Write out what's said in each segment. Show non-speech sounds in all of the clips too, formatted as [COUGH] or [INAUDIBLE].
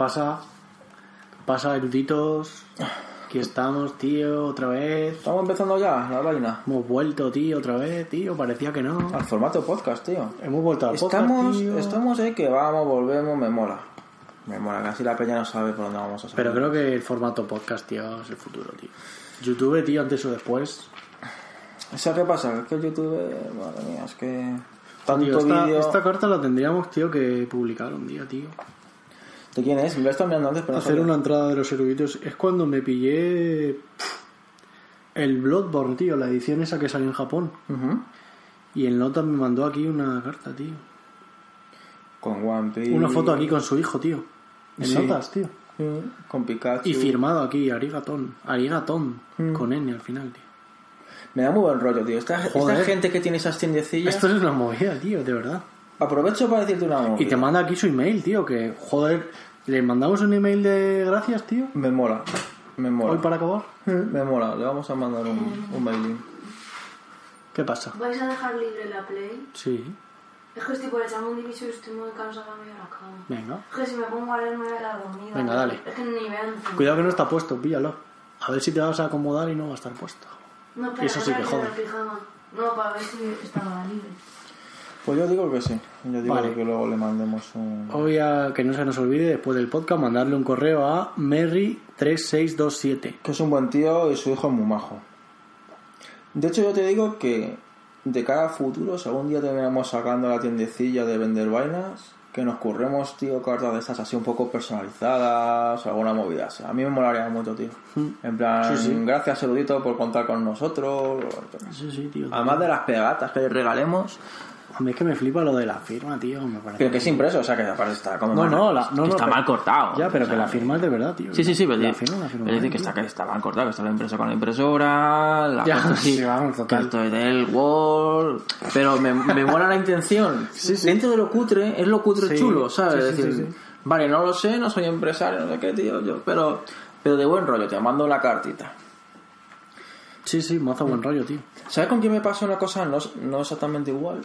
pasa? Pasa, eruditos. Aquí estamos, tío, otra vez. Estamos empezando ya la vaina. Hemos vuelto, tío, otra vez, tío. Parecía que no. Al formato podcast, tío. Hemos vuelto al podcast, Estamos, tío. estamos ahí que vamos, volvemos, me mola. Me mola, casi la peña no sabe por dónde vamos a salir. Pero creo que el formato podcast, tío, es el futuro, tío. YouTube, tío, antes o después. ¿Sabes qué pasa? Es que YouTube, madre mía, es que... Tío, Tanto esta, vídeo... esta carta la tendríamos, tío, que publicar un día, tío. ¿De quién es? Me lo he estado mirando antes, pero no Hacer sabía. una entrada de los eruditos. Es cuando me pillé pff, el Bloodborne, tío, la edición esa que salió en Japón. Y el Nota me mandó aquí una carta, tío. Con One Piece... Una foto aquí con su hijo, tío. En Sí. notas, tío. Con Pikachu. Y firmado aquí, Arigatón. Arigatón, Mm. con N al final, tío. Me da muy buen rollo, tío. Esta, esta gente que tiene esas tiendecillas... Esto es una movida, tío, de verdad. Aprovecho para decirte una movida. Y te manda aquí su email, tío, que, joder, le mandamos un email de gracias, tío. Me mola. Me mola. Hoy para acabar. [LAUGHS] Me mola. Le vamos a mandar un, un mailing. ¿Qué pasa? ¿Vais a dejar libre la play? Sí, Es que estoy por echarme un diviso y estoy muy cansada de ir a la cama. venga. Es que si me pongo a leer me voy a la dormida. Venga, dale. Es que ni veo. Cuidado que no está puesto, píllalo. A ver si te vas a acomodar y no va a estar puesto. No, espera, Eso sí que jode. No, para ver si estaba libre. Pues yo digo que sí. Yo digo Vale. que luego le mandemos un... Hoy a que no se nos olvide después del podcast mandarle un correo a Merry3627. Que es un buen tío y su hijo es muy majo. De hecho, yo te digo que de cara a futuro, si algún día terminamos sacando la tiendecilla de vender vainas, que nos curremos, tío, cartas de estas así un poco personalizadas, alguna movida así. A mí me molaría mucho, tío. En plan, Sí, sí. gracias, erudito, por contar con nosotros. Sí, sí, tío. Además de las pegatas que le regalemos, A mí es que me flipa lo de la firma, tío. Me parece. pero que es impreso, o sea, que aparte está como No, mal- no, la- no, está pero- mal cortado. Ya, pero o que la firma es de verdad, tío. Sí, sí, sí, pero la firma, la firma. dice que está, que está mal cortado, que está la impresa con la impresora, la Ya, sí, vamos, total. esto es del Word, pero me, me mola la intención. [LAUGHS] Dentro de lo cutre, es lo cutre Sí, chulo, ¿sabes? sí, Es sí, decir, sí, sí. vale, no lo sé, no soy empresario, no sé qué, tío, yo, pero, pero de buen rollo, te mando una cartita. Sí, sí, mazo buen rollo, tío. ¿Sabes con quién me pasó una cosa? No, no exactamente igual,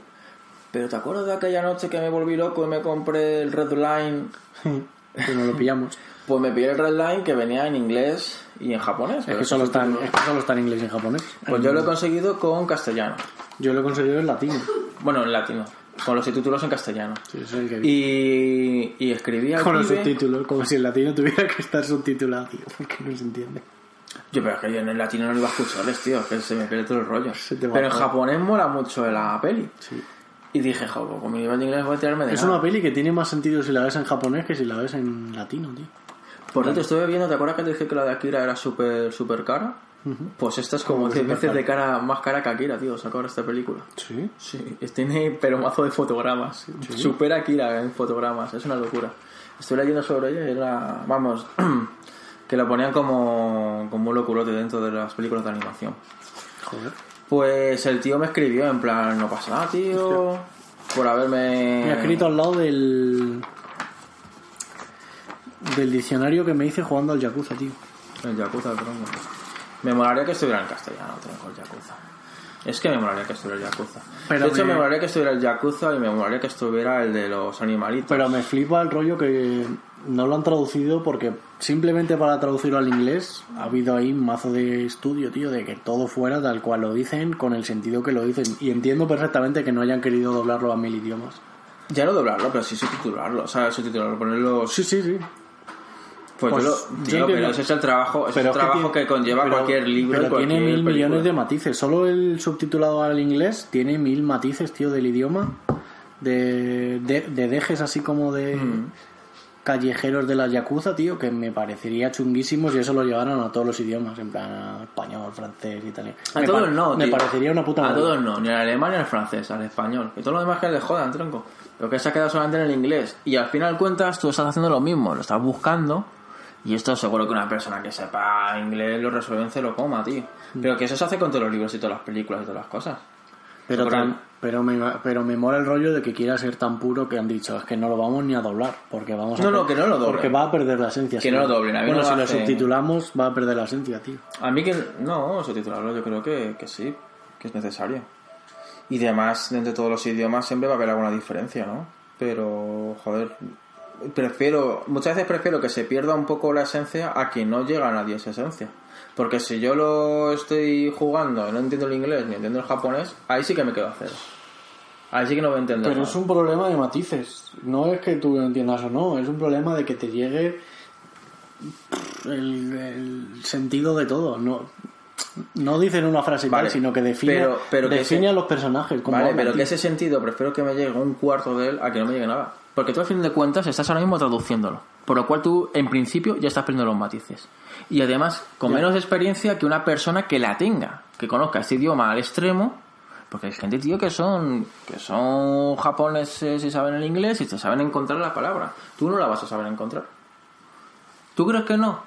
pero ¿te acuerdas de aquella noche que me volví loco y me compré el Red Line? Que nos lo pillamos. [LAUGHS] Pues me pillé el Red Line que venía en inglés y en japonés. Es que, solo es está en, es que solo está en inglés y en japonés. Pues yo lo he conseguido con castellano. Yo lo he conseguido en latino. Bueno, en latino. Con los subtítulos en castellano. Sí, es el que vi. Y, y escribí al Con los subtítulos, como si el latino tuviera que estar subtitulado, tío. Porque no se entiende. Yo, pero es que yo en el latino no lo iba a escucharles, tío. Que se me pierde todo el rollo. Pero en japonés mola mucho la peli. Sí. Y dije, joder, pues con mi nivel de inglés voy a tirarme de Es nada. una peli que tiene más sentido si la ves en japonés que si la ves en latino, tío. Por cierto, estuve viendo, ¿te acuerdas que te dije que la de Akira era súper, súper cara? Pues esta es como Como 10 súper veces de cara, más cara que Akira, tío, sacar ahora esta película. Sí. Sí, tiene pero mazo de fotogramas. Supera Akira en fotogramas, es una locura. Estoy leyendo sobre ella y era, vamos, [CLEARS THROAT] que la ponían como, como un locurote dentro de las películas de animación. Joder. Pues el tío me escribió en plan, no pasa nada, tío, por haberme... Me ha escrito al lado del. del diccionario que me hice jugando al Yakuza, tío. El Yakuza, el tronco. Me molaría que estuviera en castellano, tronco, el Yakuza. Es que me molaría que estuviera el Yakuza. Pero de hecho, me- me... molaría que estuviera el Yakuza y me molaría que estuviera el de los animalitos. Pero me flipa el rollo que no lo han traducido porque simplemente para traducirlo al inglés ha habido ahí un mazo de estudio, tío, de que todo fuera tal cual lo dicen con el sentido que lo dicen. Y entiendo perfectamente que no hayan querido doblarlo a mil idiomas. Ya no doblarlo, pero sí subtitularlo. O sea, subtitularlo, ponerlo... Sí, sí, sí. Pues, Pues, yo lo, tío, pero ese es el trabajo, es el que trabajo que, conlleva pero- cualquier libro, Pero cualquier tiene mil película. millones de matices. Solo el subtitulado al inglés tiene mil matices, tío, del idioma. De, de, de dejes así como de Mm. Callejeros de la Yakuza, tío, que me parecería chunguísimo si eso lo llevaran a todos los idiomas, en plan a español, francés, italiano. A Me todos no, Me tío. parecería una puta A todos no, ni al alemán ni al francés, al español. Que todo lo demás que le jodan, tronco. Pero que se ha quedado solamente en el inglés. Y al final cuentas, tú estás haciendo lo mismo, lo estás buscando. Y esto seguro que una persona que sepa inglés lo resuelve en cero coma, tío. Mm. Pero que eso se hace con todos los libros y todas las películas y todas las cosas. Pero, tan- pero, me, pero me mola el rollo de que quiera ser tan puro que han dicho, es que no lo vamos ni a doblar, porque vamos a No, no, per- que no lo doblen. Porque va a perder la esencia. Que si no lo doblen, a mí Bueno, no si lo subtitulamos va a perder la esencia, tío. A mí que no, subtitularlo yo creo que, que sí, que es necesario. Y además, entre todos los idiomas siempre va a haber alguna diferencia, ¿no? Pero, joder, prefiero, muchas veces prefiero que se pierda un poco la esencia a que no llega a nadie esa esencia. Porque si yo lo estoy jugando y no entiendo el inglés ni entiendo el japonés, ahí sí que me quedo a cero. Ahí sí que no voy a entender. Pero nada. es un problema de matices. No es que tú lo entiendas o no, es un problema de que te llegue el, el sentido de todo. No, no dicen una frase Vale, sino que define, pero- pero que define ese- a los personajes. como Vale, pero que ese sentido prefiero que me llegue un cuarto de él a que no me llegue nada. Porque tú al fin de cuentas estás ahora mismo traduciéndolo. Por lo cual tú, en principio, ya estás aprendiendo los matices. Y además, con Ya. menos experiencia que una persona que la tenga, que conozca este idioma al extremo. Porque hay gente, tío, que son que son japoneses y saben el inglés y te saben encontrar la palabra. Tú no la vas a saber encontrar. ¿Tú crees que no?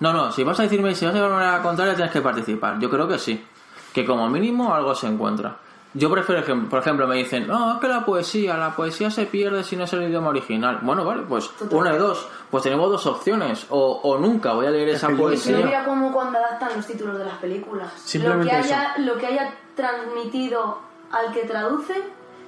No, no, si vas a decirme, si vas a llevarme a la contraria, tienes que participar. Yo creo que sí. Que como mínimo algo se encuentra. Yo prefiero, ejem- por ejemplo, me dicen, no, es que la poesía, la poesía se pierde si no es el idioma original. Bueno, vale, pues una de dos. Pues tenemos dos opciones. O, o nunca voy a leer esa yo- poesía. mira cómo cuando adaptan los títulos de las películas. Simplemente lo, que haya, lo que haya transmitido al que traduce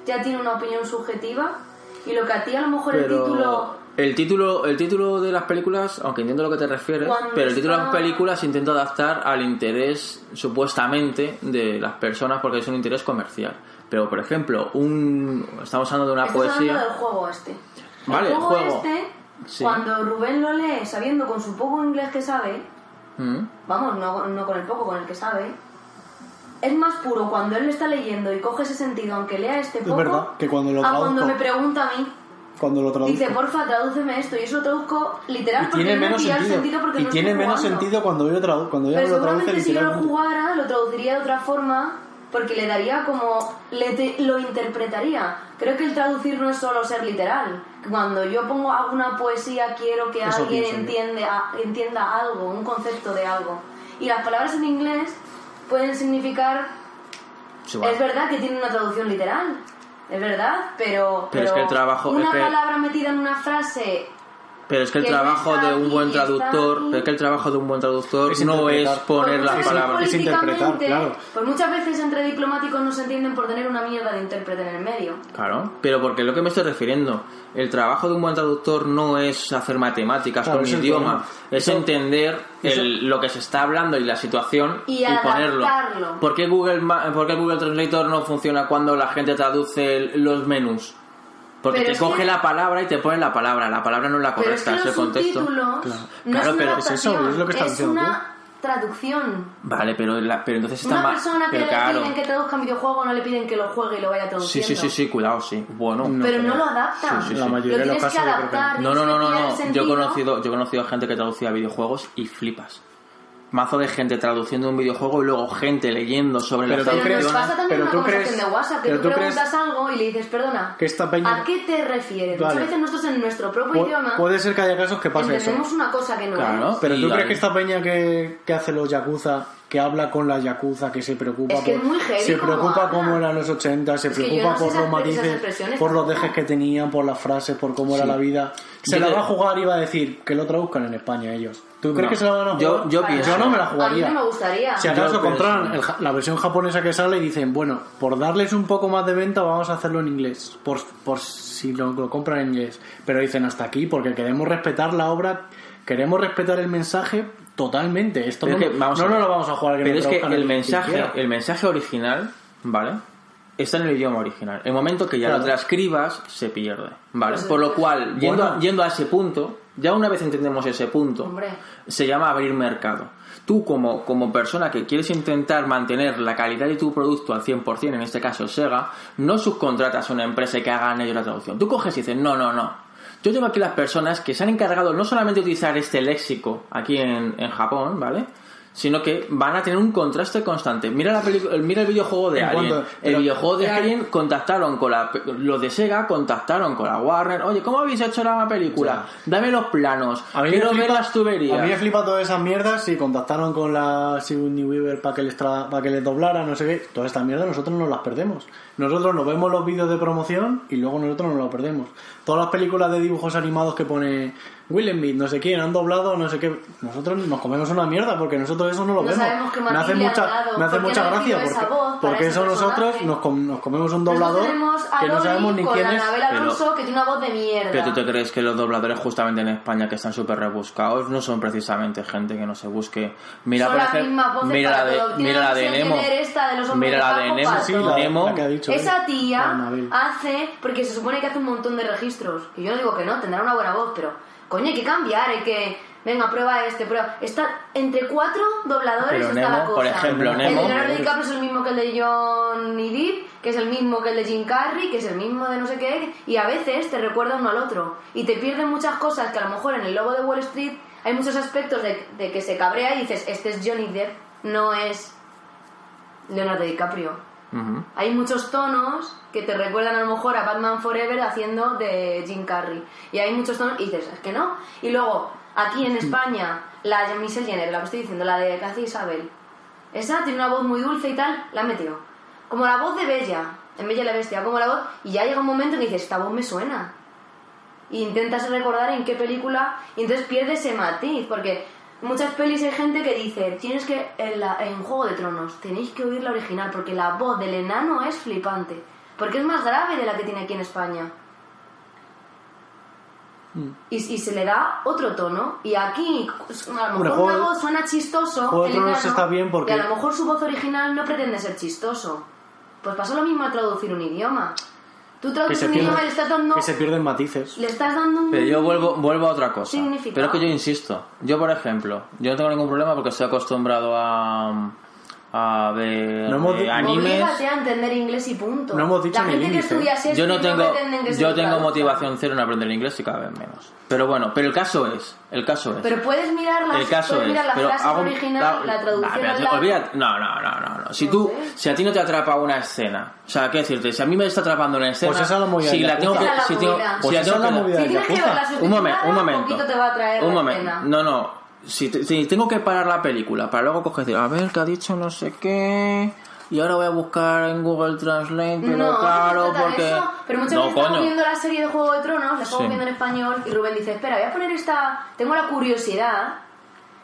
ya tiene una opinión subjetiva y lo que a ti a lo mejor el título... el título, el título de las películas, aunque entiendo lo que te refieres, Cuando pero el título de las películas intenta adaptar al interés supuestamente de las personas porque es un interés comercial. Pero por ejemplo, un estamos hablando de una Estás hablando poesía. del juego este. Vale, el el juego, juego. este, Sí. cuando Rubén lo lee sabiendo con su poco inglés que sabe, ¿Mm? vamos, no, no con el poco, con el que sabe, es más puro cuando él lo está leyendo y coge ese sentido, aunque lea este poco, verdad, que cuando lo a cuando me pregunta a mí, Cuando lo traduzco. dice, porfa, tradúceme esto, y eso lo traduzco literal y porque tiene no me menos el sentido. sentido porque y no tiene menos jugando. sentido cuando yo, tradu cuando yo Pero me lo traduce seguramente si yo lo jugara, lo traduciría de otra forma porque le daría como... Le te- lo interpretaría. Creo que el traducir no es solo ser literal. Cuando yo pongo alguna poesía quiero que Eso alguien entiende, a- entienda algo, un concepto de algo. Y las palabras en inglés pueden significar... Sí, bueno. Es verdad que tiene una traducción literal. Es verdad, pero... Pero es que el trabajo- Una es que- palabra metida en una frase... Pero es que el que trabajo de un buen traductor, pero es que el trabajo de un buen traductor Es no es poner las palabras. Es interpretar, claro. Pues muchas veces entre diplomáticos no se entienden por tener una mierda de intérprete en el medio. Claro, pero porque es lo que me estoy refiriendo. El trabajo de un buen traductor no es hacer matemáticas Claro, con un idioma, es Eso- entender el- lo que se está hablando y la situación Y ponerlo. adaptarlo. ¿Por qué, Google, Ma- ¿Por qué Google Translator no funciona cuando la gente traduce los menús? Porque Pero te es coge que- la palabra y te pone la palabra. La palabra no es la Pero es correcta, que es los el contexto. subtítulos no Claro, es una pero es eso, es lo que está diciendo una traducción. Vale, pero, la- pero entonces está Una persona que pero le claro. piden que traduzca un videojuego no le piden que lo juegue y lo vaya Sí, traduciendo. sí, sí, sí, cuidado, sí. Bueno. Pero no lo adapta. Sí, sí, La sí. mayoría lo de los que casos que adaptar. No, no, no, no, que pillar no. el Yo he conocido, yo he conocido gente que traducía videojuegos y flipas. Mazo de gente traduciendo un videojuego y luego gente leyendo sobre Pero las tú Pero nos pasa también pero una tú conversación crees- de WhatsApp, que tú preguntas algo y le dices, perdona, que esta peña- ¿a qué te refieres? Vale. Muchas veces nosotros en nuestro propio Pu- idioma puede ser que haya casos que pase eso. una cosa que no Claro. es. Pero Y tú crees que esta peña que, que hace los yakuza, que habla con la yakuza, que se preocupa Es que por es muy heavy se preocupa cómo eran los 80, se Es preocupa no por los matices, por los dejes que tenían, por las frases, por cómo era Sí. la vida. Se Yo la va a jugar y va a decir que lo traduzcan en España ellos. ¿Tú crees No. que se la van a jugar? Yo- yo pienso- no me la A mí jugaría. no me gustaría. Si acaso compraran el la versión japonesa que sale y dicen, bueno, por darles un poco más de venta vamos a hacerlo en inglés, por, por si lo, lo compran en inglés. Pero dicen hasta aquí porque queremos respetar la obra, queremos respetar el mensaje totalmente. Esto Pero no, es que, vamos no a lo vamos a jugar. Pero nos es que el en mensaje, el mensaje original, ¿vale? Está en el idioma original. El momento que ya Claro. lo transcribas, se pierde, ¿vale? Pues, Por lo cual, yendo, bueno. yendo a ese punto, ya una vez entendemos ese punto, Hombre. se llama abrir mercado. Tú como, como persona que quieres intentar mantener la calidad de tu producto al 100%, en este caso Sega, no subcontratas a una empresa que hagan ellos la traducción. Tú coges y dices, no, no, no. Yo tengo aquí las personas que se han encargado no solamente de utilizar este léxico aquí en, en Japón, ¿vale? Sino que van a tener un contraste constante. Mira la película, mira el videojuego de En Alien. cuanto- el videojuego de que- Alien contactaron con la los de Sega contactaron con la Warner. Oye, ¿cómo habéis hecho la película? Dame los planos. A mí, Quiero me ver las tuberías. a mí me flipa todas esas mierdas y contactaron con la Sigourney Weaver para que les para que les doblara, no sé qué. Todas estas mierdas nosotros nos las perdemos. Nosotros nos vemos los vídeos de promoción y luego nosotros nos las perdemos. Todas las películas de dibujos animados que pone Willem Beat, no sé quién, han doblado, no sé qué. Nosotros nos comemos una mierda porque nosotros eso no lo No vemos. sabemos qué me hace mucha, dado, me hace ¿por qué mucha no gracia porque, porque eso nosotros nos, com- nos comemos un doblador a que no sabemos ni con quién la es. Pero- que tiene una voz de mierda. ¿Pero tú te crees que los dobladores justamente en España que están súper rebuscados no son precisamente gente que no se busque? Mira, Son por ejemplo, mira para la de, mira la de Nemo. Jenner esta de los hombres Mira la de Nemo. Sí, la- Nemo. la que ha dicho Esa tía hace, porque se supone que hace un montón de registros, que yo no digo que no, tendrá una buena voz, pero coño, hay que cambiar, hay que, venga, prueba este, prueba. Está entre cuatro dobladores Pero está Nemo, la cosa. por ejemplo, El de Leonardo DiCaprio es el mismo que el de Johnny Depp, que es el mismo que el de Jim Carrey, que es el mismo de no sé qué, y a veces te recuerda uno al otro. Y te pierden muchas cosas que a lo mejor en el Lobo de Wall Street hay muchos aspectos de, de que se cabrea y dices, este es Johnny Depp, no es Leonardo DiCaprio. Hay muchos tonos que te recuerdan a lo mejor a Batman Forever haciendo de Jim Carrey. Y hay muchos tonos y dices, es que no. Y luego, aquí en España, la de Michelle Jenner, la que estoy diciendo, la de Cathy Isabel, esa tiene una voz muy dulce y tal, la han metido. Como la voz de Bella, en Bella la Bestia, como la voz, y ya llega un momento en que dices, esta voz me suena. Y intentas recordar en qué película, y entonces pierdes ese matiz, porque muchas pelis hay gente que dice, tienes que, en, la- en Juego de Tronos, tenéis que oír la original, porque la voz del enano es flipante, porque es más grave de la que tiene aquí en España. Y, y se le da otro tono, y aquí a lo mejor una voz suena chistoso, Juego de el Tronos enano, está bien porque- y a lo mejor su voz original no pretende ser chistoso. Pues pasa lo mismo a traducir un idioma. Tú Que traduces se, un idioma y le pierden, estás dando... que se pierden matices. Le estás dando un... Pero yo vuelvo, vuelvo a otra cosa. Pero es que yo insisto. Yo, por ejemplo, yo no tengo ningún problema porque estoy acostumbrado a, a ver No hemos eh, di- animes. A entender inglés y punto. No hemos dicho La ni gente el que estudia Shakespeare Yo no tengo, que yo tengo motivación cero en aprender inglés y cada vez menos. Pero bueno, pero el caso es, el caso es. Pero puedes mirar las, el caso puedes es, mirar la pero frase hago- original, hago- la traducción Nah, pero olvídate- no, no, no, no, no. Si No tú, sé. si a ti no te atrapa una escena, o sea, qué decirte, si a mí me está atrapando una escena, Pues esa es la movida si la tengo que, si la tengo, si Pues la esa tengo es la que- movida Si del tienes que ver Yakuza. las un momento, un momento. poquito te va a traer un la momento. escena. No, no. Si, te- si tengo que parar la película para luego coger y decir, a ver, que ha dicho no sé qué. Y ahora voy a buscar en Google Translate, pero no, claro, no porque. eso. Pero muchas no, veces estamos viendo la serie de Juego de Tronos, la estamos Sí. viendo en español, y Rubén dice, espera, voy a poner esta... Tengo la curiosidad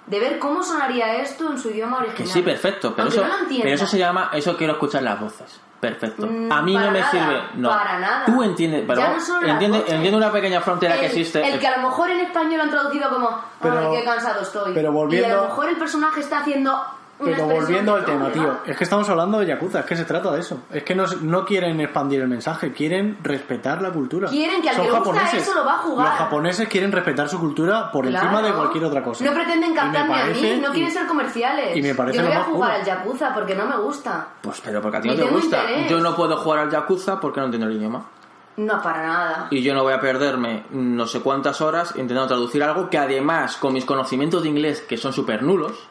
de ver cómo sonaría esto en su idioma original. Que sí, perfecto, pero Aunque eso, no lo pero eso se llama, eso quiero escuchar las voces. Perfecto. Mm, A mí no me nada, sirve, no. para nada. Tú entiendes, pero Ya no solo las entiende, voces. entiende una pequeña frontera que existe. El que a lo mejor en español han traducido como, Pero- ay, qué cansado estoy. pero Y a volviendo- lo mejor el personaje está haciendo Pero volviendo al no, tema, tío, es que estamos hablando de Yakuza, es que se trata de eso. Es que no, no quieren expandir el mensaje, quieren respetar la cultura. Quieren que al Son que le gusta japoneses. eso lo va a jugar. Los japoneses quieren respetar su cultura por encima de cualquier otra cosa. No pretenden Y me captar ni a parece- mí, no quieren y- ser comerciales. y me parece Yo no lo voy a más jugar puro. al Yakuza porque no me gusta. Pues pero porque a ti Ni no te tengo gusta. interés. Yo no puedo jugar al Yakuza porque no entiendo el idioma. No, para nada. Y yo no voy a perderme no sé cuántas horas intentando traducir algo que además, con mis conocimientos de inglés, que son súper nulos,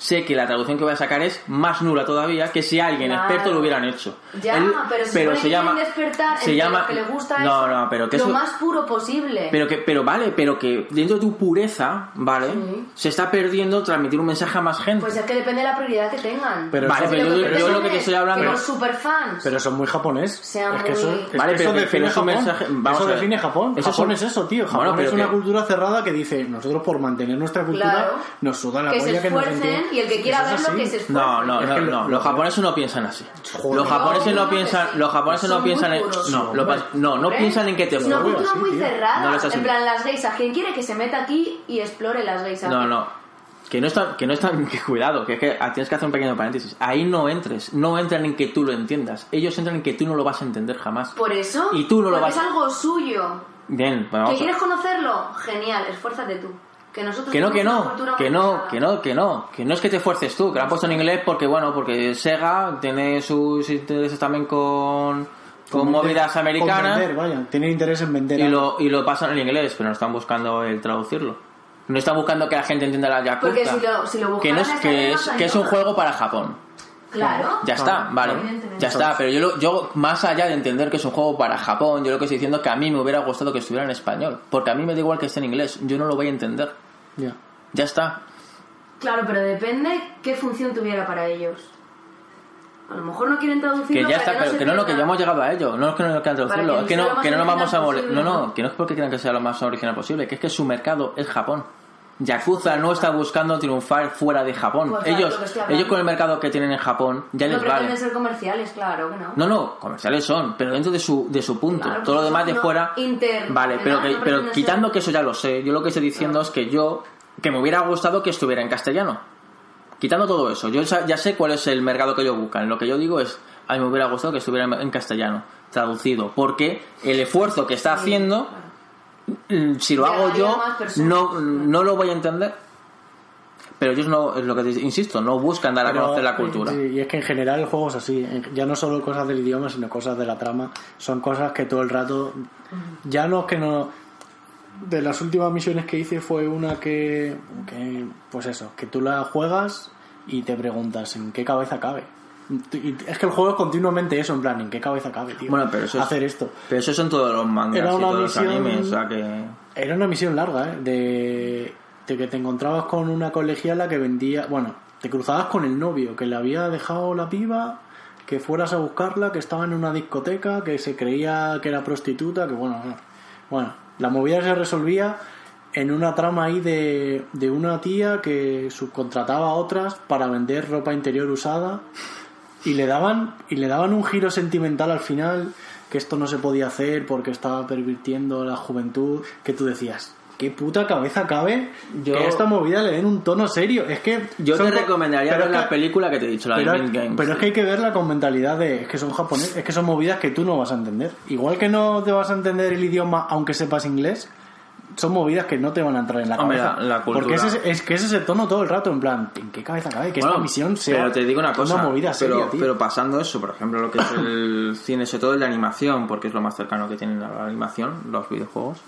sé que la traducción que voy a sacar es más nula todavía que si alguien Claro. experto lo hubieran hecho. Ya, Él- pero se, supone que quieren despertar se llama los que le gusta no eso no pero que lo eso más puro posible. pero que pero vale pero que dentro de tu pureza vale Sí. se está perdiendo transmitir un mensaje a más gente Pues es que depende de la prioridad que tengan. Pero Vale, eso- pero yo- que yo pretenden lo que te estoy hablando- Que los superfans. Pero son muy japonés. Sean es que muy- es que Vale, eso pero- define pero es Japón. mensaje- vamos eso define Japón. Eso Japón son- es eso, tío. Bueno, Japón pero es una que- cultura cerrada que dice, nosotros por mantener nuestra cultura Claro. nos suda la que se polla que nos entienda. Y el que quiera verlo así. que se esfuerce. no, no, no, que no, lo- los japoneses no piensan así. Joder. los japoneses no que piensan, sí. los japoneses no piensan en, no, no, no piensan en que te Es una cultura muy cerrada. En plan, las geisas. Quien quiere que se meta aquí y explore las geisas. No, no. Que no están, que no están, [LAUGHS] que cuidado, que es que tienes que hacer un pequeño paréntesis. Ahí no entres, no entran en que tú lo entiendas. Ellos entran en que tú no lo vas a entender jamás. Por eso. Y tú no lo porque vas- es algo suyo. Bien, bueno, ¿Que vamos a- quieres conocerlo? Genial, esfuérzate tú. Que nosotros Que no, que no, que no, que no, que no, que no es que te fuerces tú, que lo han puesto en inglés porque, bueno, porque Sega tiene sus intereses también con, con vender- movidas con americanas vender, vaya. Tienen interés en vender. y algo. lo, y lo pasan en inglés, pero no están buscando el traducirlo. No están buscando que la gente entienda la Yakuza. Porque si lo, si lo que, no es, buscaran, que, es, que es un juego para Japón. Claro. Ya está, vale. Ya está, pero yo, lo- yo, más allá de entender que es un juego para Japón, yo lo que estoy diciendo es que a mí me hubiera gustado que estuviera en español. Porque a mí me da igual que esté en inglés, yo no lo voy a entender. Ya. Ya está. Claro, pero depende qué función tuviera para ellos. A lo mejor no quieren traducirlo Que ya está, pero que no, no, que ya hemos llegado a ello. No es que no quieran traducirlo, Para es que que no, lo que no nos vamos a. No, no, que no es porque quieran que sea lo más original posible, que es que su mercado es Japón. Yakuza no está buscando triunfar fuera de Japón. Pues, ellos, ellos con el mercado que tienen en Japón ya No les vale. ser comerciales, claro que no. No, no, comerciales son, pero dentro de su, de su punto. Claro, Todo lo demás de fuera. interno, Vale, pero, que- no pero quitando ser- que eso ya lo sé, yo lo que estoy diciendo es que yo. que me hubiera gustado que estuviera en castellano. Quitando todo eso, yo ya sé cuál es el mercado que ellos buscan. Lo que yo digo es, a mí me hubiera gustado que estuviera en- castellano, traducido, porque el esfuerzo que está haciendo, si lo hago yo, no, no lo voy a entender. Pero ellos no, es lo que te insisto, no buscan dar a Pero, conocer la cultura. sí, y es que en general el juego es así. en- Ya no solo cosas del idioma, sino cosas de la trama. Son cosas que todo el rato. Ya no es que no. De las últimas misiones que hice fue una que. que pues eso, que tú la juegas y te preguntas en qué cabeza cabe. Es que el juego es continuamente eso, en plan, ¿en qué cabeza cabe, tío? Bueno, pero eso es- Hacer esto. Pero eso son todos los mangas Era y todos misión- los animes, o sea que... Era una misión larga, ¿eh? De, de que te encontrabas con una colegiala que vendía. Bueno, te cruzabas con el novio que le había dejado la piba, que fueras a buscarla, que estaba en una discoteca, que se creía que era prostituta, que bueno, bueno. Bueno, la movida se resolvía en una trama ahí de, de una tía que subcontrataba a otras para vender ropa interior usada y le daban y le daban un giro sentimental al final que esto no se podía hacer porque estaba pervirtiendo la juventud que tú decías qué puta cabeza cabe Yo- que a esta movida le den un tono serio es que Yo te co- recomendaría ver la que- película que te he dicho, la pero, de Mind Games. pero es que hay que verla con mentalidad de es que son japoneses es que son movidas que tú no vas a entender igual que no te vas a entender el idioma aunque sepas inglés son movidas que no te van a entrar en la Hombre, cabeza la- porque es, ese- es que es ese tono todo el rato en plan ¿en qué cabeza cabe? que Bueno, esta misión sea pero te digo una cosa, movida pero, seria tío. pero pasando eso, por ejemplo, lo que es el [LAUGHS] cine, sobre todo el de animación, porque es lo más cercano que tienen a la animación, los videojuegos.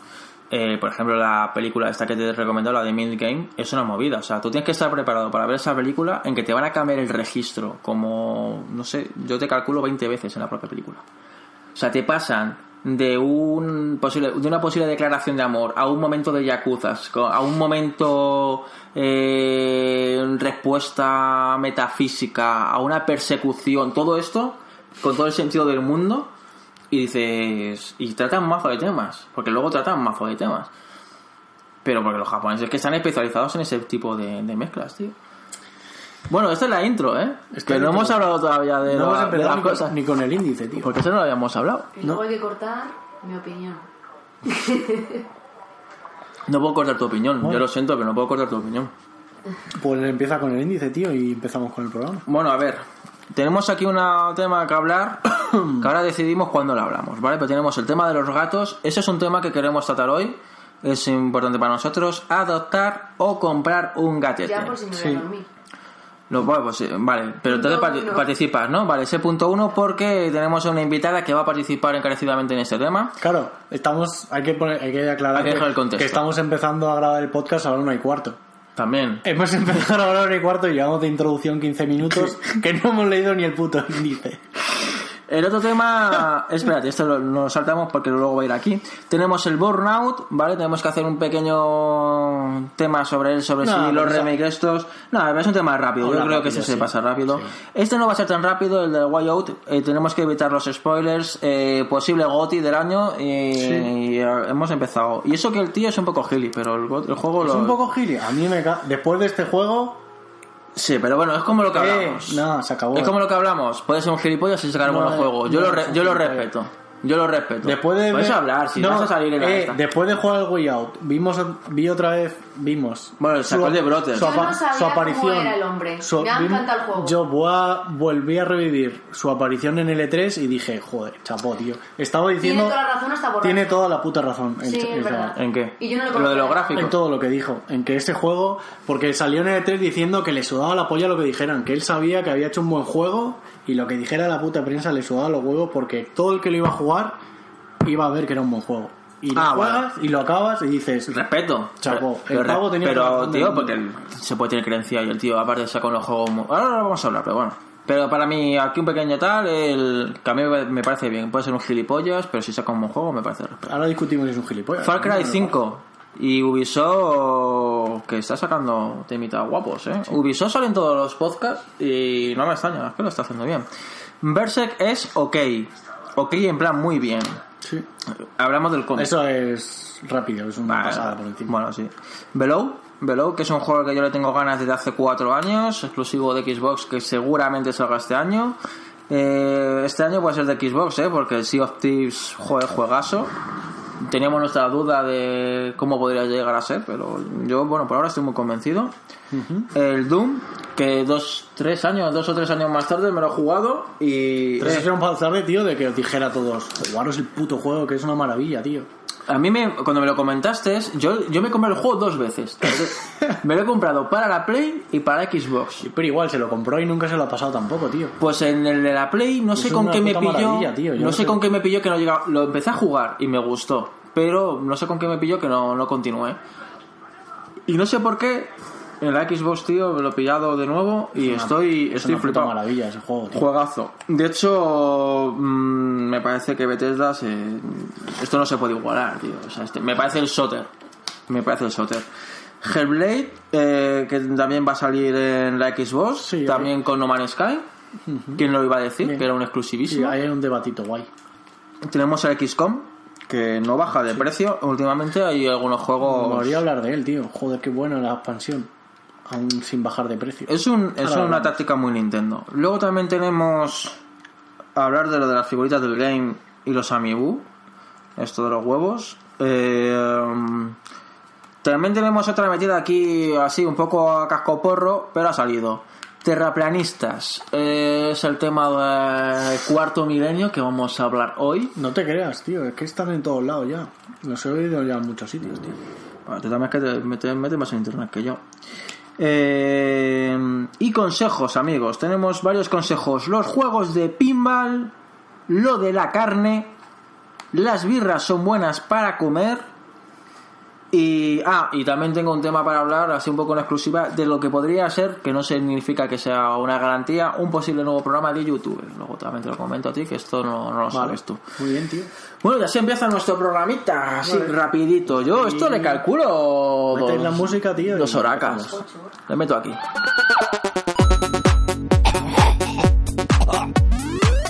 Eh, por ejemplo, la película esta que te he recomendado, la de Mid Game, es una movida. O sea, tú tienes que estar preparado para ver esa película en que te van a cambiar el registro, como, no sé, yo te calculo 20 veces en la propia película. O sea, te pasan de un posible, de una posible declaración de amor a un momento de yakuzas, a un momento eh, respuesta metafísica, a una persecución, todo esto con todo el sentido del mundo y dices y tratan mazo de temas, porque luego tratan mazo de temas. Pero porque los japoneses que están especializados en ese tipo de, de mezclas, tío. Bueno, esta es la intro, ¿eh? Esta que es no hemos hablado todavía de, no la- hemos de empezado las ni con, cosas. ni con el índice tío Porque eso no lo habíamos hablado. Y luego hay que cortar mi opinión. [LAUGHS] No puedo cortar tu opinión. Yo lo siento, pero no puedo cortar tu opinión. Pues empieza con el índice, tío, y empezamos con el programa. Bueno, a ver. Tenemos aquí un tema que hablar. [COUGHS] que ahora decidimos cuándo lo hablamos, ¿vale? Pero tenemos el tema de los gatos. Ese es un tema que queremos tratar hoy. Es importante para nosotros. Adoptar o comprar un gatete. Ya por si me voy Sí. a dormir. Lo, bueno, pues, eh, vale, pero entonces parti- uno. participas, ¿no? Vale, ese punto uno porque tenemos a una invitada que va a participar encarecidamente en este tema. Claro, estamos, hay que poner, hay que aclarar Hay que que, dejar el contexto. que estamos empezando a grabar el podcast a la una y cuarto. También. Hemos [LAUGHS] empezado a grabar a la una y cuarto y llevamos de introducción 15 minutos [LAUGHS] que no hemos leído ni el puto índice. El otro tema, [LAUGHS] espérate, esto lo, lo saltamos porque luego va a ir aquí. Tenemos el burnout, ¿vale? Tenemos que hacer un pequeño tema sobre él, sobre No, si los remakes estos. No, es un tema rápido, yo Habla creo que rápido, ese se sí. pasa rápido. Este no va a ser tan rápido, el de Way Out. eh, tenemos que evitar los spoilers. eh, posible GOTI del año y, y, eh, hemos empezado. Y eso que el tío es un poco gili, pero el, el juego Es lo. un poco gili. A mí me ca... Después de este juego, Sí, pero bueno, es como lo que eh, hablamos. no, se acabó. Es como lo que hablamos. Puede ser un gilipollas y sacar un No, buen eh, juego. Yo no, lo, re- yo lo respeto. Yo lo respeto. Después de Puedes ver- hablar, si No, vas a salir en la eh, esta. Después de jugar al Way Out, vimos, vi otra vez, vimos. Bueno, sacó el de Brothers. Su, Yo no apa- sabía su cómo aparición. era el hombre. su- Me encantado el juego. Yo voy a- volví a revivir su aparición en L3 y dije, joder, chapó, tío. Estaba diciendo. Tiene toda la razón hasta borracho. Tiene toda la puta razón. el Sí, el verdad. ¿En qué? Y yo no lo lo de los gráficos. En todo lo que dijo. En que ese juego. Porque salió en L3 diciendo que le sudaba la polla lo que dijeran. Que él sabía que había hecho un buen juego. Y lo que dijera la puta prensa le sudaba los huevos. Porque todo el que lo iba a jugar iba a ver que era un buen juego. Y lo Ah, vale. juegas y lo acabas y dices. Respeto. Chapó. Pero, El pavo tenía pero, tío, porque el- se puede tener creencia y el tío, aparte, saca unos juegos. muy- Ahora lo vamos a hablar, pero bueno. Pero para mí, aquí un pequeño tal, el que a mí me parece bien. Puede ser un gilipollas, pero si saca un buen juego, me parece respeto. Ahora discutimos si es un gilipollas. Far Cry 5. Y Ubisoft, que está sacando temitas guapos, ¿eh? Ubisoft sale en todos los podcasts y no me extraña, es que lo está haciendo bien. Berserk es ok. Ok en plan muy bien. Sí. Hablamos del cómic. Eso es rápido, es una Vale. pasada por encima. Bueno, sí. Below, Below, que es un juego que yo le tengo ganas desde hace cuatro años, exclusivo de Xbox, que seguramente salga este año. Eh, este año puede ser de Xbox, ¿eh? porque el Sea of Thieves, joder, juegazo. Teníamos nuestra duda de cómo podría llegar a ser, pero yo, bueno, por ahora estoy muy convencido. El Doom, que dos, tres años, dos o tres años más tarde me lo he jugado y... Tres sesiones más tarde, tío, de que os dijera a todos, jugaros el puto juego, que es una maravilla, tío. A mí me, cuando me lo comentaste, yo, yo me compré el juego dos veces. [LAUGHS] me lo he comprado para la Play y para Xbox. Pero igual, se lo compró y nunca se lo ha pasado tampoco, tío. Pues en el de la Play no sé con qué me pilló. tío, no sé. con qué me pilló que no llegaba. Lo empecé a jugar y me gustó. Pero no sé con qué me pilló que no, no continué. Y no sé por qué en la Xbox, tío, me lo he pillado de nuevo y estoy, Es estoy una puta flipado. maravilla ese juego, tío. Juegazo. De hecho, mm, me parece que Bethesda se... esto no se puede igualar, tío. O sea, este- me parece el Soter. Me parece el Soter. Hellblade, eh, que también va a salir en la Xbox, Sí, también con No Man's Sky. ¿Quién lo iba a decir? Bien. Que era un Sí, exclusivísimo. ahí hay un debatito guay. Tenemos el XCOM, que no baja de precio. Últimamente hay algunos Me juegos... molaría hablar de él, tío. Joder, qué buena la expansión. Aún sin bajar de precio. Es, un, es una táctica muy Nintendo. Luego también tenemos a hablar de lo de las figuritas del game y los amiibo. Esto de los huevos. Eh, también tenemos otra metida aquí así un poco a cascoporro, pero ha salido. Terraplanistas. Eh, es el tema del cuarto milenio que vamos a hablar hoy. No te creas, tío. Es que están en todos lados ya. Los he oído ya en muchos sitios, tío. Bueno, tú también es que te metes, metes más en internet que yo. Eh, y consejos, amigos. Tenemos varios consejos. Los juegos de pinball, lo de la carne, las birras son buenas para comer. Y, ah, y también tengo un tema para hablar, así un poco en exclusiva, de lo que podría ser, que no significa que sea una garantía, un posible nuevo programa de YouTube. Luego también te lo comento a ti, que esto no, no lo sabes tú. Muy bien, tío. Bueno, ya se empieza nuestro programita, así Vale. rapidito. Yo esto le calculo dos, la música, tío, dos horacas. Le meto aquí.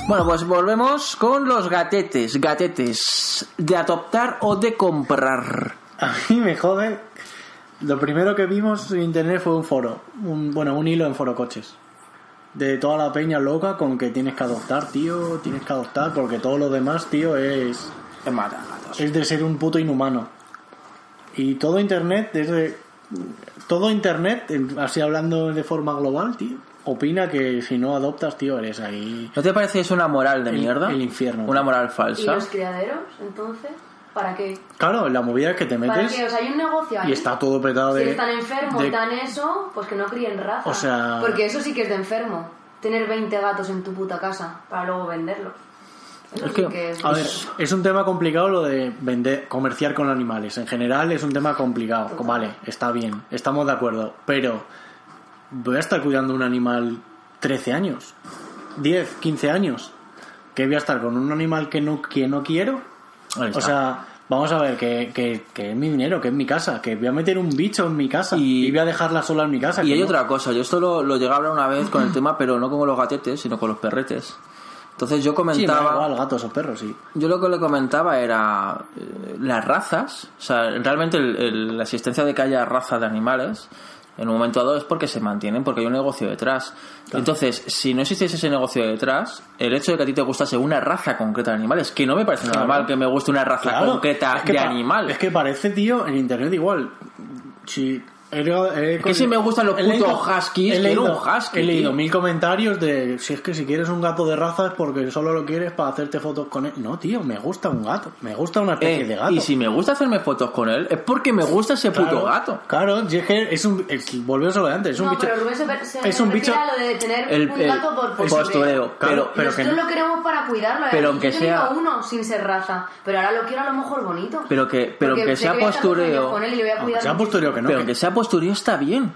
Bueno, pues volvemos con los gatetes, gatetes de adoptar o de comprar. A mí me jode. Lo primero que vimos en internet fue un foro. Un, bueno, un hilo en foro coches. De toda la peña loca con que tienes que adoptar, tío. Tienes que adoptar porque todo lo demás, tío, es. Es mata gatos. Es de ser un puto inhumano. Y todo internet, desde. Todo internet, así hablando de forma global, tío. Opina que si no adoptas, tío, eres ahí. ¿No te parece que es una moral de El- mierda? el infierno. Una moral ¿Y falsa. los criaderos, entonces? ¿Para qué? Claro, la movida es que te ¿Para metes qué? O sea, hay un negocio ahí. y está todo petado Si de. están enfermos de- y tan eso, pues que no críen raza. O sea- Porque eso sí que es de enfermo. Tener 20 gatos en tu puta casa para luego venderlos. Eso Es sí que- es... A ver, es un tema complicado lo de vender, comerciar con animales. En general es un tema complicado. Vale, está bien, estamos de acuerdo. Pero voy a estar cuidando un animal 13 años, 10, 15 años. ¿Que voy a estar con un animal que no, que no quiero? O sea, vamos a ver, que, que, que es mi dinero, que es mi casa, que voy a meter un bicho en mi casa Y- y, voy a dejarla sola en mi casa. Y hay no. otra cosa, yo esto lo, lo llegué a hablar una vez con el tema, pero no con los gatetes, sino con los perretes. Entonces yo Sí, comentaba... igual, gatos o perros, sí. Yo lo que le comentaba era eh, las razas, o sea, realmente el- el- la existencia de que haya razas de animales en un momento dado es porque se mantienen, porque hay un negocio detrás. Entonces, si no existiese ese negocio detrás, el hecho de que a ti te gustase una raza concreta de animales, que no me parece Claro. normal que me guste una raza Claro, concreta es que de animal. Es que parece, tío, en internet igual. Si he, he- que si me gustan los he leído- putos huskies, he quiero leído, un husky, He leído tío. mil comentarios de si es que si quieres un gato de raza es porque solo lo quieres para hacerte fotos con él. No, tío, me gusta un gato. Me gusta una especie Eh, de gato. y si me gusta hacerme fotos con él, es porque me gusta ese Claro, puto gato. Claro, es que es un. Es, volvemos a lo de antes. Es un no, bicho. pero Rubén se, se es un bicho- a lo de tener El- un el gato por postureo, postureo. pero- pero Nosotros que- lo queremos para cuidarlo. pero aunque Yo sea- uno sin ser raza, pero ahora lo quiero a lo mejor bonito. Pero que, pero que sea postureo. Con él y le voy a Aunque cuidar sea postureo que no. pero que sea postureo está bien.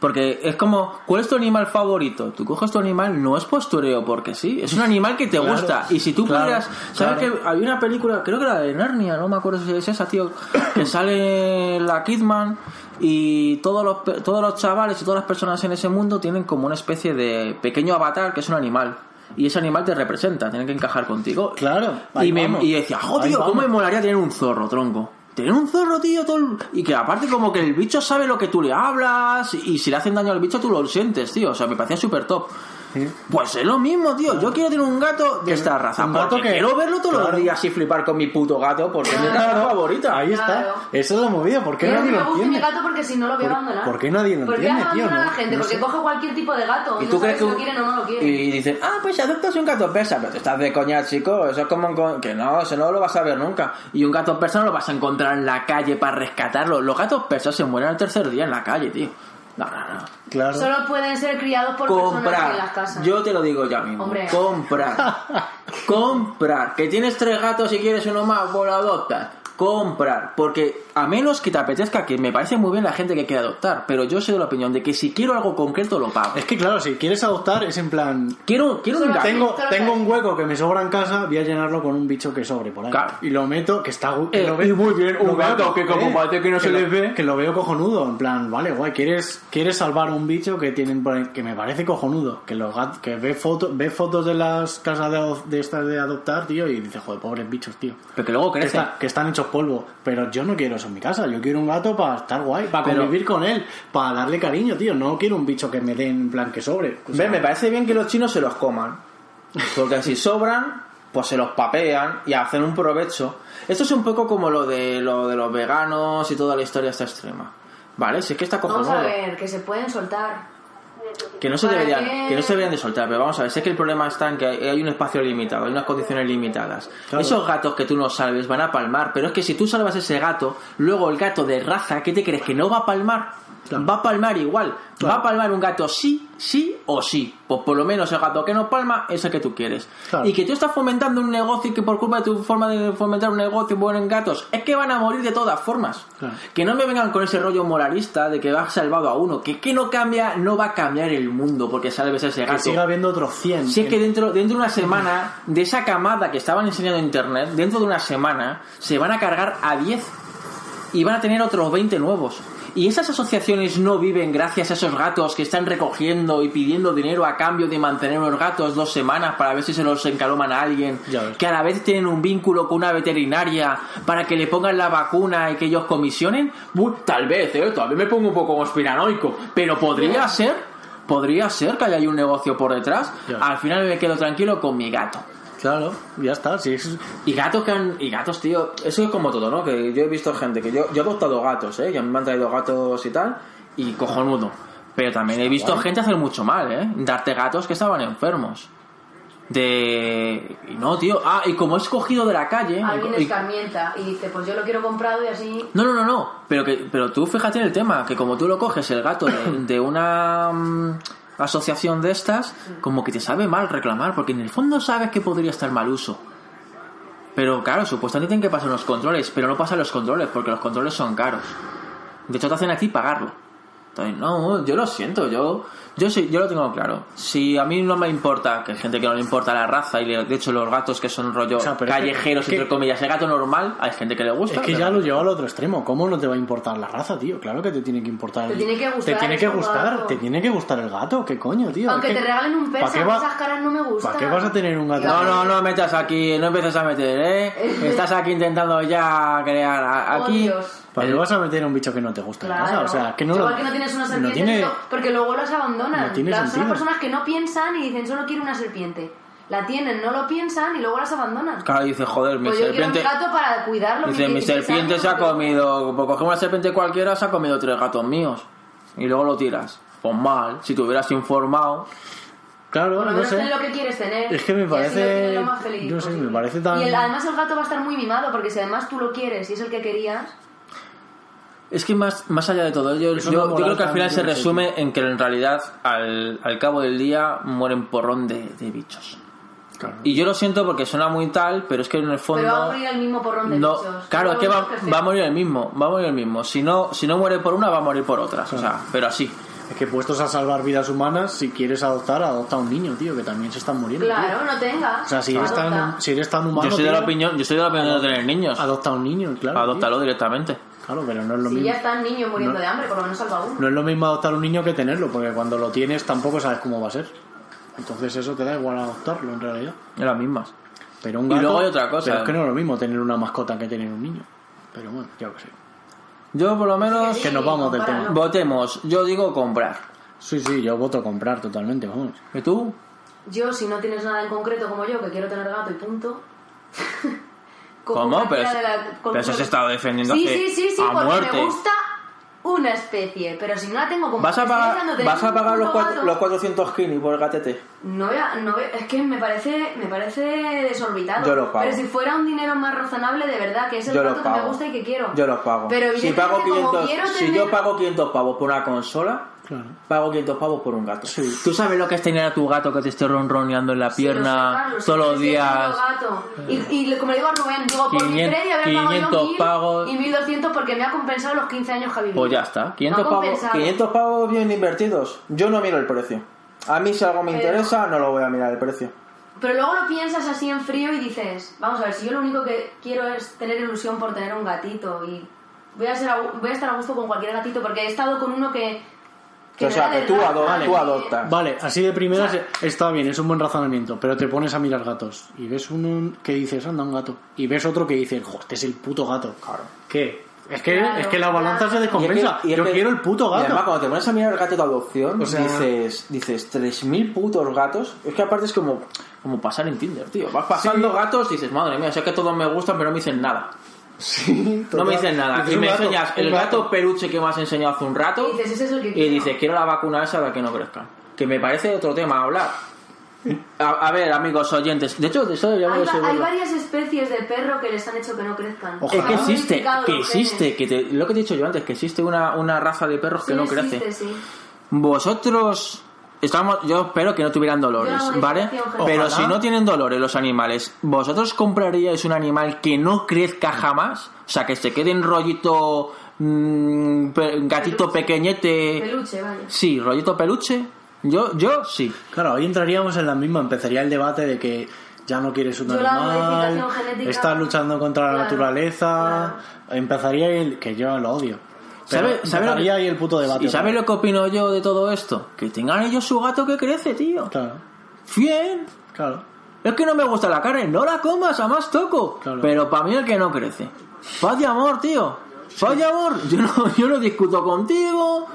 Porque es como, ¿cuál es tu animal favorito? Tú coges tu animal, no es postureo porque sí, es un animal que te Claro, gusta. Y si tú claro, pudieras, ¿sabes claro. que había una película, creo que era de Narnia, no me acuerdo si es esa, tío, que [COUGHS] sale la Kidman y todos los, todos los chavales y todas las personas en ese mundo tienen como una especie de pequeño avatar que es un animal. Y ese animal te representa, tiene que encajar contigo. Claro, Y, me, y decía, joder, ¿cómo me molaría tener un zorro, tronco? Tener un zorro, tío, todo y que aparte como que el bicho sabe lo que tú le hablas y si le hacen daño al bicho tú lo sientes, tío. O sea, me parecía súper top. Sí. Pues es lo mismo, tío. Yo quiero tener un gato de esta raza. un gato porque que- quiero verlo todos claro. los días y flipar con mi puto gato porque es mi Claro, raza favorita. Ahí está. Claro. Esa es la movida. ¿Por qué que nadie me lo guste mi gato porque si no lo voy a ¿Por- abandonar. por qué nadie lo ¿Por qué entiende, tío? a No- la gente? no porque sé. coge cualquier tipo de gato. ¿Y no tú sabes crees si que lo quieren o no lo quieren. Y dicen, ah, pues si adoptas un gato persa, pero te estás de coña, chico. Eso es como con- que no, eso no lo vas a ver nunca. Y un gato persa no lo vas a encontrar en la calle para rescatarlo. Los gatos persas se mueren al tercer día en la calle, tío. No, no, no. Claro. Solo pueden ser criados por personas en las Comprar. casas. Yo te lo digo ya mismo. Hombre. Comprar. [LAUGHS] Comprar. Que tienes tres gatos y quieres uno más, pues lo adoptas. Comprar. Porque a menos que te apetezca, que me parece muy bien la gente que quiere adoptar, pero yo soy de la opinión de que si quiero algo concreto lo pago. Es que claro, si quieres adoptar es en plan... Quiero, quiero un gato. Tengo, tengo un hueco que me sobra en casa, voy a llenarlo con un bicho que sobre por ahí. Claro. Y lo meto, que está... que Eh, lo ve- y muy bien, un gato que como parece que no se lo- le ve. Que lo veo cojonudo, en plan, vale, guay, ¿quieres, quieres salvar un bicho que tienen por ahí- que me parece cojonudo, que los gat- que ve, fotos ve fotos de las casas de, de estas de adoptar, tío, y dice, joder, pobres bichos, tío. Pero que luego Que, crece. está- que están hechos polvo, pero yo no quiero eso en mi casa, yo quiero un gato para estar guay, para Pero- convivir con él, para darle cariño, tío, no quiero un bicho que me den en plan que sobre. O sea, Ve, me parece bien que los chinos se los coman. Porque si [LAUGHS] sobran, pues se los papean y hacen un provecho. Esto es un poco como lo de, lo de los veganos y toda la historia esta extrema. ¿Vale? Si es que está Vamos cojonudo. a ver, que se pueden soltar. Que no, se ¿Para deberían, qué? que no se deberían de soltar, pero vamos a ver, sé que el problema está en que hay hay un espacio limitado, hay unas condiciones limitadas. Claro. Esos gatos que tú no salves van a palmar, pero es que si tú salvas ese gato, luego el gato de raza, ¿qué te crees? ¿Que no va a palmar? Claro. Va a palmar igual. Claro. Va a palmar un gato sí, sí o sí. Pues por lo menos el gato que no palma es el que tú quieres. Claro. Y que tú estás fomentando un negocio y que por culpa de tu forma de fomentar un negocio bueno en gatos, es que van a morir de todas formas. Que no me vengan con ese rollo moralista de que has salvado a uno. Que que no cambia, no va a cambiar el mundo porque salves a ese que gato. siga habiendo otros 100. Si es que dentro, dentro de una semana, [LAUGHS] de esa camada que estaban enseñando en internet, dentro de una semana, se van a cargar a 10 y van a tener otros 20 nuevos. Y esas asociaciones no viven gracias a esos gatos que están recogiendo y pidiendo dinero a cambio de mantener unos gatos dos semanas para ver si se los encaloman a alguien. Que a la vez tienen un vínculo con una veterinaria para que le pongan la vacuna y que ellos comisionen. Tal vez, ¿eh? Tal vez me pongo un poco conspiranoico. Pero podría ser, podría ser que haya un negocio por detrás. Al final me quedo tranquilo con mi gato. Claro, ya está. Si es... Y gatos que han. Y gatos, tío. Eso es como todo, ¿no? Que yo he visto gente que yo, yo he adoptado gatos, ¿eh? Y a mí me han traído gatos y tal. Y cojonudo. Pero también he visto gente hacer mucho mal, ¿eh? Darte gatos que estaban enfermos. De. Y no, tío. Ah, y como es cogido de la calle. Alguien y- escarmienta y dice, pues yo lo quiero comprado y así... No, no, no, no. Pero, que, pero tú fíjate en el tema, que como tú lo coges el gato de, de una mm, asociación de estas, como que te sabe mal reclamar, porque en el fondo sabes que podría estar mal uso. Pero claro, supuestamente tienen que pasar los controles, pero no pasan los controles, porque los controles son caros. De hecho, te hacen a ti pagarlo. Entonces, no, yo lo siento, yo yo sí, yo lo tengo claro. Si a mí no me importa, que hay gente que no le importa la raza, y le- de hecho los gatos que son rollo O sea, callejeros, es que- entre comillas, el gato normal, hay gente que le gusta. Es que ya lo lleva al otro extremo. ¿Cómo no te va a importar la raza, tío? Claro que te tiene que importar. Te el- tiene que gustar, Te tiene que gustar. gato. Te tiene que gustar el gato. ¿Qué coño, tío? Aunque Es te que- regalen un ¿para persa, esas caras no me gustan. ¿Para qué vas a tener un gato? No, no, no metas aquí, no empieces a meter, ¿eh? [LAUGHS] Estás aquí intentando ya crear Oh, aquí. Dios. ¿Para qué vas a meter un bicho que no te gusta en Claro. casa? O sea, es que no. Igual que no tienes una serpiente, no tiene- porque luego las abandonan. no tiene las, son sentido. personas que no piensan y dicen solo quiero una serpiente. La tienen, no lo piensan y luego las abandonan. Claro, dice, joder, mi Pues yo quiero serpiente. un gato para cuidarlo. Dice, mi 16 serpiente se ha comido. Pues cogemos una serpiente cualquiera, se ha comido tres gatos míos. Y luego lo tiras. Pues mal, si te hubieras informado. Claro, Por lo no menos sé. ten lo que quieres tener. Es que me parece- lo tienes lo más feliz no sé, posible. me parece tan- Y el- además el gato va a estar muy mimado porque si además tú lo quieres y es el que querías. Es que más, más allá de todo yo, yo creo que al final se resume en que en realidad al, al cabo del día mueren porrón de, de bichos. Claro. Y yo lo siento porque suena muy tal, pero es que en el fondo... Pero va a morir el mismo porrón de no, bichos. claro, es que va, a morir el mismo, va a morir el mismo. Si no, si no muere por una, va a morir por otras. O sea, pero así. Es que puestos a salvar vidas humanas, si quieres adoptar, adopta a un niño, tío, que también se están muriendo. tío. Claro, no tengas. O sea, si eres, tan, si eres tan humano, Yo soy de la opinión, yo soy de la opinión de no tener niños. adopta a un niño, claro. Adóptalo directamente. Claro, pero no es lo Si mismo. ya está el niño muriendo No. de hambre, por lo menos salva uno. No es lo mismo adoptar un niño que tenerlo, porque cuando lo tienes tampoco sabes cómo va a ser. Entonces eso te da igual adoptarlo en realidad. Es las mismas. Pero un Y gato, luego hay otra cosa. Pero es que no es lo mismo tener una mascota que tener un niño. Pero bueno, yo que sé. Yo por lo menos Que nos vamos del tema. votemos. Yo digo comprar. Sí, sí, yo voto comprar totalmente, vamos. ¿Y tú? Yo, si no tienes nada en concreto como yo, que quiero tener gato y punto. [LAUGHS] ¿Cómo? Pero- de la- pero eso con- se estaba defendiendo Sí, sí, sí, sí, a porque muerte. me gusta una especie, pero si no la tengo como ¿Vas a pagar, vas a pagar los, cuatro- los 400 kini por el gatete? No voy a- no voy- es que me parece, me parece desorbitado. Yo lo pago. Pero si fuera un dinero más razonable, de verdad, que es el Yo lo gato que me gusta y que quiero. Yo los pago. Pero Si, pago evidentemente, como 500, quiero si yo pago 500 pavos por una consola, Claro. pago 500 pavos por un gato. Sí. ¿Tú sabes lo que es tener a tu gato que te esté ronroneando en la Sí, sé, pierna Carlos, todos los días? gato. Y, y como le digo a Rubén, digo, por mi 500 crédito haber pagado 500 yo 1000 pagos. y 1200 porque me ha compensado los 15 años que ha vivido. Pues ya está. 500 Me ha pavos. 500 bien invertidos. Yo no miro el precio. A mí si algo me Pero- interesa, no lo voy a mirar el precio. Pero luego lo piensas así en frío y dices, vamos a ver, si yo lo único que quiero es tener ilusión por tener un gatito y voy a, ser voy a estar a gusto con cualquier gatito porque he estado con uno que... O sea, que tú y- adoptas. Vale, así de primeras está bien, es un buen razonamiento, pero te pones a mirar gatos y ves uno que dices, anda, un gato, y ves otro que dice, joder, este es el puto gato. Claro. ¿Qué? Es que, Claro, es que la balanza claro. se descompensa. Y es que- y es Yo que- quiero el puto Y además, gato. cuando te pones a mirar el gato de adopción, O sea- dices, dices 3.000 putos gatos. Es que aparte es como, Como pasar en Tinder, tío. Vas pasando gatos y dices, madre mía, sé que todos me gustan, pero no me dicen nada. Sí, No me total. dicen nada. Dices, Y me gato, enseñas el gato peluche que me has enseñado hace un rato. Y dices, ese es el que Y quiero. dices, quiero la vacuna esa para que no crezcan. Que me parece otro tema a hablar. A, a ver, amigos oyentes. De hecho, de eso deberíamos Hay, de va- hay varias especies de perro que les han hecho que no crezcan. Ojalá. Es que existe, que existe, que te- lo que te he dicho yo antes, que existe una, una raza de perros que Sí, no existe, crece. sí. Vosotros, estamos, yo espero que no tuvieran dolores, ¿vale? Pero Ojalá. si no tienen dolores los animales, ¿vosotros compraríais un animal que no crezca jamás? O sea, que se quede en rollito mm, gatito Peluche. pequeñete. Peluche, vaya. Sí, rollito peluche. Yo, yo sí. Claro, ahí entraríamos en la misma, empezaría el debate de que ya no quieres un Yo la animal, modificación genética- estás luchando contra la Claro, naturaleza, empezaría el que yo lo odio. Pero ¿Sabe- lo que- ahí el puto debate. ¿Y sabes lo que opino yo de todo esto? Que tengan ellos su gato que crece, tío. Claro, Bien. claro. Es que no me gusta la carne, no la comas, a más toco. Claro. Pero para mí el que no crece. Paz y amor, tío. Paz y amor. Yo no, [LAUGHS] yo no discuto contigo.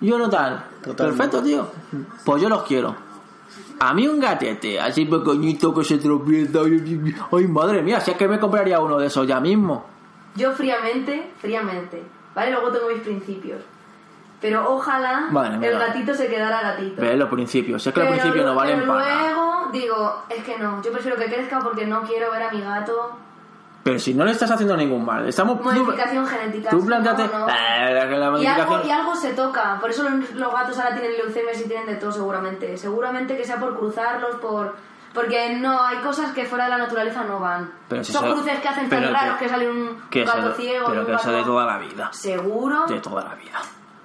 Yo no tal. Totalmente. Perfecto, tío. Pues yo los quiero. A mí un gatete, así pequeñito que se tropieza. Ay, madre mía, si es que me compraría uno de esos ya mismo. Yo fríamente, fríamente, ¿vale? Luego tengo mis principios. Pero ojalá el gatito se quedara gatito. Ve los principios. Es que los Pero principios no valen pero para nada. luego digo, es que no, yo prefiero que crezca porque no quiero ver a mi gato. Pero si no le estás haciendo ningún mal. Estamos. tú- Modificación genética. Tú planteate. no, no. Eh, la Y modificación. algo, y algo se toca, por eso los, los gatos ahora tienen leucemias y tienen de todo seguramente. Seguramente que sea por cruzarlos, por... Porque no, hay cosas que fuera de la naturaleza no van. Pero si Son eso- cruces que hacen tan raros que sale un que eso gato ciego pero un que eso gato- de toda la vida. ¿Seguro? De toda la vida.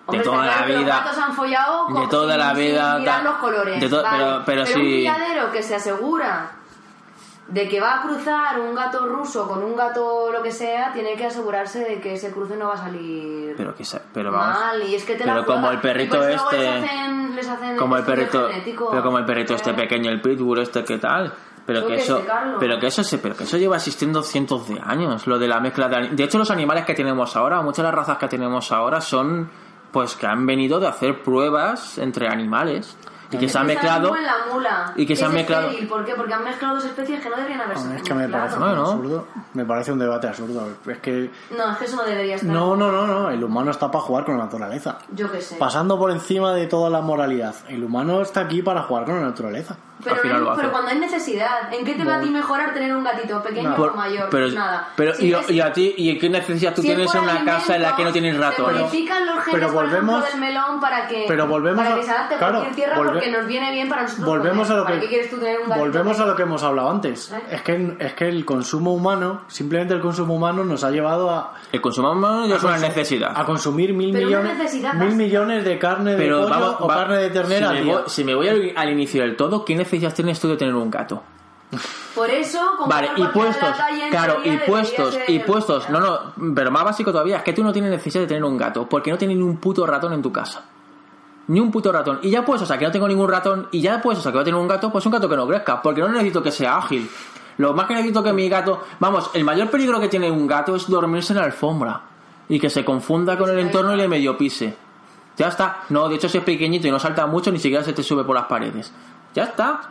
Hombre, de toda la claro que Los vida. gatos han follado de toda sin- la sin vida, mirar ta- los colores. de to- vale. pero- pero un sí. criadero que se asegura de que va a cruzar un gato ruso con un gato lo que sea, tiene que asegurarse de que ese cruce no va a salir Pero que sa- pero vamos. mal. Y es que te pero la como el perrito este. Les hacen, les hacen como el perrito genético. pero como el perrito este pequeño el pitbull este que tal pero que qué eso Carlos. pero que eso se pero que eso lleva existiendo cientos de años lo de la mezcla de de hecho los animales que tenemos ahora muchas de las razas que tenemos ahora son pues que han venido de hacer pruebas entre animales y que se han mezclado en la mula. y que se han mezclado- estéril. ¿Por qué? Porque han mezclado dos especies que no deberían haberse Es que me parece mezclado. Bueno. absurdo. Me parece un debate absurdo. Es que. No, es que eso no debería estar. No, no, no, no. El humano está para jugar con la naturaleza. Yo qué sé. Pasando por encima de toda la moralidad. El humano está aquí para jugar con la naturaleza. Pero, al final no- lo hace. pero cuando hay necesidad, ¿en qué te va a ti mejorar tener un gatito pequeño Por- o mayor? pero, Nada. pero Si y, es- y a ti, ¿y qué necesidad tú si es tienes por en una casa en la que no tienes rato? Se modifican los genes, pero por ejemplo, volvemos- del melón para que, pero volvemos para a- que se adapte a claro, cualquier tierra volve- porque nos viene bien para nosotros Volvemos comer. a lo ¿Para que qué quieres tú tener un gatito volvemos a lo que hemos hablado antes. ¿Eh? Es que es que el consumo humano, simplemente el consumo humano nos ha llevado a El consumo humano ya es una necesidad. a consumir mil Pero una millones necesidad mil básica. millones de carne de Pero pollo o va- carne de ternera si al me, día. voy, si me voy al, al inicio del todo, ¿qué necesidad tienes tú de tener un gato? Por eso, Vale, y puestos, claro, y puestos, y puestos, no, no, pero más básico todavía, es que tú no tienes necesidad de tener un gato, porque no tienes ni un puto ratón en tu casa. Ni un puto ratón. Y ya pues, o sea, que no tengo ningún ratón, y ya pues, o sea, que voy a tener un gato, pues un gato que no crezca, porque no necesito que sea ágil. Lo más que necesito que mi gato, vamos, el mayor peligro que tiene un gato es dormirse en la alfombra y que se confunda con el entorno y le medio pise. Ya está. No, de hecho si es pequeñito y no salta mucho, ni siquiera se te sube por las paredes. Ya está.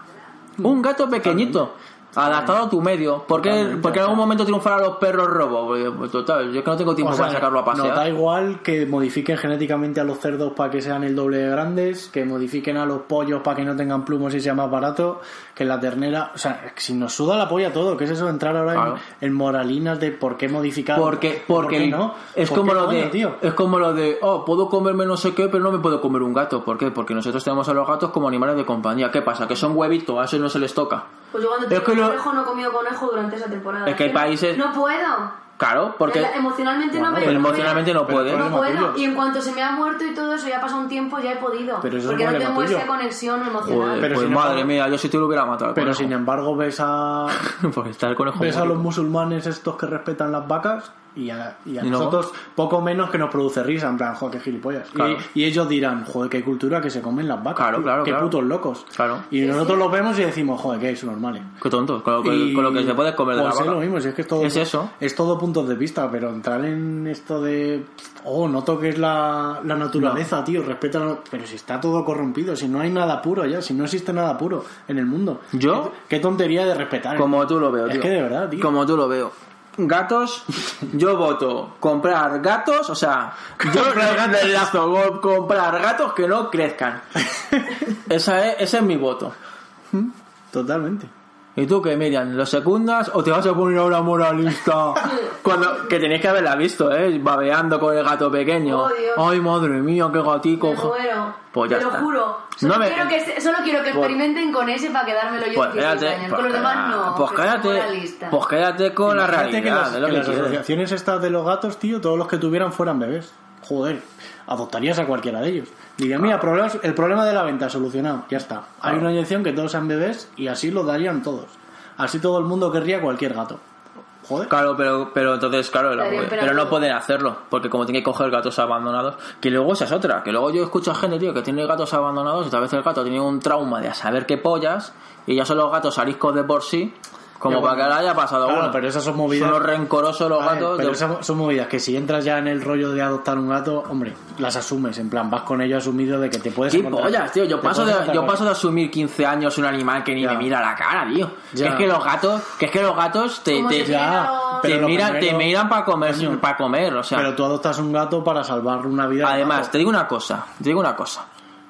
Un gato pequeñito. Adaptado a tu medio. ¿Por qué, porque en algún momento triunfarán los perros robos? Pues, pues, total, yo es que no tengo tiempo O sea, para sacarlo a Nos da pasear. igual que modifiquen genéticamente a los cerdos para que sean el doble de grandes, que modifiquen a los pollos para que no tengan plumos y sea más barato, que la ternera. O sea, si nos suda la polla todo, ¿qué es eso de entrar ahora en- Claro. en, moralinas de por qué modificar? Porque, ¿Por porque qué no? es ¿Por como lo coño, de, tío? es como lo de, oh, puedo comerme no sé qué, pero no me puedo comer un gato. ¿Por qué? Porque nosotros tenemos a los gatos como animales de compañía. ¿Qué pasa? Que son huevitos, a eso no se les toca. Pues yo cuando Es tengo lo- conejo no he comido conejo durante esa temporada. Es que hay no- países- No puedo. Claro, porque Eh, Emocionalmente no Bueno, pero no me- emocionalmente no pero puede. No puedo. Y en cuanto se me ha muerto y todo eso, ya ha pasado un tiempo, ya he podido. Pero eso es porque no tengo tuyo. esa conexión emocional. Joder, Pero pues madre embargo- mía, yo si te lo hubiera matado. Pero conejo. sin embargo ves a [LAUGHS] Porque está el conejo. ves a los musulmanes estos que respetan las vacas y a, y a Y no. nosotros poco menos que nos produce risa, en plan, joder, qué gilipollas. Claro. Y, y ellos dirán, joder, qué cultura que se comen las vacas. Claro, claro, Qué claro. putos locos. Claro. Y nosotros los vemos y decimos, joder, que es normal. Qué tonto, con lo que, Y- con lo que se puede comer de la pues es vaca. lo mismo, si es que es todo, Es eso. es todo puntos de vista, pero entrar en esto de, oh, no toques la, la naturaleza, tío, respeta la- Pero si está todo corrompido, si no hay nada puro ya, si no existe nada puro en el mundo. ¿Yo? Qué, qué tontería de respetar. Como tú lo veo, Es tío. que de verdad, tío. Como tú lo veo. Gatos, yo voto comprar gatos, o sea, yo lazo go- comprar gatos que no crezcan. [LAUGHS] Esa es, ese es mi voto. Totalmente. ¿Y tú qué, Miriam? ¿Lo secundas o te vas a poner ahora moralista? [LAUGHS] Cuando, que tenéis que haberla visto, ¿eh? Babeando con el gato pequeño. Oh, Dios. Ay, madre mía, qué gatico. Me muero. Pues ya Te lo está. juro. Solo, No me- quiero que, se- solo quiero que Pues- experimenten con ese para quedármelo yo Pues en 16 quédate, años. pues, Con los demás no. pues que quédate, pues quédate con la realidad que las, de lo que que las quieres. asociaciones estas de los gatos, tío, todos los que tuvieran fueran bebés. Joder, adoptarías a cualquiera de ellos. Diría, mira, problemas- el problema de la venta solucionado, ya está. Hay una inyección que todos sean bebés y así lo darían todos. Así todo el mundo querría cualquier gato. Joder. Claro, pero, pero entonces, claro, pero, no pueden hacerlo, porque como tienen que coger gatos abandonados, que luego esa es otra, que luego yo escucho a gente, tío, que tiene gatos abandonados y tal vez el gato tiene un trauma de a saber qué pollas, y ya son los gatos ariscos de por sí, como para bueno, que le haya pasado claro, uno. pero esas son movidas- Son los rencorosos los ver, gatos. pero de- esas son movidas que si entras ya en el rollo de adoptar un gato, hombre, las asumes. En plan, vas con ello asumido de que te puedes ¿Qué encontrar- pollas, tío? Yo paso, de, yo paso de asumir 15 años un animal que ni Ya. me mira a la cara, tío. Ya. Que es que los gatos, que es que los gatos te, te, te, miran, te miran para comer, Coño. para comer, o sea. Pero tú adoptas un gato para salvar una vida. de Además, te digo una cosa, te digo una cosa.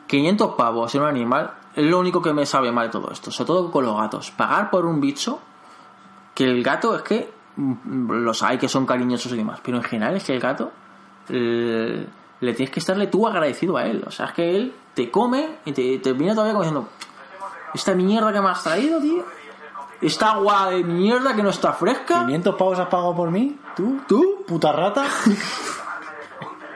500 pavos en un animal es lo único que me sabe mal de todo esto, sobre todo con los gatos. Pagar por un bicho, que el gato es que mm, los hay que son cariñosos y demás, pero en general es que el gato eh, le tienes que estarle tú agradecido a él. O sea, es que él te come y te, te viene todavía como diciendo, esta mierda que me has traído, tío. Esta agua de mierda que no está fresca. 500 pavos has pagado por mí, tú, ¿Tú? puta rata. [LAUGHS]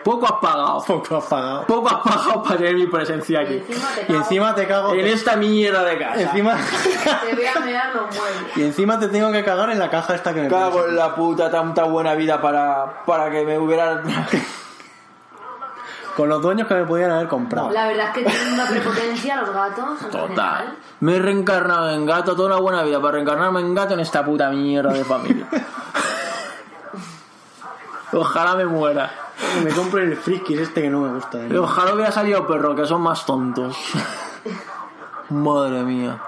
Poco has pagado. [LAUGHS] Poco has pagado. Poco has pagado para tener mi presencia Y aquí. encima te Y encima te cago. En esta mierda de casa. Encima, Te voy a mirar los muebles. [LAUGHS] y encima te tengo que cagar en la caja esta que me Cago en la puta, tanta buena vida para, para que me hubieran... [LAUGHS] Con los dueños que me podían haber comprado. La verdad es que tienen una prepotencia los gatos. Total. general. Me he reencarnado en gato toda una buena vida para reencarnarme en gato en esta puta mierda de familia. Ojalá me muera. Me compro el frikis este que no me gusta. Y Ojalá hubiera salido perro, que son más tontos. [LAUGHS] Madre mía.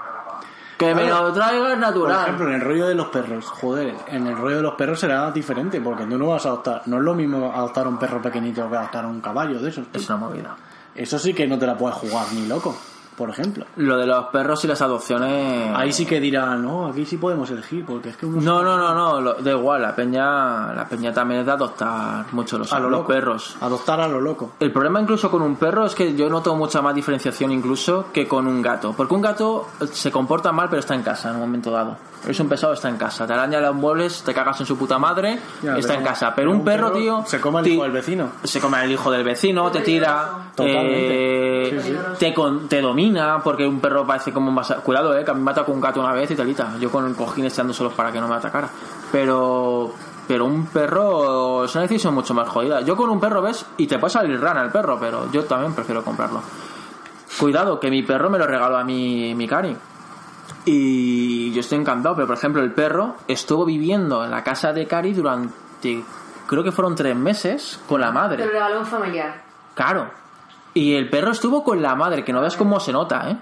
Que me lo traigas Por natural. ejemplo, en el rollo de los perros, joder, en el rollo de los perros será diferente, porque tú no vas a adoptar, no es lo mismo adoptar un perro pequeñito que adoptar un caballo de esos. Es una movida. Eso sí que no te la puedes jugar ni loco. Por ejemplo. Lo de los perros y las adopciones. Ahí sí que dirán, no, aquí sí podemos elegir, porque es que uno No, no, no, no, lo- da igual, la peña, la peña también es de adoptar mucho los, a lo los loco. perros. Adoptar a lo loco. El problema incluso con un perro es que yo noto mucha más diferenciación incluso que con un gato. Porque un gato se comporta mal pero está en casa en un momento dado. Es un pesado, está en casa. Te araña los muebles, te cagas en su puta madre, Ya, está pero- en casa. Pero un perro, tío... Se come al ti- hijo del vecino. Se come al hijo del vecino, te tira, Totalmente. eh, Sí, sí. Te, con- te domina, porque un perro parece como un basa- Cuidado, eh, que a mí me atacó un gato una vez y talita. Yo con el cojín echando solos para que no me atacara. Pero... Pero un perro es una decisión mucho más jodida. Yo con un perro ves y te puede salir rana el perro, pero yo también prefiero comprarlo. Cuidado, que mi perro me lo regaló a mi, mi cari. Y yo estoy encantado, pero por ejemplo el perro estuvo viviendo en la casa de Cari durante, creo que fueron tres meses, con la Te lo madre. regaló un familiar. Claro. Y el perro estuvo con la madre, que no ves cómo se nota, ¿eh?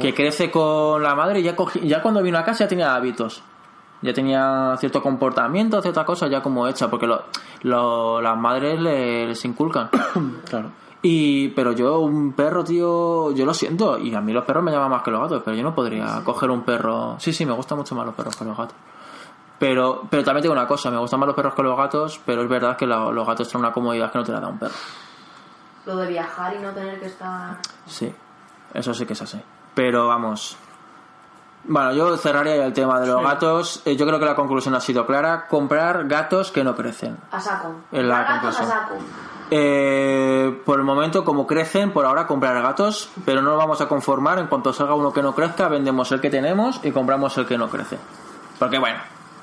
Que crece con la madre y ya, cogi- ya cuando vino a casa ya tenía hábitos. Ya tenía cierto comportamiento, cierta cosa ya como hecha, porque lo, lo- las madres le- les inculcan. [COUGHS] Claro. Y, pero yo, un perro, tío, yo lo siento. Y a mí los perros me llaman más que los gatos, pero yo no podría coger un perro. Sí, sí, me gustan mucho más los perros que los gatos. Pero, pero también tengo una cosa, me gustan más los perros que los gatos, pero es verdad que la- los gatos tienen una comodidad que no te la da un perro. Lo de viajar y no tener que estar. Sí, eso sí que es así. Pero vamos. Bueno, yo cerraría el tema de los gatos. Eh, Yo creo que la conclusión ha sido clara. Comprar gatos que no crecen. A saco. Es la Gatos a conclusión. saco. Eh, por el momento, como crecen, por ahora comprar gatos, pero no nos vamos a conformar. En cuanto salga uno que no crezca, vendemos el que tenemos y compramos el que no crece. Porque bueno,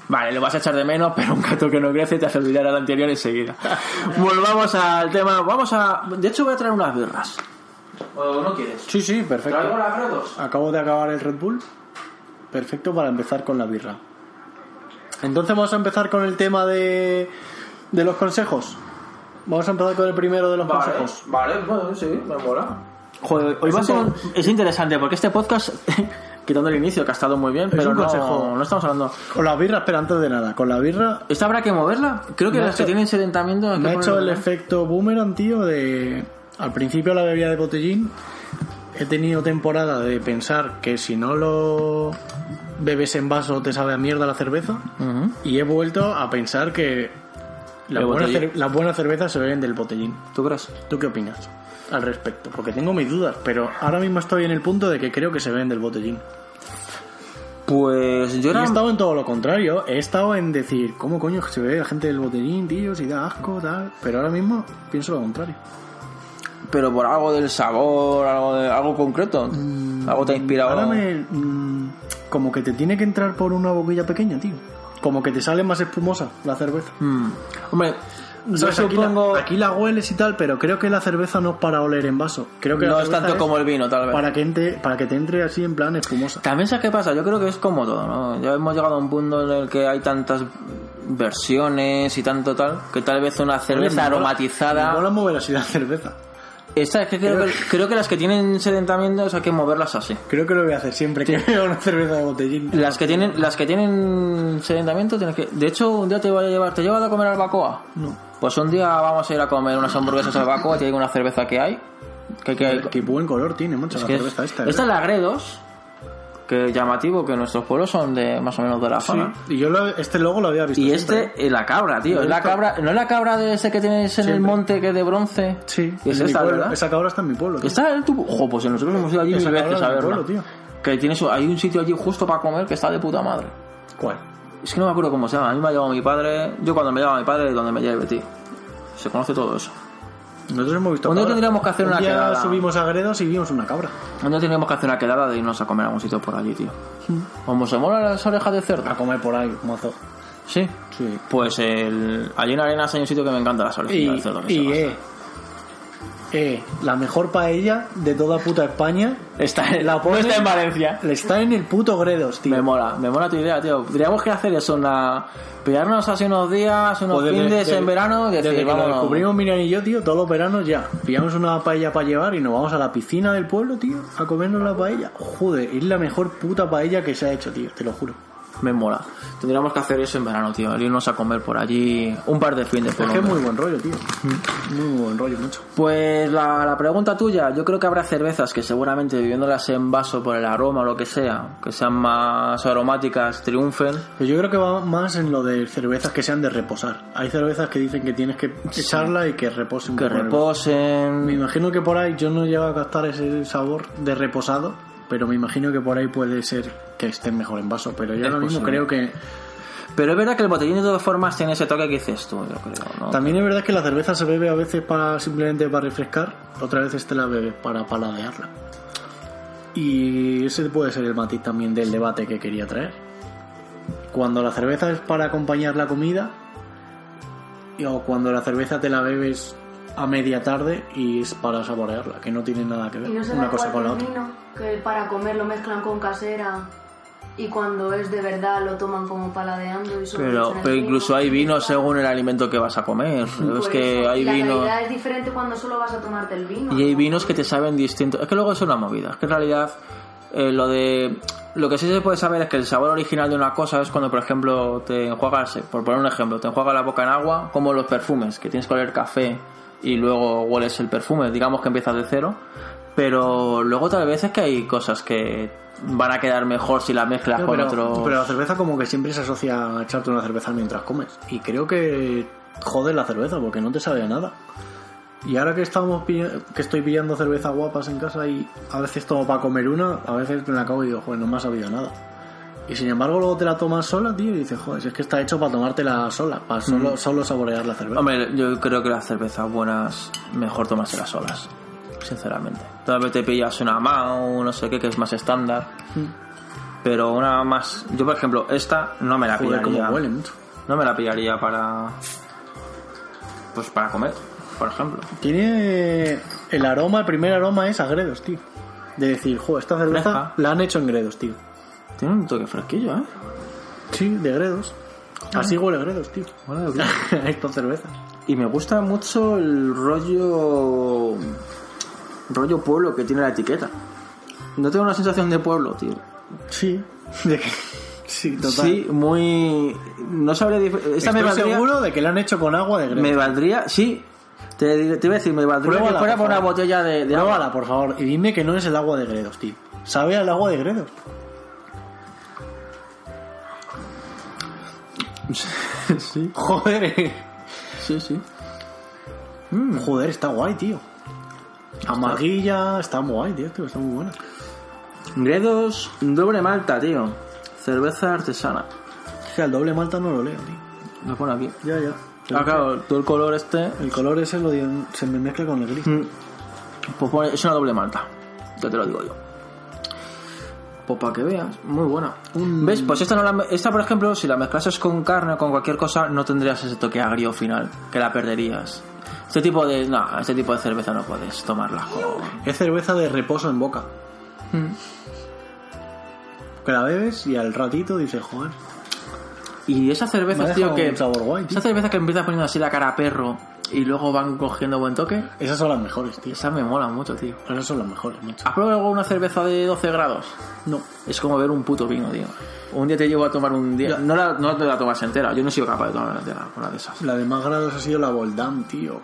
vale, lo vas a echar de menos, pero un gato que no crece te hace olvidar al anterior enseguida. [LAUGHS] Volvamos al tema. Vamos a. De hecho, voy a traer unas birras. ¿O no quieres? Sí, sí, perfecto. ¿Traigo las Gredos? Acabo de acabar el Red Bull. Perfecto para empezar con la birra. Entonces vamos a empezar con el tema de, de los consejos. Vamos a empezar con el primero de los Vale, consejos. vale, bueno, sí, me mola. Joder, hoy va a ser un- es interesante porque este podcast, [LAUGHS] quitando el inicio, que ha estado muy bien, pero un no, consejo. no estamos hablando. Con la birra, espera, antes de nada. Con la birra ¿Esta habrá que moverla? Creo que Me ha las que tienen sedentamiento. hay que me ha hecho el ponerla. efecto boomerang, tío, de... Al principio la bebía de botellín. He tenido temporada de pensar que si no lo bebes en vaso te sabe a mierda la cerveza. Ujú. Y he vuelto a pensar que las buenas, buenas cervezas se beben del botellín. ¿Tú crees? ¿Tú qué opinas al respecto? Porque tengo mis dudas, pero ahora mismo estoy en el punto de que creo que se beben del botellín. Pues yo Y he era... estado en todo lo contrario. He estado en decir, ¿cómo coño se bebe la gente del botellín, tío? Si da asco, tal. Pero ahora mismo pienso lo contrario. Pero por algo del sabor, algo, de, algo concreto. algo te ha inspirado. Ahora me. mm, como que te tiene que entrar por una boquilla pequeña, tío. Como que te sale más espumosa la cerveza. Mm. Hombre, ¿Sabes? Aquí, la, supongo... aquí la hueles y tal, pero creo que la cerveza no es para oler en vaso. Creo que la no es tanto como el vino, tal vez. para que entre, para que te entre así en plan espumosa. También sabes qué pasa, yo creo que es como todo, ¿no? Ya hemos llegado a un punto en el que hay tantas versiones y tanto tal, que tal vez una cerveza Me aromatizada... Me mola mover así la cerveza. Esta es que creo, que creo que las que tienen sedentamientos hay que moverlas así. Creo que lo voy a hacer siempre que vea una cerveza de botellín. Las que tienen, las que tienen sedentamiento tienes que. De hecho, un día te voy a llevar, ¿te he llevado a comer albacoa? No. Pues un día vamos a ir a comer unas hamburguesas al albacoa te digo una cerveza que hay. Que, que, Qué buen color tiene, mucho es la cerveza es- esta. ¿eh? esta es la Gredos, que llamativo que nuestros pueblos son de más o menos de la Sí, zona. y yo lo- este logo lo había visto. Y siempre, este es la cabra, tío. Es la cabra, ¿No es la cabra de ese que tienes en el monte que es de bronce? Sí, es esta. ¿verdad? Esa cabra está en mi pueblo. tío. Está en tu... Ojo, pues nosotros hemos ido allí mil veces a verla. pueblo. Que tienes, hay un sitio allí justo para comer que está de puta madre. ¿Cuál? Es que no me acuerdo cómo se llama. A mí me ha llevado mi padre. Yo cuando me lleva mi padre, donde me lleve, tío. Se conoce todo eso. Nosotros hemos visto. Cabra. tendríamos que hacer Un una día quedada. subimos a Gredos y vimos una cabra. Día tendríamos que hacer una quedada de irnos a comer a algún sitio por allí, tío. Como se molan las orejas de cerdo. A comer por ahí, mozo. Sí. Sí. Pues el... allí en Arenas hay un sitio que me encanta las orejas de cerdo. que y se eh, eh, la mejor paella de toda puta España Está en, la no ponen- está en Valencia. está en el puto Gredos, tío. Me mola, me mola tu idea, tío. Tendríamos que hacer eso, una... pillarnos así unos días, unos Pues desde- fines desde- en verano y Desde decir, que lo descubrimos Miriam y yo, tío, todos los veranos ya. Pillamos una paella para llevar y nos vamos a la piscina del pueblo, tío, a comernos la paella. Joder, es la mejor puta paella que se ha hecho, tío, te lo juro. Me mola. Tendríamos que hacer eso en verano, tío. El irnos a comer por allí un par de fines Es que es muy buen rollo, tío. Muy buen rollo, mucho. Pues la, la pregunta tuya, yo creo que habrá cervezas que seguramente viviéndolas en vaso por el aroma o lo que sea, que sean más aromáticas, triunfen. Pero yo creo que va más en lo de cervezas que sean de reposar. Hay cervezas que dicen que tienes que echarla y que repose un Que poco en el- Me reposen. imagino que por ahí yo no llego a captar ese sabor de reposado, pero me imagino que por ahí puede ser que estén mejor en vaso. Pero yo Es ahora mismo posible. creo que Pero es verdad que el botellín de todas formas tiene ese toque que dices tú, yo creo, ¿no? también es verdad que la cerveza se bebe a veces para simplemente para refrescar, otras veces te la bebes para paladearla. Y ese puede ser el matiz también del debate que quería traer. Cuando la cerveza es para acompañar la comida, o cuando la cerveza te la bebes a media tarde y es para saborearla, que no tiene nada que ver no una cosa con la otra. vino, que para comer lo mezclan con casera y cuando es de verdad lo toman como paladeando y Pero, pero vino. incluso hay vino según el alimento que vas a comer. [LAUGHS] Por es que eso, hay y la vino. calidad es diferente cuando solo vas a tomarte el vino. Y hay ¿no? vinos que te saben distinto. Es que luego es una movida. Es que en realidad eh, lo de lo que sí se puede saber es que el sabor original de una cosa es cuando, por ejemplo, te enjuagas, por poner un ejemplo, te enjuagas la boca en agua, como los perfumes, que tienes que oler café y luego hueles el perfume, digamos que empiezas de cero. Pero luego tal vez es que hay cosas que van a quedar mejor si las mezclas con otros. pero la cerveza como que siempre se asocia a echarte una cerveza mientras comes. Y creo que jode la cerveza porque no te sabe a nada. Y ahora que estamos que estoy pillando cerveza guapas en casa y a veces tomo para comer una, a veces me la acabo y digo, joder, no me ha sabido nada. Y sin embargo luego te la tomas sola, tío, y dices, joder, si es que está hecho para tomártela sola, para solo, solo saborear la cerveza. Hombre, yo creo que las cervezas buenas mejor tomárselas solas, sinceramente. Tal vez te pillas una Mao, no sé qué, que es más estándar. Pero una más... Yo, por ejemplo, esta no me la Joder, pillaría. como huele mucho. No me la pillaría para... Pues para comer, por ejemplo. Tiene el aroma, el primer aroma es a Gredos, tío. De decir, joder, esta cerveza la han hecho en Gredos, tío. Tiene un toque fresquillo, ¿eh? Sí, de Gredos. Así huele Gredos, tío. Huele de [LAUGHS] Esta cerveza. Y me gusta mucho el rollo... Rollo pueblo que tiene la etiqueta. No tengo una sensación de pueblo, tío. Sí. [LAUGHS] De que- Sí, total. Sí, muy... No sabría... Esta Estoy me valdría... seguro de que la han hecho con agua de Gredos. Me valdría... Sí. Te, te iba a decir, me valdría Pruébala, que fuera por por una botella de, de agua. Por favor, y dime que no es el agua de Gredos, tío. ¿Sabe al agua de Gredos? [LAUGHS] sí, Joder. sí, sí. Joder, está guay, tío. Amarguilla, está muy guay, tío, tío, está muy buena. Gredos, doble malta, tío. Cerveza artesana. Es que al doble malta no lo leo, tío. Lo pone aquí. Ya, ya. Ah, claro, todo el color este... El color ese lo se me mezcla con el gris. mm, Pues pone- es una doble malta. Ya te lo digo yo. Pues para que veas, muy buena. ¿Ves? Pues esta, no la, esta, por ejemplo, si la mezclases con carne o con cualquier cosa, no tendrías ese toque agrio final, que la perderías. Este tipo de. No, este tipo de cerveza no puedes tomarla con. Es cerveza de reposo en boca. Que la bebes y al ratito dices, joder. Y esa Me ha cerveza, dejado tío, que. sabor guay, tío. Esa cerveza que empieza poniendo así la cara a perro y luego van cogiendo buen toque, Esas son las mejores, tío. esa me mola mucho, tío. Esas son las mejores, macho. ¿Has probado alguna cerveza de 12 grados? No. Es como ver un puto vino, tío. Un día te llevo a tomar un día. No, la, no te la tomas entera. Yo no he sido capaz de tomar entera una de esas. La de más grados ha sido la Voldam, tío.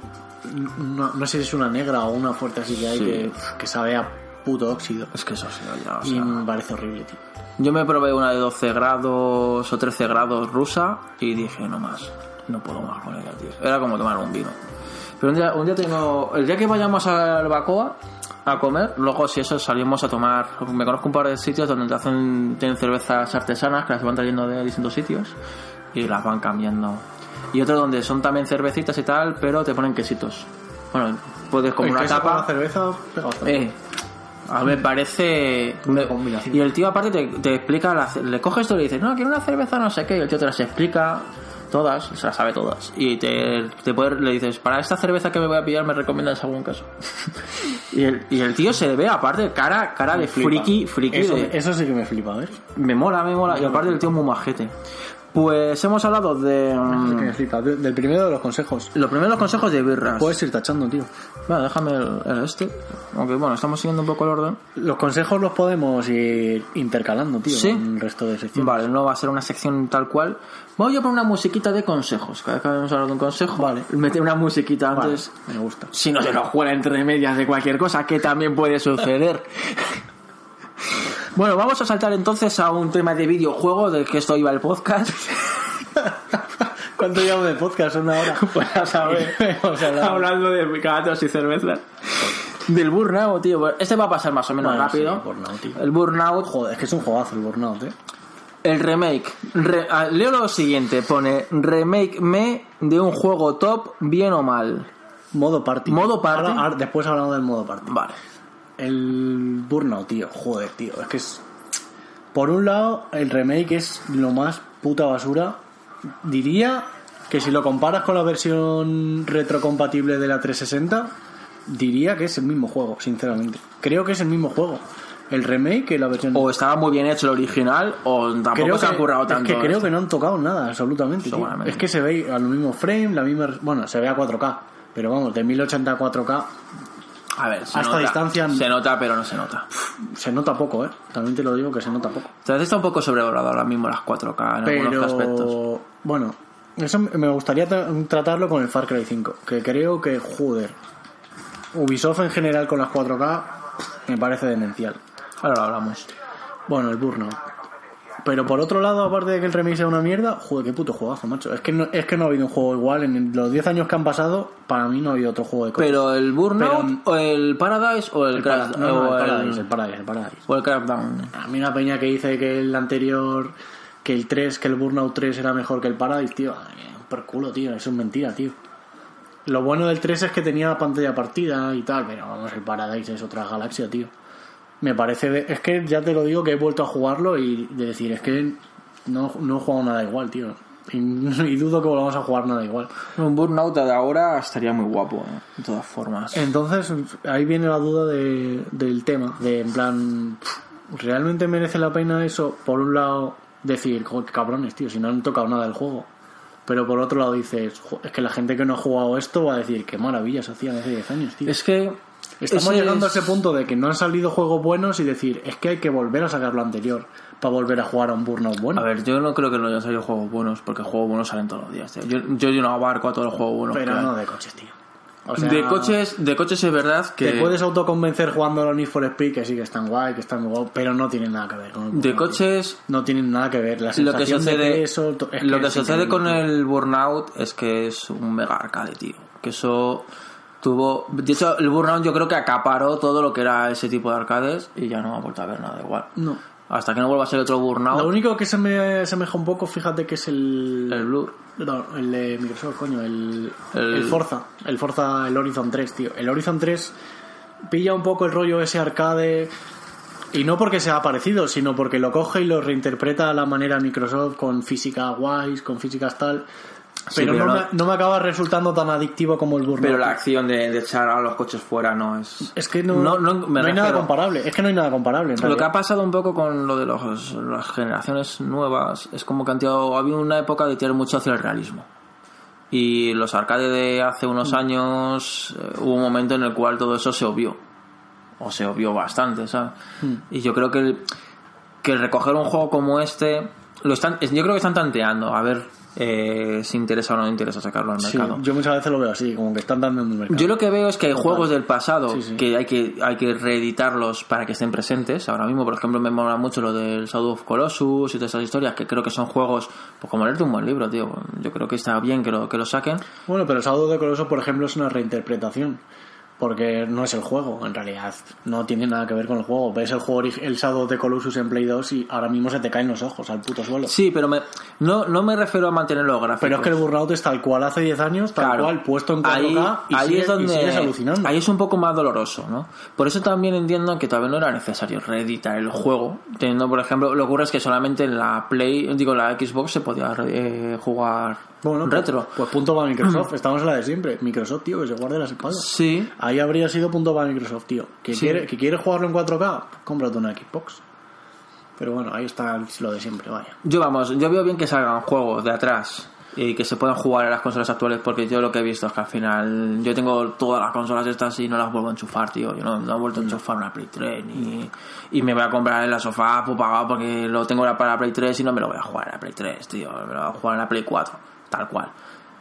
No, no sé si es una negra o una fuerte así que hay Sí. que, que sabe a puto óxido. Es que eso sí, ya, o Y sea, me parece horrible, tío. Yo me probé una de 12 grados o 13 grados rusa y dije, no más. No puedo más con ella, tío. Era como tomar un vino. Pero un día, un día tengo. El día que vayamos al Bacoa a comer, luego si eso salimos a tomar. Me conozco un par de sitios donde te hacen, tienen cervezas artesanas que las van trayendo de distintos sitios y las van cambiando. Y otro donde son también cervecitas y tal, pero te ponen quesitos. Bueno, puedes como una queso con tapa. la cerveza. Eh, a mí me parece. me- combinación. y el tío, aparte, te, te explica. la le coges esto y le dices, no, quiero una cerveza, no sé qué. Y el tío te las explica todas, se las sabe todas. Y te, te puede- le dices, para esta cerveza que me voy a pillar, me recomiendas algún caso. [LAUGHS] y, el, y el tío se le ve, aparte, cara, cara de Flipa. friki, friki. Eso, de- eso sí que me flipa, a ver. me mola, me mola. Y aparte, el tío es muy majete. Pues hemos hablado de. mm. De- Del primero de los consejos. los primeros consejos de birras. Puedes ir tachando, tío. Bueno, déjame el, el este. Aunque bueno, estamos siguiendo un poco el orden. Los consejos los podemos ir intercalando, tío, Sí. con el resto de secciones. Vale, no va a ser una sección tal cual. Voy a poner una musiquita de consejos. Cada vez que vamos a hablar de un consejo, Vale. mete una musiquita Vale, antes. me gusta. Si no se nos juega entre medias de cualquier cosa, que también puede suceder. [LAUGHS] bueno, vamos a saltar entonces a un tema de videojuego, del que esto iba el podcast. [LAUGHS] ¿Cuánto llevamos de podcast? Una hora. [LAUGHS] Pues a saber. Hablando de gatos y cervezas. Del Burnout, tío. Este va a pasar más o menos Bueno, rápido. sí, Burnout, tío. El Burnout, Joder, es que es un juegazo el Burnout, eh. el remake. Re- ah, leo lo siguiente: pone remake me de un juego top, bien o mal. Modo party. Modo party. Ahora- ahora- después hablamos del modo party. Vale. El Burnout, tío. Joder, tío. Es que es. Por un lado, el remake es lo más puta basura. Diría que si lo comparas con la versión retrocompatible de la 360, diría que es el mismo juego, sinceramente. Creo que es el mismo juego. El remake y la versión. O estaba muy bien hecho el original, o tampoco creo se que, han currado es tanto. que creo que no han tocado nada, absolutamente. tío. Es que se ve a los mismos frames, la misma. Bueno, se ve a 4K. Pero vamos, de 1080 a 4K A ver, se a esta distancia- Se nota, pero no se nota. se nota poco, ¿eh? También te lo digo que se nota poco. Entonces está un poco sobrevalorado ahora mismo las 4K en algunos aspectos. Pero bueno, eso me gustaría tra- tratarlo con el Far Cry 5, que creo que, joder, Ubisoft en general con las 4K me parece demencial. Ahora lo hablamos. Bueno, el Burnout. Pero por otro lado, aparte de que el remake sea una mierda, joder, qué puto juegazo, macho. Es que no, es que no ha habido un juego igual en los 10 años que han pasado, para mí no ha habido otro juego de coches. Pero el Burnout, Pero- o el Paradise, o el, el, Crash, Parad- no, no, o el Paradise, el Paradise, el Paradise. o el Crackdown. A mí una peña que dice que el anterior, que el 3, que el Burnout 3 era mejor que el Paradise, tío, por culo, tío, eso es mentira, tío. Lo bueno del 3 es que tenía pantalla partida y tal, pero vamos, el Paradise es otra galaxia, tío. Me parece, de- es que ya te lo digo que he vuelto a jugarlo y de decir, es que no, no he jugado nada igual, tío. Y, [LAUGHS] y dudo que volvamos a jugar nada igual. Un Burnout de ahora estaría muy guapo, ¿eh? de todas formas. Entonces, ahí viene la duda de- del tema, de en plan, ¿realmente merece la pena eso? Por un lado, decir, "Joder, qué cabrones, tío, si no han tocado nada del juego. Pero por otro lado dices, "Jo, es que la gente que no ha jugado esto va a decir, qué maravillas hacían hace 10 años, tío. Es que. Estamos ese llegando es- a ese punto de que no han salido juegos buenos y decir, es que hay que volver a sacar lo anterior para volver a jugar a un Burnout bueno. A ver, yo no creo que no hayan salido juegos buenos, porque juegos buenos salen todos los días. tío. Yo, yo, yo no abarco a todos los juegos buenos. pero no de coches, tío. O sea, de coches, de coches es verdad que. Te puedes autoconvencer jugando a los Need for Speed que sí que están guay, que están guay, pero no tienen nada que ver con el De coches, no tienen nada que ver. La lo que de sucede, eso, lo que sucede con el Burnout es que es un mega arcade, tío. Que eso tuvo. De hecho, el Burnout yo creo que acaparó todo lo que era ese tipo de arcades y ya no ha vuelto a ver nada igual. No. Hasta que no vuelva a ser otro Burnout. Lo único que se me asemeja un poco, fíjate que es el. El Blur. No, el de Microsoft, coño, el, El- el Forza. El Forza, el Horizon 3, tío. El Horizon 3 pilla un poco el rollo ese arcade. Y no porque sea parecido, sino porque lo coge y lo reinterpreta a la manera Microsoft con física guays, con físicas tal. Sí, Pero, pero no, no- me, no me acaba resultando tan adictivo como el Burnout. Pero la acción de, de echar a los coches fuera no es. Es que no, No, no, me hay nada comparable. Es que no hay nada comparable. en Lo que ha pasado un poco con lo de los, las generaciones nuevas es como que han tirado, había una época de tirar mucho hacia el realismo. Y los arcades de hace unos Mm. años eh, hubo un momento en el cual todo eso se obvió. O se obvió bastante, ¿sabes? Mm. Y yo creo que el, que recoger un juego como este, lo están, es- yo creo que están tanteando a ver eh, si interesa o no interesa sacarlo al Sí, mercado. yo muchas veces lo veo así, como que están dando en el mercado. Yo lo que veo es que hay juegos del pasado Sí, sí. que hay que hay que reeditarlos para que estén presentes. Ahora mismo, por ejemplo, me mola mucho lo del Shadow of Colossus y todas esas historias que creo que son juegos pues como leerte un buen libro, tío. Yo creo que está bien que lo que lo saquen. Bueno, pero el Shadow de Colossus, por ejemplo, es una reinterpretación. Porque no es el juego, en realidad. No tiene nada que ver con el juego. Ves el juego el Shadow de Colossus en Play 2 y ahora mismo se te caen los ojos al puto suelo. Sí, pero me, no no me refiero a mantener los gráficos. Pero es que el Burnout es tal cual hace 10 años, tal Claro. cual, puesto en 4K ahí, y, ahí es donde y sigues alucinando. ahí es un poco más doloroso no por eso también entiendo que todavía no era necesario reeditar el juego teniendo por ejemplo lo que ocurre es que solamente en la play digo la Xbox se podía eh, jugar Bueno, retro Pues, pues punto para Microsoft. Estamos en la de siempre. Microsoft, tío, que se guarde las espaldas. sí Ahí habría sido punto para Microsoft, tío. ¿Que, Sí. quiere, que quiere jugarlo en 4K? Pues cómprate una Xbox. Pero bueno, ahí está lo de siempre, vaya. Yo vamos, yo veo bien que salgan juegos de atrás y que se puedan jugar en las consolas actuales porque yo lo que he visto es que al final yo tengo todas las consolas estas y no las vuelvo a enchufar, tío. Yo no, no he vuelto a enchufar una Play 3 ni- y me voy a comprar en la sofá pues, pagado porque lo tengo para la Play 3 y no me lo voy a jugar en la Play 3, tío. Me lo voy a jugar en la Play 4, tal cual.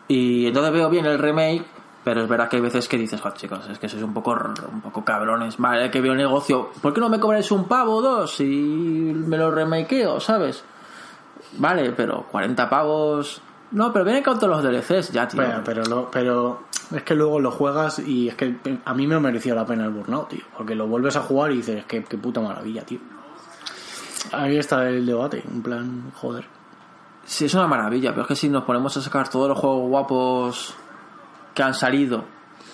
Y entonces veo bien el remake, pero es verdad que hay veces que dices, joder, chicos, es que sois un poco, un poco cabrones. Vale, que veo el negocio, ¿por qué no me cobráis un pavo o dos y me lo remakeo, sabes? Vale, pero 40 pavos. No, pero vienen con todos los DLCs ya, tío. Pero, pero, lo- pero es que luego lo juegas y es que a mí me ha merecido la pena el Burnout, tío. Porque lo vuelves a jugar y dices, es que qué puta maravilla, tío. Ahí está el debate, en plan, joder. Sí, es una maravilla, pero es que si nos ponemos a sacar todos los juegos guapos que han salido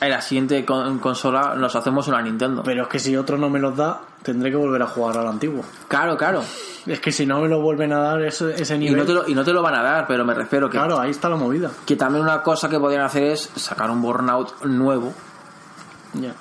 en la siguiente con- consola, nos hacemos una Nintendo. Pero es que si otro no me los da, tendré que volver a jugar al antiguo. Claro, claro. Es que si no me lo vuelven a dar ese, ese Y nivel... no, te lo, y no te lo van a dar, pero me refiero que, Claro, ahí está la movida. que también una cosa que podrían hacer es sacar un Burnout nuevo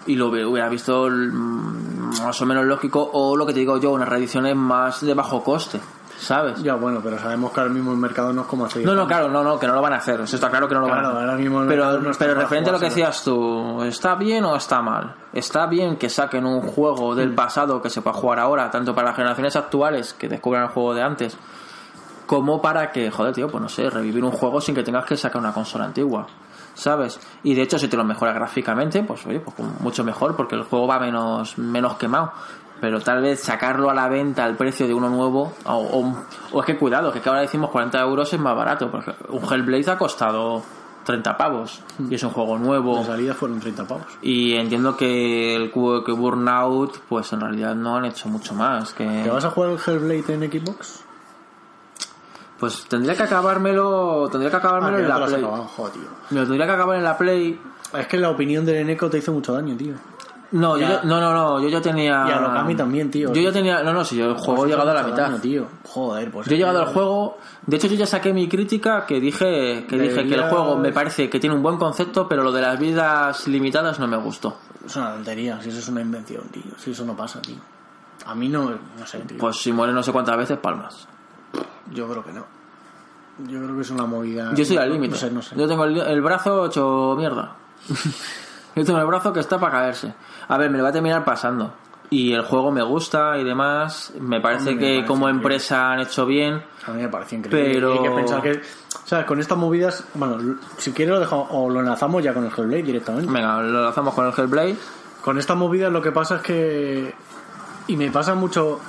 y lo hubie- hubiera visto mm, más o menos lógico o lo que te digo yo, unas reediciones más de bajo coste, ¿sabes? Ya, bueno, pero sabemos que ahora mismo el mercado no es como hace No, no, claro, no, no, que no lo van a hacer. Eso está claro que no lo Claro, van a hacer. ahora mismo el pero no pero referente a lo que decías tú, ¿está bien o está mal? Está bien que saquen un juego Mm. del pasado que se pueda jugar ahora, tanto para las generaciones actuales que descubran el juego de antes, como para que, joder, tío, pues no sé, revivir un juego sin que tengas que sacar una consola antigua. ¿Sabes? Y de hecho, si te lo mejora gráficamente, pues oye, pues mucho mejor, porque el juego va menos, menos quemado. Pero tal vez sacarlo a la venta al precio de uno nuevo, o, o- o es que cuidado, que ahora decimos 40 euros es más barato, porque un Hellblade ha costado 30 pavos, y es un juego nuevo. De salida fueron 30 pavos. Y entiendo que el que Burnout, pues en realidad no han hecho mucho más. Que, ¿Te vas a jugar el Hellblade en Xbox? Pues tendría que acabármelo, tendría que Ah, acabármelo que en la Play. acabado, joder, tío. Me lo tendría que acabar en la Play. Es que la opinión del Eneco te hizo mucho daño, tío. No, yo, Ya. no, no, no, yo ya tenía. Y a Lokami también, tío. Yo ya tenía. No, no, si yo el juego he llegado a la mitad. daño, tío. Joder, pues. Yo he llegado al juego. De hecho, yo ya saqué mi crítica que dije que dije que el juego me parece que tiene un buen concepto, pero lo de las vidas limitadas no me gustó. Es una tontería, si eso es una invención, tío. Si eso no pasa, tío. A mí no, no sé, tío. Pues si muere no sé cuántas veces, palmas. Yo creo que no. Yo creo que es una movida. Yo estoy al límite. No sé, no sé. Yo tengo el, el brazo hecho mierda. [LAUGHS] Yo tengo el brazo que está para caerse. A ver, me lo va a terminar pasando. Y el juego me gusta y demás. Me parece me que parece como increíble. empresa han hecho bien. A mí me parece increíble. Pero- Y hay que pensar que. ¿Sabes? Con estas movidas. Bueno, si quieres lo dejamos. O lo enlazamos ya con el Hellblade directamente. Venga, lo lanzamos con el Hellblade. Con estas movidas lo que pasa es que. Y me pasa mucho.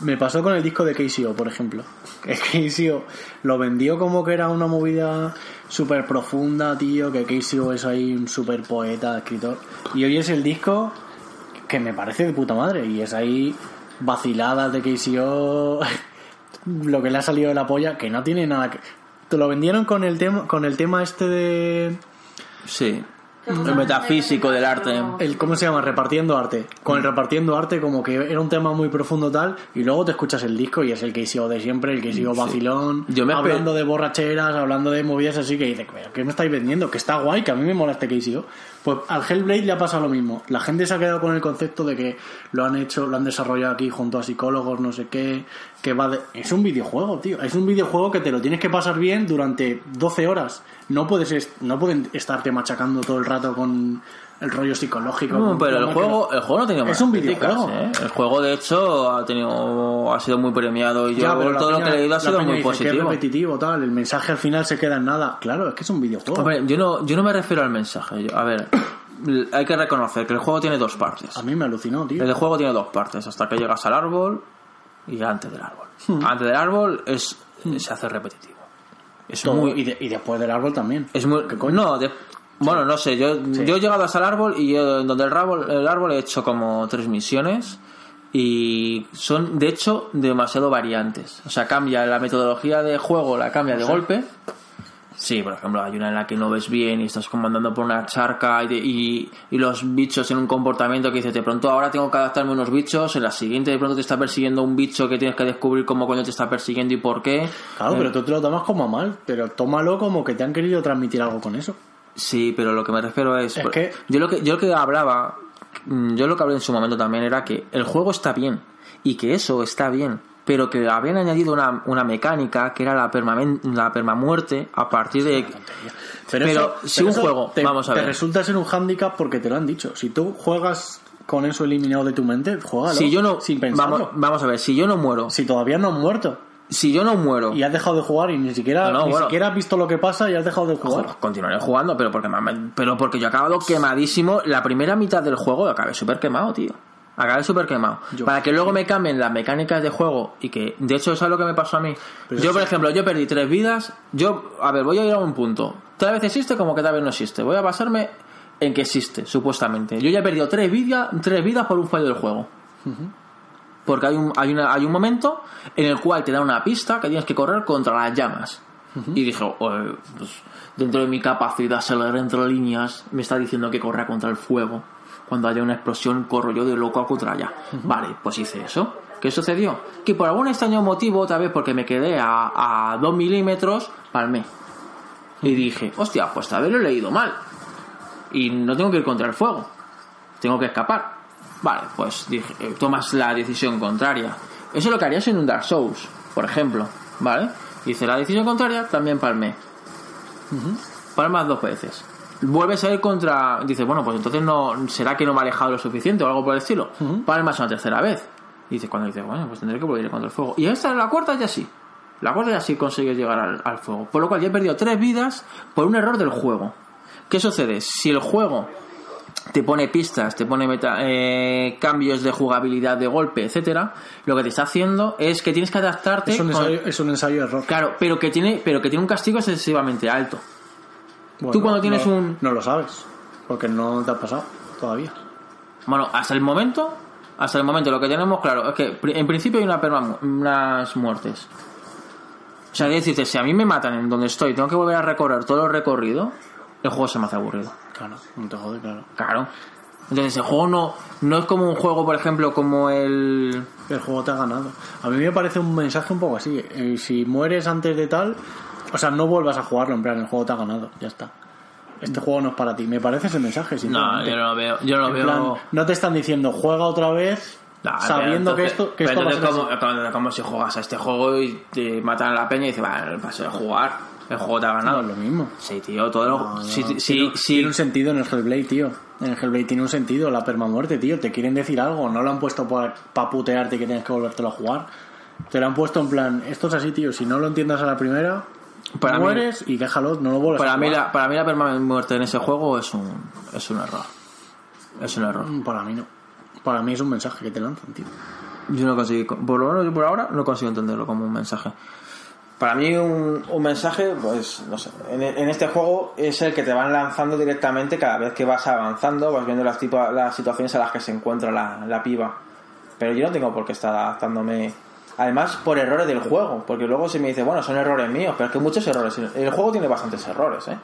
Me pasó con el disco de KCO, por ejemplo. [LAUGHS] KCO lo vendió como que era una movida súper profunda, tío. Que KCO es ahí un súper poeta, escritor. Y hoy es el disco que me parece de puta madre. Y es ahí vaciladas de KCO. [LAUGHS] lo que le ha salido de la polla, que no tiene nada que. Te lo vendieron con el tema, con el tema este de. Sí. El metafísico del arte. el cómo se llama repartiendo arte. Con el repartiendo arte como que era un tema muy profundo tal y luego te escuchas el disco y es el que sigo de siempre el que sigo vacilón Yo me hablando de borracheras hablando de movidas así que dices "¿Pero ¿qué me estáis vendiendo? que está guay que a mí me mola este KCO pues al Hellblade le ha pasado lo mismo. La gente se ha quedado con el concepto de que lo han hecho lo han desarrollado aquí junto a psicólogos no sé qué que va de... es un videojuego tío. Es un videojuego que te lo tienes que pasar bien durante 12 horas. No puedes est- no pueden estarte machacando todo el rato con el rollo psicológico No, pero el juego, el juego no tenía Es un videojuego. ¿eh? El juego, de hecho, ha tenido ha sido muy premiado y yo pero todo lo peña- que he leído ha sido muy que es positivo. repetitivo, tal. El mensaje al final se queda en nada. Claro, es que es un videojuego. Hombre, yo no, yo no me refiero al mensaje. Yo- a ver, [COUGHS] hay que reconocer que el juego tiene dos partes. A mí me alucinó, tío. El juego tiene dos partes, hasta que llegas al árbol y antes del árbol. Hmm. Antes del árbol es se hace repetitivo. Es Todo. muy y, de- y después del árbol también. es muy ¿Qué coño? no, de- bueno, no sé, yo, yo he llegado hasta el árbol y yo, donde el árbol, el árbol he hecho como tres misiones y son de hecho demasiado variantes. O sea, cambia la metodología de juego, la cambia de golpe. Sí, por ejemplo, hay una en la que no ves bien y estás como andando por una charca y, de- y, y los bichos en un comportamiento que dices, de pronto ahora tengo que adaptarme a unos bichos, en la siguiente de pronto te está persiguiendo un bicho que tienes que descubrir cómo coño te está persiguiendo y por qué. Claro, Eh, pero tú te lo tomas como mal. Pero tómalo como que te han querido transmitir algo con eso. Sí, pero lo que me refiero es... Es que- Yo lo que, yo lo que hablaba, mm, yo lo que hablé en su momento también era que el juego está bien y que eso está bien, pero que habían añadido una, una mecánica que era la, permamen- la permamuerte a partir de... Pero eso- si un eso juego- te, vamos a te ver. resulta ser un hándicap porque te lo han dicho. Si tú juegas con eso eliminado de tu mente, juégalo. Si yo no... sin pensarlo. Vamos, vamos a ver, si yo no muero, Si todavía no has muerto si yo no muero... y has dejado de jugar y ni siquiera, No, no, ni bueno. siquiera has visto lo que pasa y has dejado de jugar. Continuaré jugando, pero porque, me- pero porque yo he acabado quemadísimo. La primera mitad del juego acabé súper quemado, tío. Acabé súper quemado. Yo- Para que luego me cambien las mecánicas de juego y que, de hecho, eso es lo que me pasó a mí. Pero yo, por ejemplo, yo perdí tres vidas. Yo, a ver, voy a ir a un punto. Tal vez existe como que tal vez no existe. Voy a basarme en que existe, supuestamente. Yo ya he perdido tres, vidas tres vidas por un fallo del juego. Porque hay un, hay, una, hay un momento en el cual te da una pista que tienes que correr contra las llamas. Y dije, "Oye, pues, dentro de mi capacidad de leer entre líneas, me está diciendo que corra contra el fuego. Cuando haya una explosión, corro yo de loco contra allá. Vale, pues hice eso. ¿Qué sucedió? Que por algún extraño motivo, otra vez porque me quedé a, a 2 milímetros, palmé. Y dije, hostia, pues tal vez lo he leído mal. Y no tengo que ir contra el fuego. Tengo que escapar. Vale, pues dije, eh, tomas la decisión contraria. Eso es lo que harías en un Dark Souls, por ejemplo. ¿Vale? Hice la decisión contraria, también palmé. Palmas dos veces. Vuelves a ir contra. Dice, bueno, pues entonces no. ¿Será que no me ha alejado lo suficiente o algo por el estilo? Palmas una tercera vez. Y dices, cuando dices, bueno, pues tendré que volver contra el fuego. Y esta, la cuarta ya sí. La cuarta ya sí consigues llegar al, al fuego. Por lo cual ya he perdido tres vidas por un error del juego. ¿Qué sucede? Si el juego te pone pistas, te pone meta- eh, cambios de jugabilidad de golpe, etcétera, lo que te está haciendo es que tienes que adaptarte. Es un con- ensayo, es un ensayo error. Claro, pero que tiene, pero que tiene un castigo excesivamente alto. Bueno, tú cuando tienes no- un- No lo sabes, porque no te ha pasado todavía. Bueno, hasta el momento, hasta el momento lo que tenemos claro es que en principio hay una perma- unas muertes. O sea, decirte, si a mí me matan en donde estoy, tengo que volver a recorrer todo el recorrido, el juego se me hace aburrido. Claro, no te jode, claro. Claro. Entonces el juego no, no es como un juego, por ejemplo, como el... El juego te ha ganado. A mí me parece un mensaje un poco así. eh, si mueres antes de tal, o sea, no vuelvas a jugarlo, en plan, el juego te ha ganado, ya está. Este juego no es para ti. Me parece ese mensaje, No, yo no lo veo. Yo no En veo... plan, no te están diciendo juega otra vez sabiendo que esto, que esto va a entonces ser como, así. como- como si juegas a este juego y te matan a la peña y dices, vale, paso de jugar. El juego te ha No ganado. es lo mismo. Sí, tío, todo lo... No, si, tiene, un sentido en el Hellblade, tío. En el Hellblade tiene un sentido, la permamuerte, tío. Te quieren decir algo, no lo han puesto para putearte y que tienes que volvértelo a jugar. Te lo han puesto en plan, esto es así, tío. Si no lo entiendas a la primera, Para mí- mueres y déjalo, no lo vuelves para, a mí jugar. la, para mí la permanente muerte en ese juego es un, es un error. Es un error. Mm, Para mí no. Para mí es un mensaje que te lanzan, tío. Yo no consigo, por lo menos yo por ahora no consigo entenderlo como un mensaje. Para mí un, un mensaje, pues no sé, en, en este juego es el que te van lanzando directamente cada vez que vas avanzando, vas viendo las, tipo, las situaciones a las que se encuentra la, la piba. Pero yo no tengo por qué estar adaptándome. Además, por errores del juego, porque luego se me dice, bueno, son errores míos, pero es que muchos errores. El juego tiene bastantes errores, ¿eh?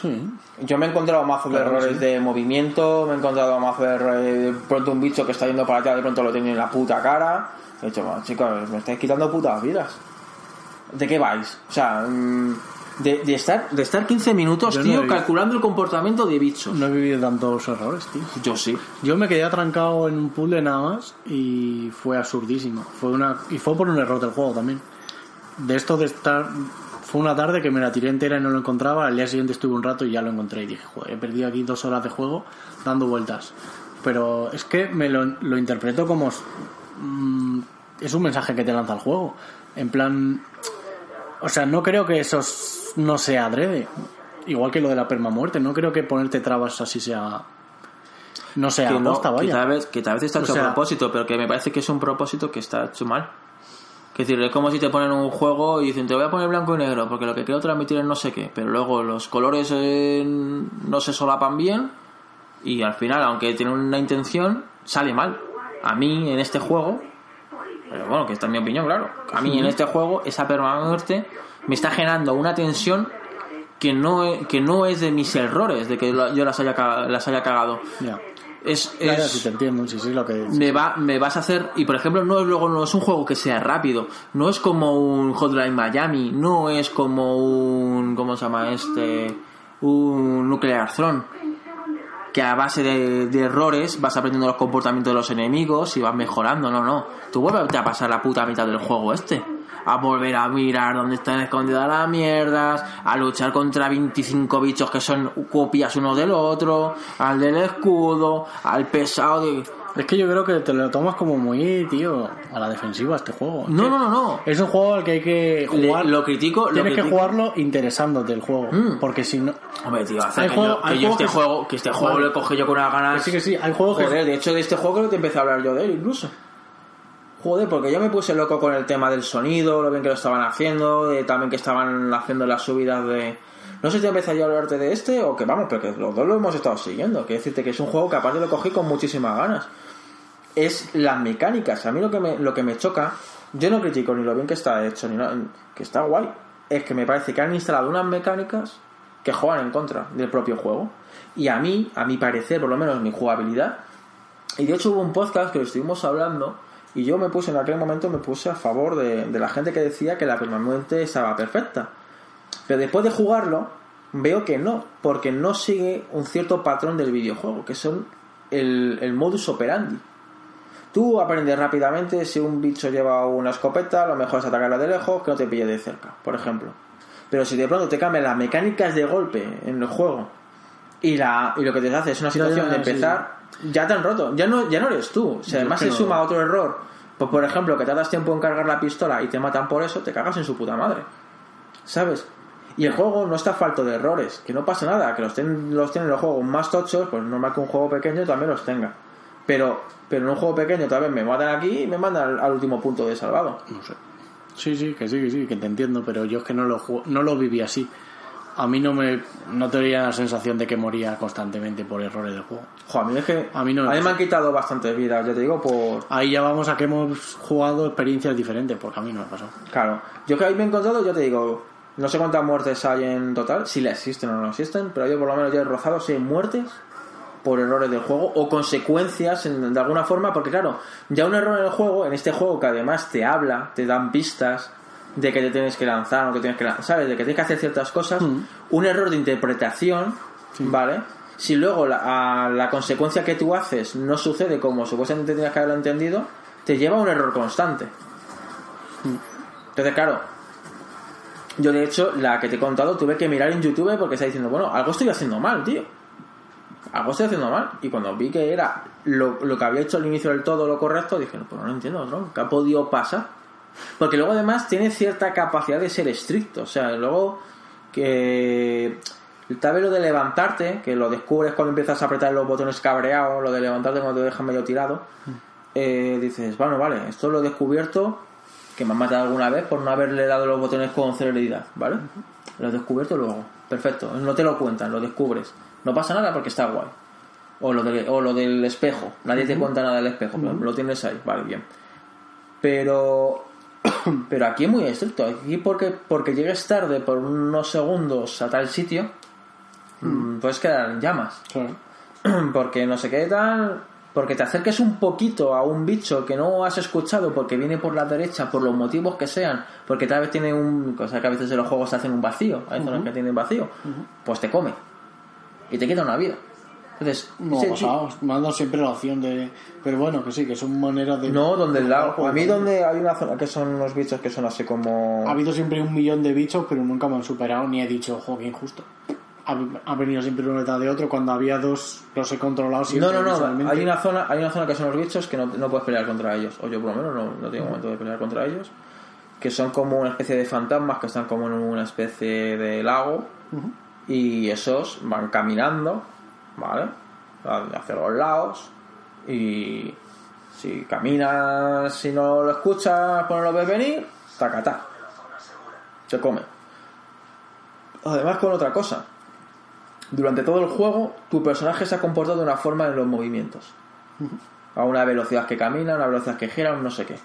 Sí. Yo me he encontrado mazos de Claro, errores sí. de movimiento, me he encontrado mazos de errores de pronto un bicho que está yendo para allá, de pronto lo tiene en la puta cara. He dicho, bueno, chicos, me estáis quitando putas vidas. ¿De qué vais? O sea, mm, de, de estar, de estar 15 minutos, Yo no tío, he- calculando el comportamiento de bichos. No he vivido tantos errores, tío. Yo sí. Yo me quedé atrancado en un puzzle nada más y fue absurdísimo. Fue una y fue por un error del juego también. De esto de estar fue una tarde que me la tiré entera y no lo encontraba. Al día siguiente estuve un rato y ya lo encontré y dije, joder, he perdido aquí dos horas de juego dando vueltas. Pero es que me lo, lo interpreto como mm, es un mensaje que te lanza el juego. En plan, o sea, no creo que eso no sea adrede. Igual que lo de la permamuerte, no creo que ponerte trabas así sea no sea que, no, que, tal vez, que tal vez está O hecho sea- a propósito, pero que me parece que es un propósito que está hecho mal. Es decir, es como si te ponen un juego y dicen, te voy a poner blanco y negro, porque lo que quiero transmitir es no sé qué, pero luego los colores eh, no se solapan bien y al final, aunque tiene una intención, sale mal. A mí, en este juego, pero bueno, que esta es mi opinión, claro, a mí en este juego, esa permamuerte me está generando una tensión que no, que no es de mis errores, de que yo las haya, las haya cagado. Ya. Es, es- te entiendo, sí, lo que me va me vas a hacer y por ejemplo no es luego no es un juego que sea rápido no es como un Hotline Miami no es como un cómo se llama este un Nuclear Throne que a base de, errores vas aprendiendo los comportamientos de los enemigos y vas mejorando. No, no. Tú vuelves a pasar la puta mitad del juego este. A volver a mirar dónde están escondidas las mierdas, a luchar contra 25 bichos que son copias uno del otro, al del escudo, al pesado de... Es que yo creo que te lo tomas como muy, tío, a la defensiva este juego. No, que no, no, no. Es un juego al que hay que Le- jugar. lo critico, lo Tienes que critico. jugarlo interesándote el juego. Mm. Porque si no. Hombre, tío, hace Hay que, juego- yo, que hay yo juegos este que- juego, que este juego Vale. lo cogí yo con unas ganas. Que sí, que sí. Hay juegos que. Joder, de hecho de este juego creo que te empecé a hablar yo de él incluso. Joder, porque yo me puse loco con el tema del sonido, lo bien que lo estaban haciendo, de también que estaban haciendo las subidas de... No sé si te empecé yo a hablarte de este o que vamos, pero que los dos lo hemos estado siguiendo. Quiero decirte que es un juego que aparte lo cogí con muchísimas ganas. Es las mecánicas. A mí lo que me, lo que me choca, yo no critico ni lo bien que está hecho, ni nada, que está guay. Es que me parece que han instalado unas mecánicas que juegan en contra del propio juego. Y a mí, a mi parecer, por lo menos mi jugabilidad, y de hecho hubo un podcast que lo estuvimos hablando y yo me puse en aquel momento me puse a favor de, de la gente que decía que la permanente estaba perfecta. Pero después de jugarlo veo que no, porque no sigue un cierto patrón del videojuego, que son el, el modus operandi. Tú aprendes rápidamente si un bicho lleva una escopeta, lo mejor es atacarla de lejos, que no te pille de cerca, por ejemplo. Pero si de pronto te cambian las mecánicas de golpe en el juego y, la, y lo que te hace es una situación ya, de sí. empezar, ya te han roto, ya no, ya no eres tú. Si además se no. suma otro error, pues por ejemplo que tardas tiempo en cargar la pistola y te matan por eso, te cagas en su puta madre. ¿Sabes? Y el juego no está falto de errores, que no pasa nada, que los, ten- los tienen los juegos más tochos, pues normal que un juego pequeño también los tenga. Pero, pero en un juego pequeño tal vez me matan aquí y me mandan al, al último punto de salvado. No sé. Sí, sí, que sí, que sí, que te entiendo, pero yo es que no lo, ju- no lo viví así. A mí no me no tenía la sensación de que moría constantemente por errores del juego. Jo, a mí es que A mí no me me pasa. han quitado bastantes vidas, ya te digo, por... Ahí ya vamos a que hemos jugado experiencias diferentes, porque a mí no me pasó. Claro, yo que ahí me he encontrado, ya te digo, no sé cuántas muertes hay en total, si le existen o no existen, pero yo por lo menos ya he rozado seis muertes por errores del juego o consecuencias en- de alguna forma, porque claro, ya un error en el juego, en este juego que además te habla, te dan pistas de que te tienes que lanzar, no te tienes que lanzar, ¿sabes? De que tienes que hacer ciertas cosas, un error de interpretación, ¿vale? Si luego la, a la consecuencia que tú haces no sucede como supuestamente tenías que haberlo entendido, te lleva a un error constante. Entonces, claro, yo de hecho, la que te he contado, tuve que mirar en YouTube porque está diciendo, bueno, algo estoy haciendo mal, tío. Algo estoy haciendo mal. Y cuando vi que era lo, lo que había hecho al inicio del todo lo correcto, dije, pues no lo entiendo, ¿no? ¿Qué ha podido pasar? Porque luego además tiene cierta capacidad de ser estricto. O sea, luego que tal vez lo de levantarte, que lo descubres cuando empiezas a apretar los botones cabreados, lo de levantarte cuando te dejan medio tirado, eh, dices, bueno, vale, esto lo he descubierto, que me han matado alguna vez por no haberle dado los botones con celeridad, ¿vale? Lo he descubierto luego, perfecto, no te lo cuentan, lo descubres. No pasa nada porque está guay. O lo, de- o lo del espejo, nadie te cuenta nada del espejo, pero lo tienes ahí, vale, bien. Pero [CLEARS THROAT] pero aquí es muy estricto. Aquí porque, porque llegues tarde por unos segundos a tal sitio, mm, puedes quedar en llamas. Claro. [CLEARS THROAT] Porque no sé qué tal. Porque te acerques un poquito a un bicho que no has escuchado porque viene por la derecha, por los motivos que sean, porque tal vez tiene un. Cosa que a veces en los juegos hacen un vacío, hay zonas que tienen vacío, pues te come. Y te quita una vida. Entonces, No, ese- pasado. Me han dado siempre la opción de. Pero bueno, que sí, que son maneras de. no, donde el lado. Juego. A mí, donde hay una zona que son unos bichos que son así como. Ha habido siempre un millón de bichos, pero nunca me han superado ni he dicho, ojo, qué injusto. Ha, ha venido siempre uno detrás de otro. Cuando había dos, los he controlado siempre. No, no, no. Hay una zona, hay una zona que son los bichos que no, no puedes pelear contra ellos. O yo por lo menos no, no tengo momento de pelear contra ellos. Que son como una especie de fantasmas que están como en una especie de lago. Y esos van caminando, ¿vale? Hacia los lados. Y si caminas, si no lo escuchas, pues no lo ves venir, tacatá. Se come. Además con otra cosa. Durante todo el juego, tu personaje se ha comportado de una forma en los movimientos. A una velocidad que camina, a una velocidad que gira, un no sé qué.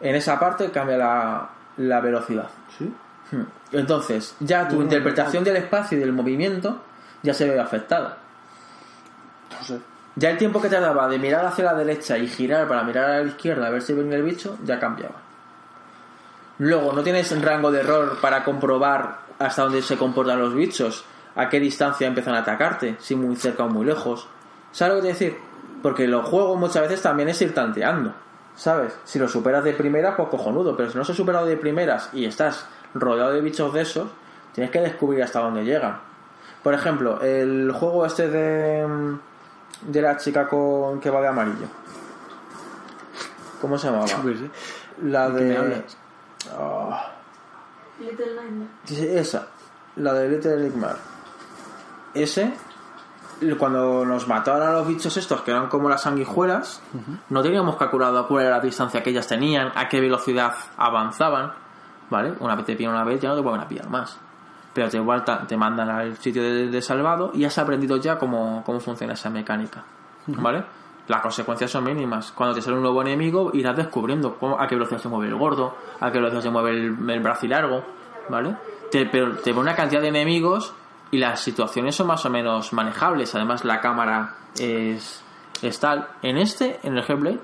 En esa parte cambia la, la velocidad. Sí. Hmm. Entonces, ya tu interpretación del espacio y del movimiento ya se ve afectada. Ya el tiempo que te daba de mirar hacia la derecha y girar para mirar a la izquierda a ver si venía el bicho, ya cambiaba. Luego, no tienes rango de error para comprobar hasta dónde se comportan los bichos, a qué distancia empiezan a atacarte, si muy cerca o muy lejos. ¿Sabes lo que te decir? Porque los juegos muchas veces también es ir tanteando, ¿sabes? Si lo superas de primeras, pues cojonudo, pero si no se ha superado de primeras y estás rodeado de bichos de esos, tienes que descubrir hasta dónde llegan. Por ejemplo, el juego este de, de la chica con que va de amarillo. ¿Cómo se llamaba? La ¿De? Ah, Little Nightmares. Sí, esa, la de Little Nightmare. Ese, cuando nos mataron a los bichos estos, que eran como las sanguijuelas, no teníamos calculado cuál era la distancia que ellas tenían, a qué velocidad avanzaban, ¿vale? Una vez te pillan una vez, ya no te vuelven a pillar más. Pero te, vuelta, te mandan al sitio de, de salvado y has aprendido ya cómo, cómo funciona esa mecánica, ¿vale? Las consecuencias son mínimas. Cuando te sale un nuevo enemigo, irás descubriendo cómo- a qué velocidad se mueve el gordo, a qué velocidad se mueve el, el brazo y largo, ¿vale? Te, pero te pone una cantidad de enemigos y las situaciones son más o menos manejables. Además, la cámara es, es tal. En este, en el Hellblade,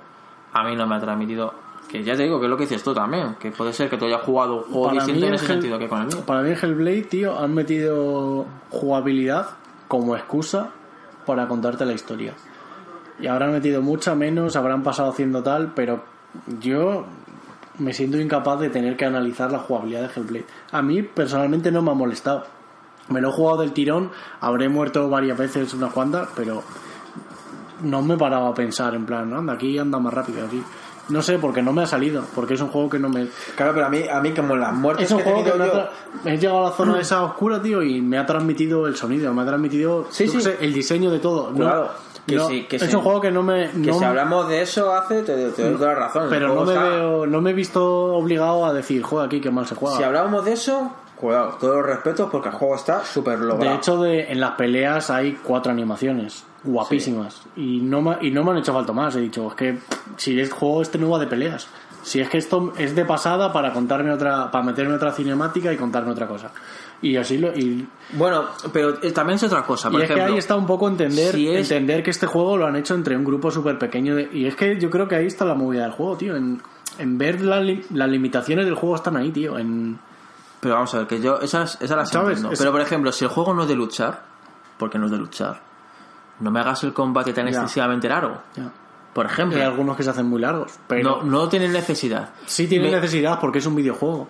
a mí no me ha transmitido. Que ya te digo que es lo que dices tú también, que puede ser que tú hayas jugado un juego distinto en ese sentido que con el mío. Para mí Hellblade, tío, han metido jugabilidad como excusa para contarte la historia. Y habrán metido mucha menos, habrán pasado haciendo tal, pero yo me siento incapaz de tener que analizar la jugabilidad de Hellblade. A mí personalmente no me ha molestado. Me lo he jugado del tirón, habré muerto varias veces, unas cuantas, pero no me he parado a pensar en plan, anda, aquí anda más rápido, aquí. No sé, porque no me ha salido, porque es un juego que no me... Claro, pero a mí, a mí como las muertes Es un que he juego que me ha yo- tra- he llegado a la zona esa oscura, tío, y me ha transmitido el sonido, me ha transmitido Sí, sí. sé, el diseño de todo. No- Claro, que no- sí, que es sí. un juego que no me... Que no- si hablamos de eso hace, te, te doy toda la razón. Pero no me, está- veo, no me he visto obligado a decir, juega aquí, que mal se juega. Si hablábamos de eso, cuidado, todos los respetos porque el juego está súper logrado. de hecho, de, en las peleas hay cuatro animaciones guapísimas. Y, no me, y no me han hecho falta más. He dicho, es que si es juego este no va de peleas. Si es que esto es de pasada para contarme otra, para meterme otra cinemática y contarme otra cosa. Y así lo, y Bueno, pero eh, también es otra cosa. Por y es que ahí está un poco entender, si es- entender que este juego lo han hecho entre un grupo súper pequeño. de- y es que yo creo que ahí está la movida del juego, tío. En, en ver la li- las limitaciones del juego están ahí, tío. En, Pero vamos a ver, que yo esas, esas las ¿Sabes? entiendo. Es- Pero por ejemplo, si el juego no es de luchar, porque no es de luchar, no me hagas el combate tan Ya. excesivamente largo. ya. Por ejemplo, Hay algunos que se hacen muy largos, pero no, no tienen necesidad. sí tienen Me- necesidad porque es un videojuego.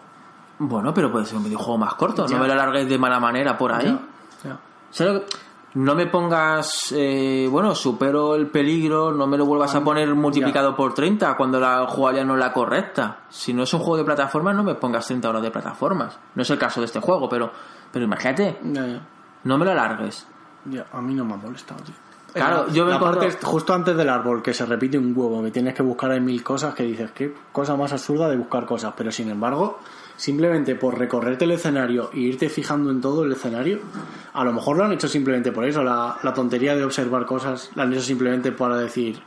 Bueno, pero puede ser un videojuego más corto. Ya. No me lo alargues de mala manera por ahí. Ya, ya. ¿Sabes lo que- No me pongas, eh, bueno, supero el peligro, no me lo vuelvas a poner multiplicado por 30 cuando la jugabilidad no es la correcta. Si no es un juego de plataformas, no me pongas 30 horas de plataformas. No es el caso de este juego, pero, pero imagínate, no me lo alargues. Ya, a mí no me ha molestado, tío. Claro, La- yo me acuerdo- parte justo antes del árbol, que se repite un huevo, que tienes que buscar ahí mil cosas, que dices, qué cosa más absurda de buscar cosas. Pero sin embargo, simplemente por recorrerte el escenario e irte fijando en todo el escenario, a lo mejor lo han hecho simplemente por eso. La, la tontería de observar cosas la han hecho simplemente para decir,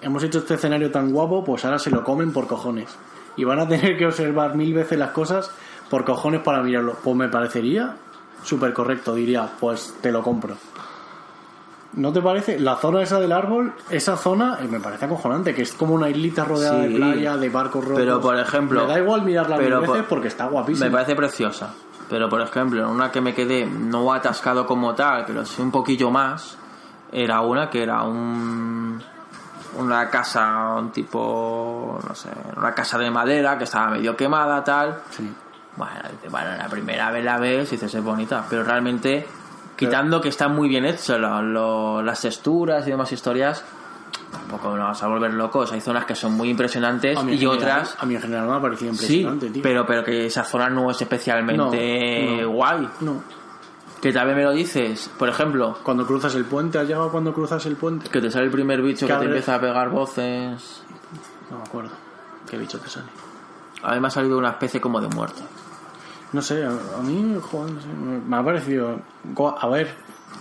hemos hecho este escenario tan guapo, pues ahora se lo comen por cojones. Y van a tener que observar mil veces las cosas por cojones para mirarlo. Pues me parecería súper correcto, diría, pues te lo compro. ¿No te parece? La zona esa del árbol, esa zona eh, me parece acojonante, que es como una islita rodeada Sí. de playa, de barcos rotos. Pero, por ejemplo, Me da igual mirarla mil pero veces porque está guapísima. Me parece preciosa. Pero, por ejemplo, en una que me quedé no atascado como tal, pero sí un poquillo más, era una que era un una casa, un tipo, no sé, una casa de madera que estaba medio quemada, tal. Sí. Bueno, dices, bueno, la primera vez la ves y dices, es bonita, pero realmente, quitando que está muy bien hecho lo- lo- las texturas y demás historias, tampoco nos vas a volver locos. Hay zonas que son muy impresionantes y general- otras A mí en general me ha parecido Sí, impresionante, tío. pero, pero que esa zona no es especialmente No, no. guay. No. Que también me lo dices, por ejemplo, Cuando cruzas el puente, ¿has llegado cuando cruzas el puente? que te sale el primer bicho que te empieza a pegar voces. No me acuerdo. ¿Qué bicho te sale? A mí me ha salido una especie como de muerto. No sé, a, mí, joder, no sé, me ha parecido... A ver,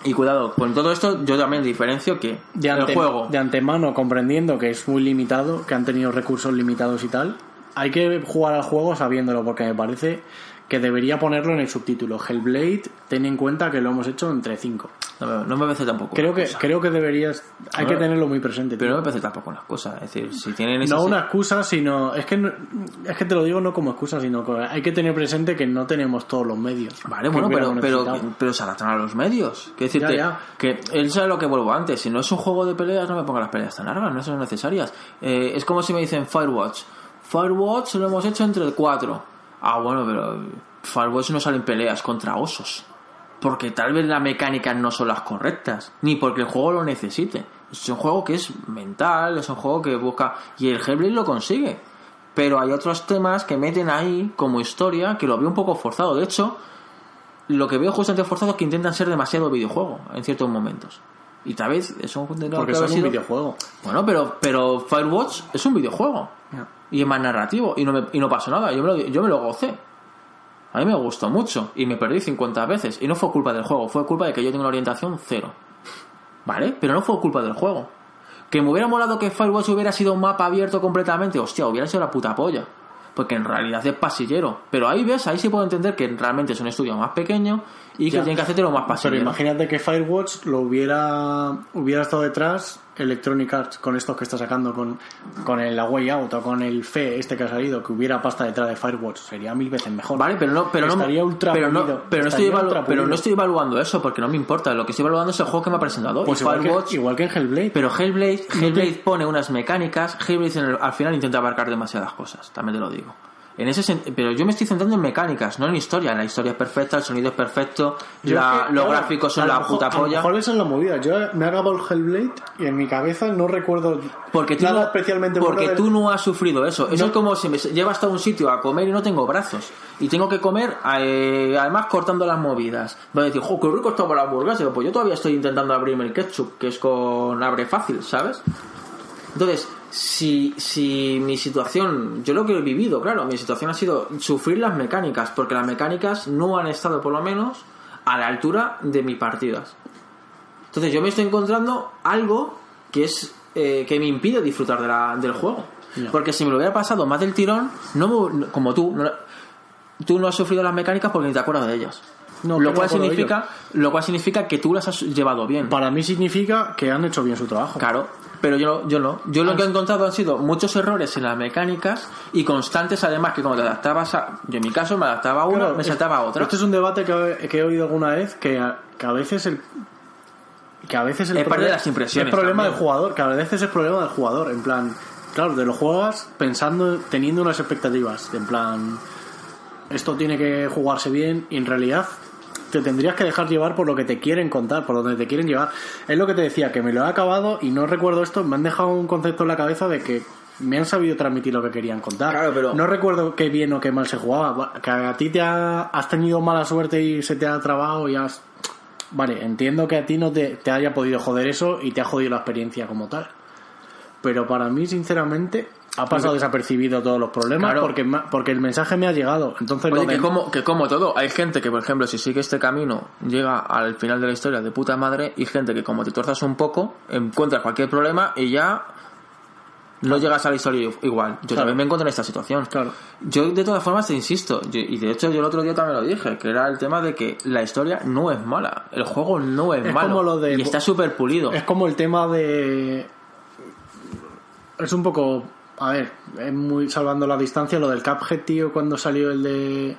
Y cuidado, con todo esto yo también diferencio que de, el ante- juego de antemano comprendiendo que es muy limitado, que han tenido recursos limitados y tal, hay que jugar al juego sabiéndolo, porque me parece que debería ponerlo en el subtítulo. Hellblade, ten en cuenta que lo hemos hecho entre 5. No me, no me parece tampoco. Creo que, creo que deberías. Hay que tenerlo muy presente. Pero tío. no me parece tampoco una excusa. Es decir, si tienen No una excusa, sino. Es que, no- es que te lo digo no como excusa, sino que hay que tener presente que no tenemos todos los medios. Vale, bueno, pero, pero, pero se adaptan a los medios. Quiero decirte Ya, ya. que él sabe lo que vuelvo antes. Si no es un juego de peleas, no me ponga las peleas tan largas, no son necesarias. Eh, es como si me dicen Firewatch. Firewatch lo hemos hecho entre cuatro. Ah, bueno, pero Firewatch no salen peleas contra osos. Porque tal vez las mecánicas no son las correctas. Ni porque el juego lo necesite. Es un juego que es mental, es un juego que busca. Y el Hellblade lo consigue. Pero hay otros temas que meten ahí como historia que lo veo un poco forzado. De hecho, lo que veo justamente forzado es que intentan ser demasiado videojuego en ciertos momentos. Y tal vez eso Porque que son haber un videojuego. Bueno, pero, pero Firewatch es un videojuego. Y es más narrativo. Y no, me, y no pasó nada. Yo me, lo, yo me lo gocé. A mí me gustó mucho. Y me perdí 50 veces. Y no fue culpa del juego. Fue culpa de que yo tengo una orientación cero. ¿Vale? Pero no fue culpa del juego. Que me hubiera molado que Firewatch hubiera sido un mapa abierto completamente. Hostia, hubiera sido la puta polla. Porque en realidad es pasillero. Pero ahí ves, ahí sí puedo entender que realmente es un estudio más pequeño y que tienen que hacértelo más Pero pasillero. imagínate que Firewatch lo hubiera hubiera estado detrás Electronic Arts con estos que está sacando con, con el A Way Out o con el FE este que ha salido, que hubiera pasta detrás de Firewatch, sería mil veces mejor. Vale, pero no, pero no, Estaría ultra pero no, pero no estoy evalu- pero no estoy evaluando eso porque no me importa. Lo que estoy evaluando es el juego que me ha presentado. Pues igual Firewatch, que, igual que en Hellblade. pero Hellblade, Hellblade pone unas mecánicas. Hellblade en el- al final intenta abarcar demasiadas cosas. También te lo digo. En ese pero yo me estoy centrando en mecánicas, no en historia. La historia es perfecta, el sonido es perfecto, la- es que, los claro, gráficos son la mejor- puta A lo polla. mejor esa es la movida. Yo me he acabado el Hellblade y en mi cabeza no recuerdo Porque tú, nada no, especialmente porque bueno del- tú no has sufrido eso. Eso No. es como si me llevas a un sitio a comer y no tengo brazos. Y tengo que comer, eh, además cortando las movidas. Va a decir, jo, qué rico estaba la hamburguesa. Pues yo todavía estoy intentando abrirme el ketchup, que es con abre fácil, ¿sabes? Entonces, si, si mi situación, yo lo que he vivido, claro, mi situación ha sido sufrir las mecánicas, porque las mecánicas no han estado por lo menos a la altura de mis partidas. Entonces yo me estoy encontrando algo que es eh, que me impide disfrutar de la- del juego. Porque si me lo hubiera pasado más del tirón, no me- como tú, no- tú no has sufrido las mecánicas porque ni te acuerdas de ellas. No, lo, cual significa, lo cual significa que tú las has llevado bien. Para mí significa que han hecho bien su trabajo. Claro, pero yo, yo no. Yo lo que he encontrado han sido muchos errores en las mecánicas y constantes además que como te adaptabas a... Yo en mi caso me adaptaba a una, Claro, me saltaba a otra. Este es un debate que, que he oído alguna vez que a, que a veces el que a veces el Es parte de las impresiones es problema también. del jugador que a veces es problema del jugador en plan claro te lo juegas pensando teniendo unas expectativas en plan esto tiene que jugarse bien y en realidad te tendrías que dejar llevar por lo que te quieren contar, por donde te quieren llevar. Es lo que te decía, que me lo he acabado y no recuerdo esto, me han dejado un concepto en la cabeza de que me han sabido transmitir lo que querían contar. Claro, pero- No recuerdo qué bien o qué mal se jugaba. Que a ti te ha- has tenido mala suerte y se te ha trabado y has... Vale, entiendo que a ti no te, te haya podido joder eso y te ha jodido la experiencia como tal. Pero para mí, sinceramente, ha pasado desapercibido todos los problemas Claro. porque, porque el mensaje me ha llegado. Entonces, Oye, lo que como, que como todo, hay gente que, por ejemplo, si sigue este camino, llega al final de la historia de puta madre, y gente que como te tuerzas un poco, encuentras cualquier problema y ya no llegas a la historia igual. Yo Claro. también me encuentro en esta situación. Claro. Yo, de todas formas, te insisto, yo- y de hecho yo el otro día también lo dije, que era el tema de que la historia no es mala, el juego no es, Es malo, como lo de- y está súper pulido. Es como el tema de. Es un poco. A ver, es muy salvando la distancia lo del Cuphead, tío, cuando salió el de.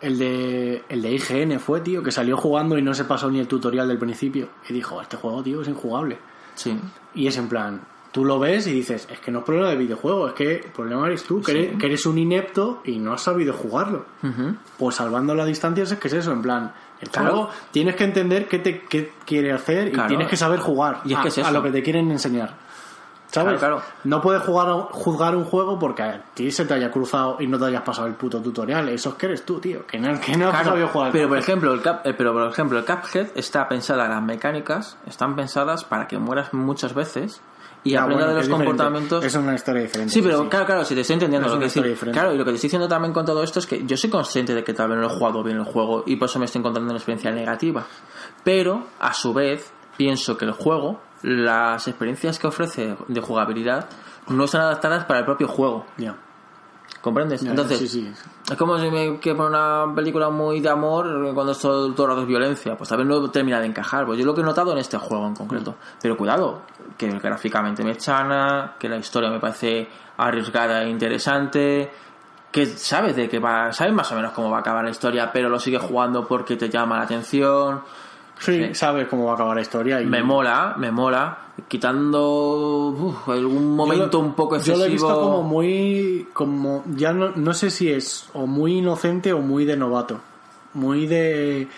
El de. El de IGN fue, tío, que salió jugando y no se pasó ni el tutorial del principio. Y dijo, este juego, tío, es injugable. Sí. Y es en plan. Tú lo ves y dices, es que no es problema de videojuego, es que el problema eres tú, que, eres, que eres un inepto y no has sabido jugarlo. Pues salvando las distancias es que es eso, en plan, el Claro. juego tienes que entender qué te qué quiere hacer y Claro. tienes que saber jugar Y es a, que es a eso. lo que te quieren enseñar. ¿Sabes? Claro, claro. No puedes jugar juzgar un juego porque a ti se te haya cruzado y no te hayas pasado el puto tutorial. Eso es que eres tú, tío. Que no, que no has Claro, sabido jugar. pero por ejemplo el Cap- eh, pero por ejemplo el Cuphead está pensada las mecánicas están pensadas para que mueras muchas veces y Ah, aprendas bueno, de los es comportamientos Es una historia diferente. Sí, pero claro, claro, si te estoy entendiendo Es lo que decir. diferente. Claro, y lo que te estoy diciendo también con todo esto es que yo soy consciente de que tal vez no he jugado bien el juego y por eso me estoy encontrando una experiencia negativa. Pero, a su vez, pienso que el juego, las experiencias que ofrece de jugabilidad, no están adaptadas para el propio juego. Ya. ¿Comprendes? Entonces, sí, sí. es como si me quiero poner una película muy de amor cuando todo, todo el rato es violencia. Pues también no termina de encajar. Pues yo lo que he notado en este juego en concreto. Pero cuidado, que gráficamente me chana, que la historia me parece arriesgada e interesante, que sabes de qué va, sabes más o menos cómo va a acabar la historia, pero lo sigues jugando porque te llama la atención. Sí, sabes cómo va a acabar la historia. Y... Me mola, me mola. Quitando uf, algún momento un poco excesivo. Yo lo he visto como muy. como Ya no, no sé si es o muy inocente o muy de novato. Muy de.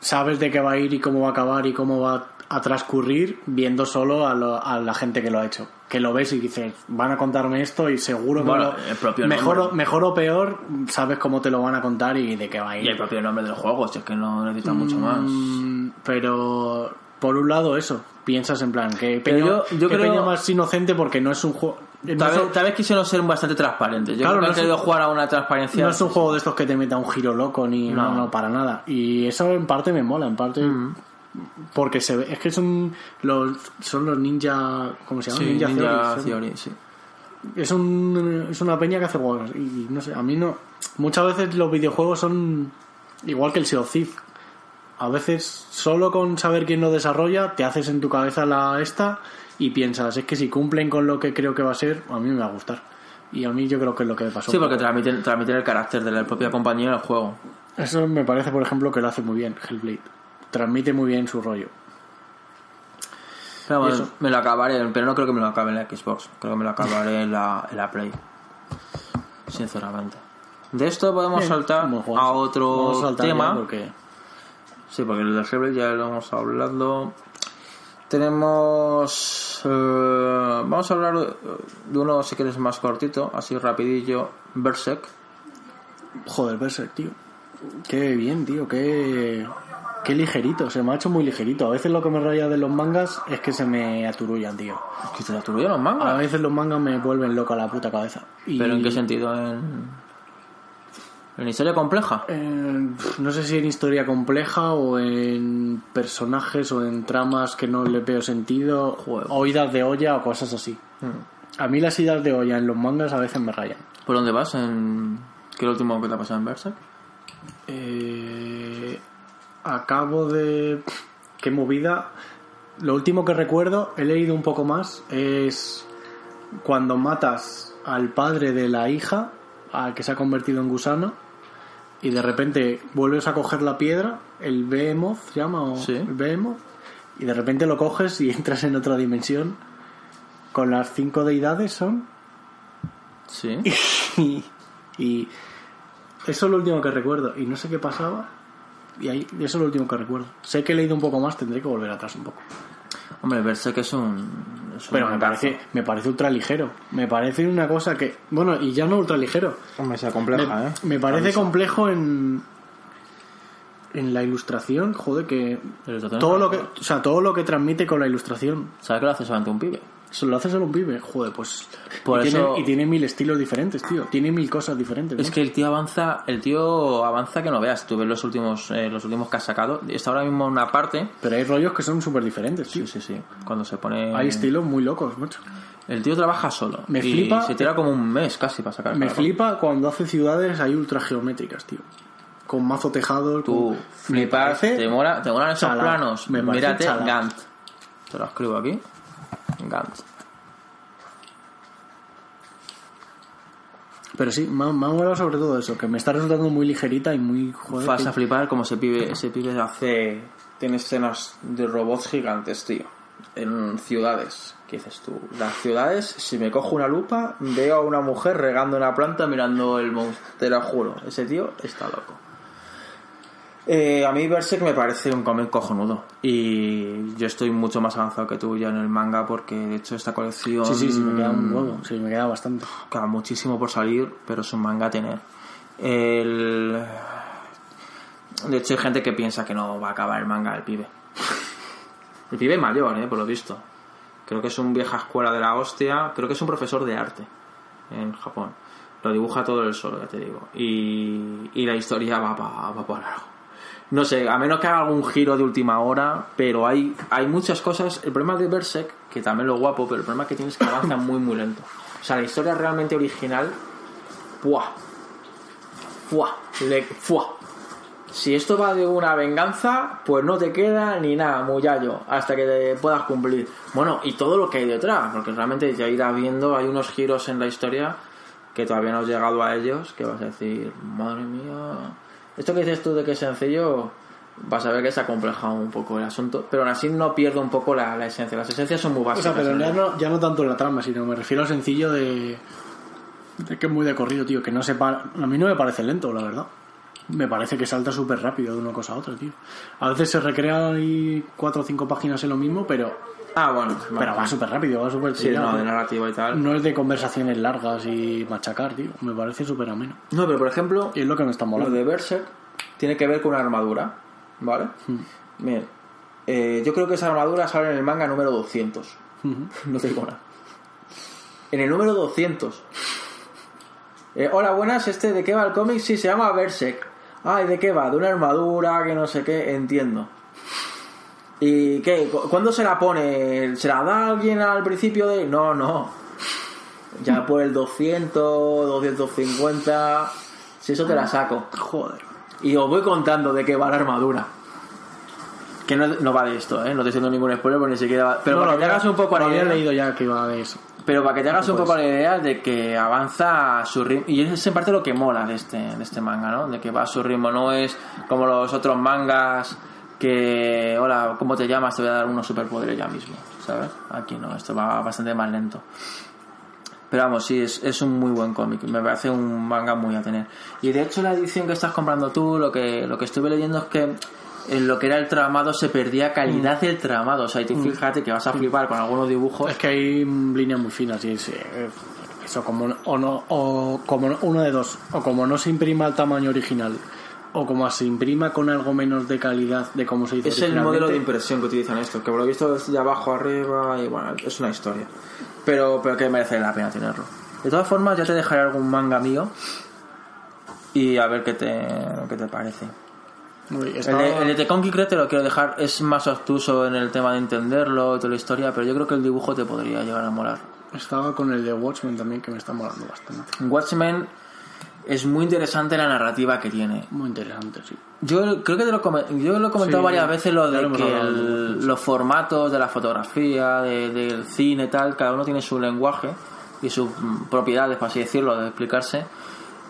Sabes de qué va a ir y cómo va a acabar y cómo va a transcurrir viendo solo a, lo- a la gente que lo ha hecho. Que lo ves y dices, van a contarme esto y seguro que Bueno, lo- mejor, o, mejor o peor, sabes cómo te lo van a contar y de qué va a ir. Y el propio nombre del juego, si es que no necesita mucho más. Mm, Pero por un lado eso, piensas en plan que peña, yo- yo qué creo- peña más inocente porque no es un juego Tal vez, tal vez quisieron ser bastante transparentes. Yo Claro, creo que no han querido un- jugar a una transparencia. no es un juego de estos que te meta un giro loco ni no, No. no, para nada y eso en parte me mola en parte porque se ve es que son los son los ninja ¿cómo se llama? Sí, ninja, Ninja Theory, sí. Theory, sí. es un es una peña que hace juegos y no sé a mí no muchas veces los videojuegos son igual que el Sea of Thieves a veces solo con saber quién lo desarrolla te haces en tu cabeza la esta y piensas es que si cumplen con lo que creo que va a ser a mí me va a gustar y a mí yo creo que es lo que me pasó Sí, porque transmiten, transmiten el carácter de la propia compañía en el juego. eso me parece por ejemplo que lo hace muy bien Hellblade transmite muy bien su rollo Pero bueno, me lo acabaré, pero no creo que me lo acabe en la Xbox. Creo que me lo acabaré en la, en la Play. Sinceramente. De esto podemos Bien, saltar a otro a tema. porque Sí, porque el de ya lo hemos hablado. Tenemos... eh, vamos a hablar de, uno, si quieres, más cortito, así rapidillo. Berserk. Joder, Berserk, tío. Qué bien, tío. Qué, qué ligerito. Se me ha hecho muy ligerito. A veces lo que me raya de los mangas es que se me aturullan, tío. Que te la turullan los A mangas. veces los mangas me vuelven loca la puta cabeza. Y, ¿Pero en qué sentido? ¿En, en historia compleja? eh, no sé si en historia compleja o en personajes o en tramas que no le veo sentido, Joder. o idas de olla o cosas así. A mí las idas de olla en los mangas a veces me rayan. ¿Por dónde vas? En... ¿Qué es lo último que te ha pasado en Berserk? Eh, acabo de... Qué movida. Lo último que recuerdo, he leído un poco más, es cuando matas al padre de la hija, al que se ha convertido en gusano, y de repente vuelves a coger la piedra, el Behemoth se llama, o Sí. el Behemoth, y de repente lo coges y [LAUGHS] entras en otra dimensión con las cinco deidades son Sí. [LAUGHS] y, y eso es lo último que recuerdo. Y no sé qué pasaba. Y ahí, eso es lo último que recuerdo. Sé que he leído un poco más, tendré que volver atrás un poco. Hombre, Berserk es un... es un Pero me parece, me parece ultra ligero. Me parece una cosa que. Bueno, y ya no ultra ligero. Hombre, sea Me, compleja, ¿eh? me parece complejo en. En la ilustración, joder, que. Todo lo que, o sea, todo lo que transmite con la ilustración. ¿Sabes que lo hace solamente un pibe? Se lo hace solo un pibe, joder, pues. Por y, eso- tiene, y tiene mil estilos diferentes, tío. Tiene mil cosas diferentes. Es ¿no? que el tío avanza, el tío avanza que no veas. Tú ves los últimos, eh, los últimos que has sacado. Está ahora mismo una parte. Pero hay rollos que son súper diferentes, tío. Sí, sí, sí. Cuando se pone. Hay estilos muy locos, mucho. El tío trabaja solo. Me y flipa- Se tira como un mes casi para sacar. Me flipa cuando hace ciudades ahí ultra geométricas, tío. Con mazo tejado. Tú con- flipas, Me parece- te mola, te molan esos planos. Me Mírate chalao. Gantt. Te lo escribo aquí. Gantt. Pero sí, me ha, molado sobre todo eso, que me está resultando muy ligerita y muy... Joder, Vas a flipar como ese pibe, ese pibe hace. Tiene escenas de robots gigantes, tío. En ciudades. ¿Qué dices tú? Las ciudades, si me cojo una lupa, veo a una mujer regando una planta mirando el monstruo. Te lo juro. Ese tío está loco. Eh, a mí Berserk me parece un cómic cojonudo. Y yo estoy mucho más avanzado que tú ya en el manga porque de hecho esta colección. Sí, sí, sí, me queda un huevo. Sí, me queda bastante. Queda muchísimo por salir, pero es un manga a tener. El... De hecho, hay gente que piensa que no va a acabar el manga del pibe. El pibe es mayor, eh, por lo visto. Creo que es un vieja escuela de la hostia. Creo que es un profesor de arte en Japón. Lo dibuja todo él solo, ya te digo. Y, y la historia va para va pa largo. No sé, a menos que haga algún giro de última hora, pero hay, hay muchas cosas. El problema de Berserk, que también lo guapo, pero el problema que tienes es que avanza muy, muy lento. O sea, la historia realmente original ¡Fuah! ¡Fuah! Le. Si esto va de una venganza, pues no te queda ni nada, muyallo, hasta que te puedas cumplir. Bueno, y todo lo que hay detrás, porque realmente ya irás viendo, hay unos giros en la historia que todavía no has llegado a ellos, que vas a decir, madre mía, esto que dices tú de que es sencillo, vas a ver que se ha complejado un poco el asunto, pero aún así no pierdo un poco la, la esencia. Las esencias son muy O básicas. sea, pero ya no, ya no tanto la trama, sino me refiero al sencillo de, de que es muy de corrido, tío. Que no sepa. A mí no me parece lento, la verdad. Me parece que salta súper rápido de una cosa a otra, tío. A veces se recrea ahí cuatro o cinco páginas en lo mismo, pero, Ah, bueno. pero va súper rápido, va súper Sí, no, de narrativa y tal. No es de conversaciones largas y machacar, tío. Me parece súper ameno. No, pero por ejemplo, Y es lo que me está lo molando. de Berserk tiene que ver con una armadura, ¿vale? Bien, eh, yo creo que esa armadura sale en el manga número 200. Ujú. [LAUGHS] No te digo nada. En el número 200. Eh, hola, buenas, ¿este de qué va el cómic? Sí, se llama Berserk. Ay, ¿de qué va? De una armadura, que no sé qué, entiendo. ¿Y qué? ¿Cu- ¿Cuándo se la pone? ¿Se la da alguien al principio de...? No, no. Ya por el 200, 250... Si eso te la saco. Joder. Y os voy contando de qué va la armadura. Que no, no va de esto, ¿eh? No te estoy haciendo ningún spoiler porque ni siquiera va... Pero No, para lo que te hagas un poco la idea... leído ya que iba de eso. Pero para que te hagas un poco la idea de que avanza a su ritmo. Y es en parte lo que mola de este, de este manga, ¿no? De que va a su ritmo. No es como los otros mangas que, hola, ¿cómo te llamas? Te voy a dar unos superpoderes ya mismo, ¿sabes? Aquí no, esto va bastante más lento. Pero vamos, sí, es, es un muy buen cómic. Me parece un manga muy a tener. Y de hecho, la edición que estás comprando tú, lo que, lo que estuve leyendo es que en lo que era el tramado se perdía calidad del tramado. O sea, y tú fíjate que vas a flipar con algunos dibujos. Es que hay mm, líneas muy finas y es, eh, eso como o no o como no- uno de dos o como no se imprima al tamaño original o como se imprima con algo menos de calidad de cómo se hizo Es el modelo de impresión que utilizan estos, que por lo visto es de abajo arriba y bueno, es una historia. Pero, pero que merece la pena tenerlo. De todas formas, ya te dejaré algún manga mío y a ver qué te, qué te parece. Uy, El estaba- de, el de The Conky Crest te lo quiero dejar, es más obtuso en el tema de entenderlo y toda la historia, pero yo creo que el dibujo te podría llegar a molar. estaba con el de Watchmen también que me está molando bastante Watchmen es muy interesante la narrativa que tiene. muy interesante sí Yo creo que te lo, yo lo he comentado Sí, varias veces lo de lo que el- los formatos de la fotografía, de- del cine, tal, cada uno tiene su lenguaje y sus mm, propiedades, por así decirlo, de explicarse.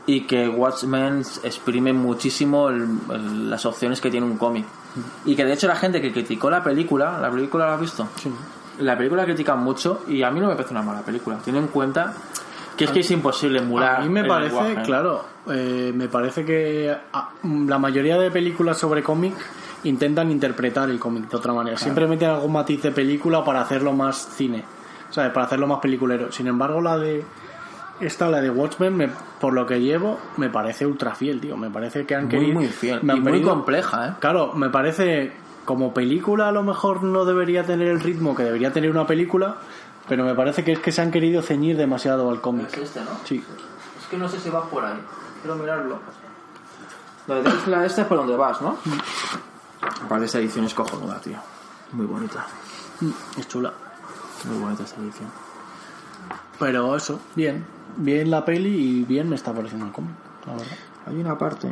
Y que Watchmen exprime muchísimo el- el- las opciones que tiene un cómic. Y que de hecho la gente que criticó la película, ¿la película la has visto? sí La película la critican mucho y a mí no me parece una mala película. Tiene en cuenta que es que es imposible emular. a mí me parece lenguaje. claro eh, me parece que ah, la mayoría de películas sobre cómic intentan interpretar el cómic de otra manera siempre meten algún matiz de película para hacerlo más cine ¿sabes? para hacerlo más peliculero sin embargo la de esta la de Watchmen me- por lo que llevo me parece ultra fiel tío me parece que han Muy, querido muy fiel. me Y han muy querido- compleja, ¿eh? Claro, me parece como película a lo mejor no debería tener el ritmo que debería tener una película, pero me parece que es que se han querido ceñir demasiado al cómic. Es este, ¿no? Sí. Es que no sé si vas por ahí. Quiero mirarlo. La de esta es por donde vas, ¿no? Vale, esta edición es cojonuda, tío. Muy bonita. Mm, Es chula. Muy bonita esta edición. Pero eso, bien. Bien la peli y bien me está pareciendo el cómic, la verdad. Hay una parte.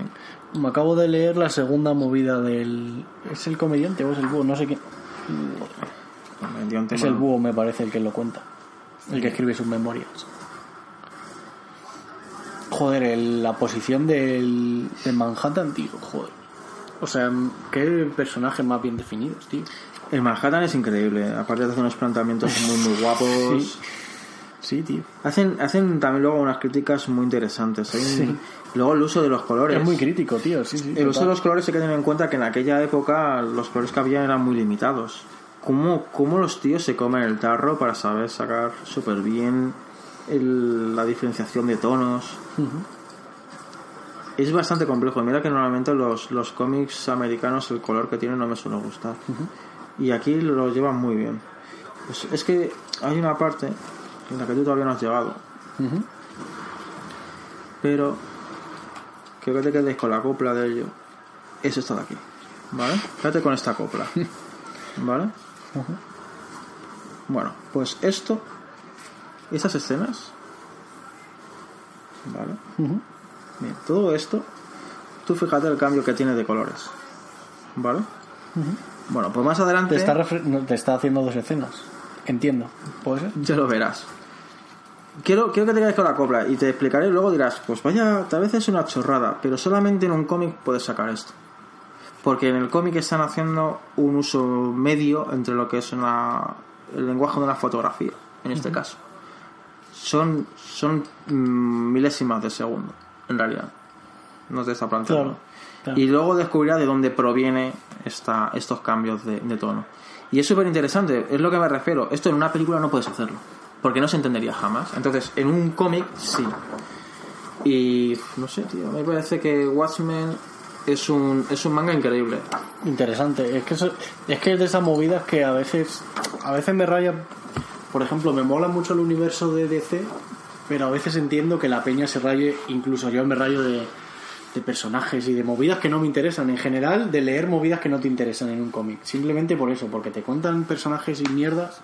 Me acabo de leer la segunda movida del... ¿Es el comediante o es el búho? No sé quién. Es el búho, me parece, el que lo cuenta. El que escribe sus memorias. Joder, el- la posición del, de Manhattan, tío, joder. O sea, qué personajes más bien definidos, tío. El Manhattan es increíble. Aparte de hacer unos planteamientos muy, muy [LAUGHS] guapos. Sí. Sí, tío. Hacen, hacen también luego unas críticas muy interesantes. Hay un- Sí. Luego el uso de los colores. Es muy crítico, tío, sí, sí. El uso de los colores hay que tener en cuenta que en aquella época los colores que había eran muy limitados. ¿Cómo, cómo los tíos se comen el tarro para saber sacar súper bien el- la diferenciación de tonos? Es bastante complejo. Mira que normalmente los, los cómics americanos el color que tienen no me suele gustar. Y aquí lo llevan muy bien. Pues es que hay una parte en la que tú todavía no has llegado. Pero creo que te quedes con la copla de ello. Es esta de aquí. ¿Vale? Quédate con esta copla. [LAUGHS] ¿Vale? Bueno, pues esto, estas escenas, ¿Vale? Bien, todo esto, tú fíjate el cambio que tiene de colores. ¿Vale? Bueno, pues más adelante. Te está, te está haciendo dos escenas. Entiendo. ¿Puede ser? Ya lo verás. Quiero, quiero que te quedes con la copla y te explicaré y luego dirás, pues vaya, tal vez es una chorrada, pero solamente en un cómic puedes sacar esto. Porque en el cómic están haciendo un uso medio entre lo que es una, el lenguaje de una fotografía, en este caso. Son, son mm, milésimas de segundo, en realidad. No te está planteando. Claro, claro. Y luego descubrirás de dónde proviene esta, estos cambios de, de tono. Y es súper interesante, es lo que me refiero. Esto en una película no puedes hacerlo, porque no se entendería jamás. Entonces, en un cómic sí. Y no sé, tío, me parece que Watchmen es un, es un manga increíble. Interesante. Es que, eso- es que es de esas movidas que a veces, a veces me raya. Por ejemplo, me mola mucho el universo de DC, pero a veces entiendo que la peña se raye, incluso yo me rayo de, de personajes y de movidas que no me interesan. En general, de leer movidas que no te interesan en un cómic. Simplemente por eso, porque te cuentan personajes y mierdas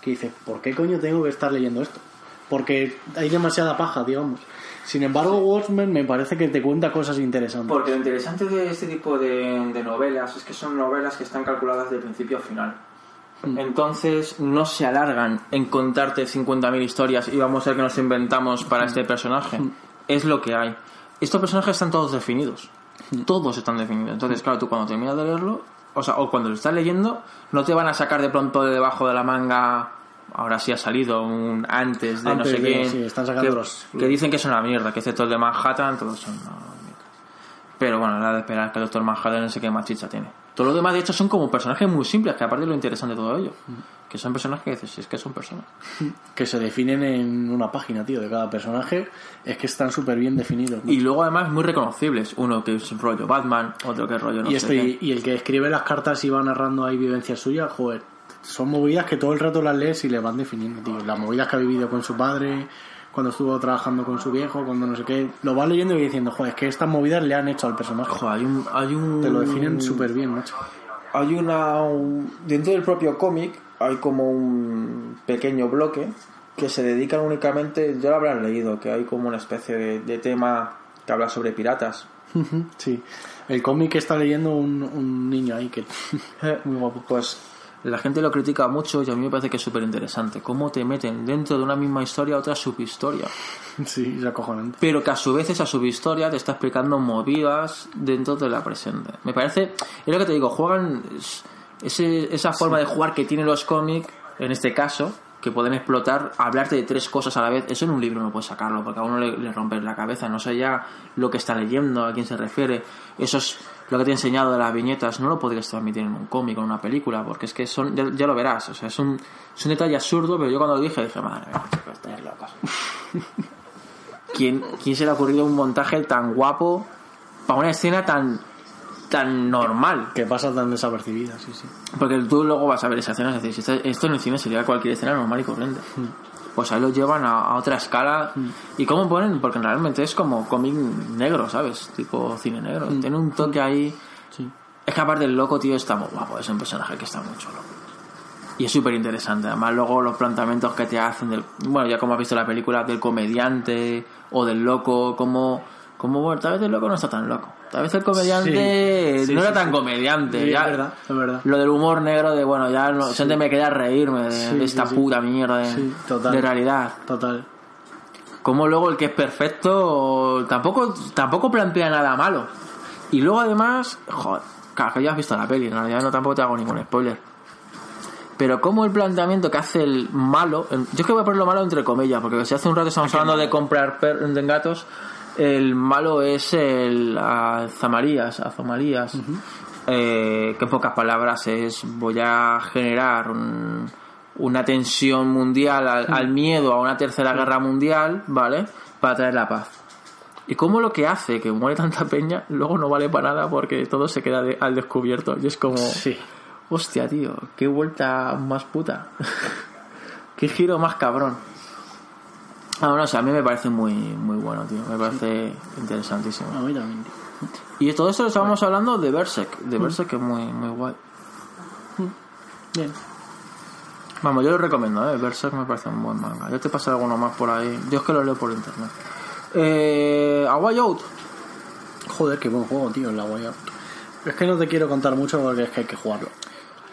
que dices, ¿por qué coño tengo que estar leyendo esto? Porque hay demasiada paja, digamos. Sin embargo, Watchmen me parece que te cuenta cosas interesantes. Porque lo interesante de este tipo de, de novelas es que son novelas que están calculadas de principio a final. Entonces no se alargan en contarte 50.000 historias y vamos a ver que nos inventamos para este personaje. Es lo que hay. Estos personajes están todos definidos. Todos están definidos. Entonces, claro, tú cuando terminas de leerlo, o sea, o cuando lo estás leyendo, no te van a sacar de pronto de debajo de la manga. Ahora sí ha salido un antes de Antes no sé de- quién. sí, están sacando que, los- que dicen que es una mierda, que excepto el de Manhattan, todos son una mierda. Pero bueno, nada de esperar que el Doctor Manhattan no sé qué más chicha tiene. Todo lo demás, de hecho, son como personajes muy simples, que aparte de lo interesante de todo ello. Que son personajes que dices, si es que son personas. [LAUGHS] que se definen en una página, tío, de cada personaje, es que están súper bien definidos. ¿no? Y luego además muy reconocibles. Uno que es rollo Batman, otro que es rollo no y, sé qué. y, y el que escribe las cartas y va narrando ahí vivencias suyas, joder, son movidas que todo el rato las lees y le van definiendo, tío. Las movidas que ha vivido con su padre, cuando estuvo trabajando con su viejo, cuando no sé qué, lo vas leyendo y diciendo, joder, es que estas movidas le han hecho al personaje. Joder, hay un... Hay un... Te lo definen súper bien, macho. Hay una. un- dentro del propio cómic hay como un pequeño bloque que se dedican únicamente. Ya lo habrán leído, que hay como una especie de, de tema que habla sobre piratas. [LAUGHS] Sí. El cómic que está leyendo un, un niño ahí que... [LAUGHS] Muy guapo. Pues La gente lo critica mucho y a mí me parece que es súper interesante. Cómo te meten dentro de una misma historia otra subhistoria. Sí, es acojonante. pero que a su vez esa subhistoria te está explicando movidas dentro de la presente. Me parece, es lo que te digo, juegan es- ese- esa forma de jugar que tienen los cómics, en este caso, que pueden explotar, hablarte de tres cosas a la vez. Eso en un libro no puedes sacarlo, porque a uno le, le rompes la cabeza, no sé ya lo que está leyendo, a quién se refiere. Eso es lo que te he enseñado de las viñetas, no lo podrías transmitir en un cómic o en una película, porque es que son, ya, ya lo verás, o sea, es un, es un detalle absurdo, pero yo cuando lo dije dije, madre mía, chicos, estáis locos. [LAUGHS] ¿Quién, ¿Quién se le ha ocurrido un montaje tan guapo para una escena tan tan normal? Que pasa tan desapercibida, sí, sí. Porque tú luego vas a ver esa escena y dices, esto, esto en el cine sería cualquier escena normal y corriente. Pues ahí lo llevan a, a otra escala. ¿Y cómo ponen? Porque realmente es como cómic negro, ¿sabes? Tipo cine negro. Tiene un toque ahí. Sí. Es que aparte el loco, tío, está muy guapo. Es un personaje que está muy chulo. Y es súper interesante. Además, luego los planteamientos que te hacen del. Bueno, ya como has visto la película, del comediante o del loco, como. Como, bueno, tal vez el loco no está tan loco. Tal vez el comediante Sí, sí, no era sí, tan comediante. Ya, es verdad, es verdad. Lo del humor negro de, bueno, ya no, gente me queda reírme de, esta puta mierda de, Sí, total. de realidad. Total. Como luego el que es perfecto tampoco, tampoco plantea nada malo. Y luego además, joder, claro, que ya has visto la peli, en realidad no tampoco te hago ningún spoiler. Pero como el planteamiento que hace el malo, yo es que voy a ponerlo malo entre comillas, porque si hace un rato estamos hablando de comprar per- de gatos, el malo es el Azamarías, Azamarías, eh, que en pocas palabras es voy a generar un- una tensión mundial al, al miedo a una tercera guerra mundial, ¿vale? Para traer la paz. Y cómo lo que hace que muere tanta peña, luego no vale para nada porque todo se queda de- al descubierto. Y es como, Sí. hostia, tío, qué vuelta más puta. [LAUGHS] qué giro más cabrón. Ah, no, o sea, a mí me parece muy, muy bueno, tío. Me parece interesantísimo. A mí también, tío. Y todo esto estábamos hablando de Berserk. De Berserk que es muy, muy guay. Bien. Vamos, yo lo recomiendo, ¿eh? Berserk me parece un buen manga. Yo te pasé alguno más por ahí. Yo es que lo leo por internet. Eh, A Way Out. Joder, qué buen juego, tío, el la Way Out. Es que no te quiero contar mucho porque es que hay que jugarlo.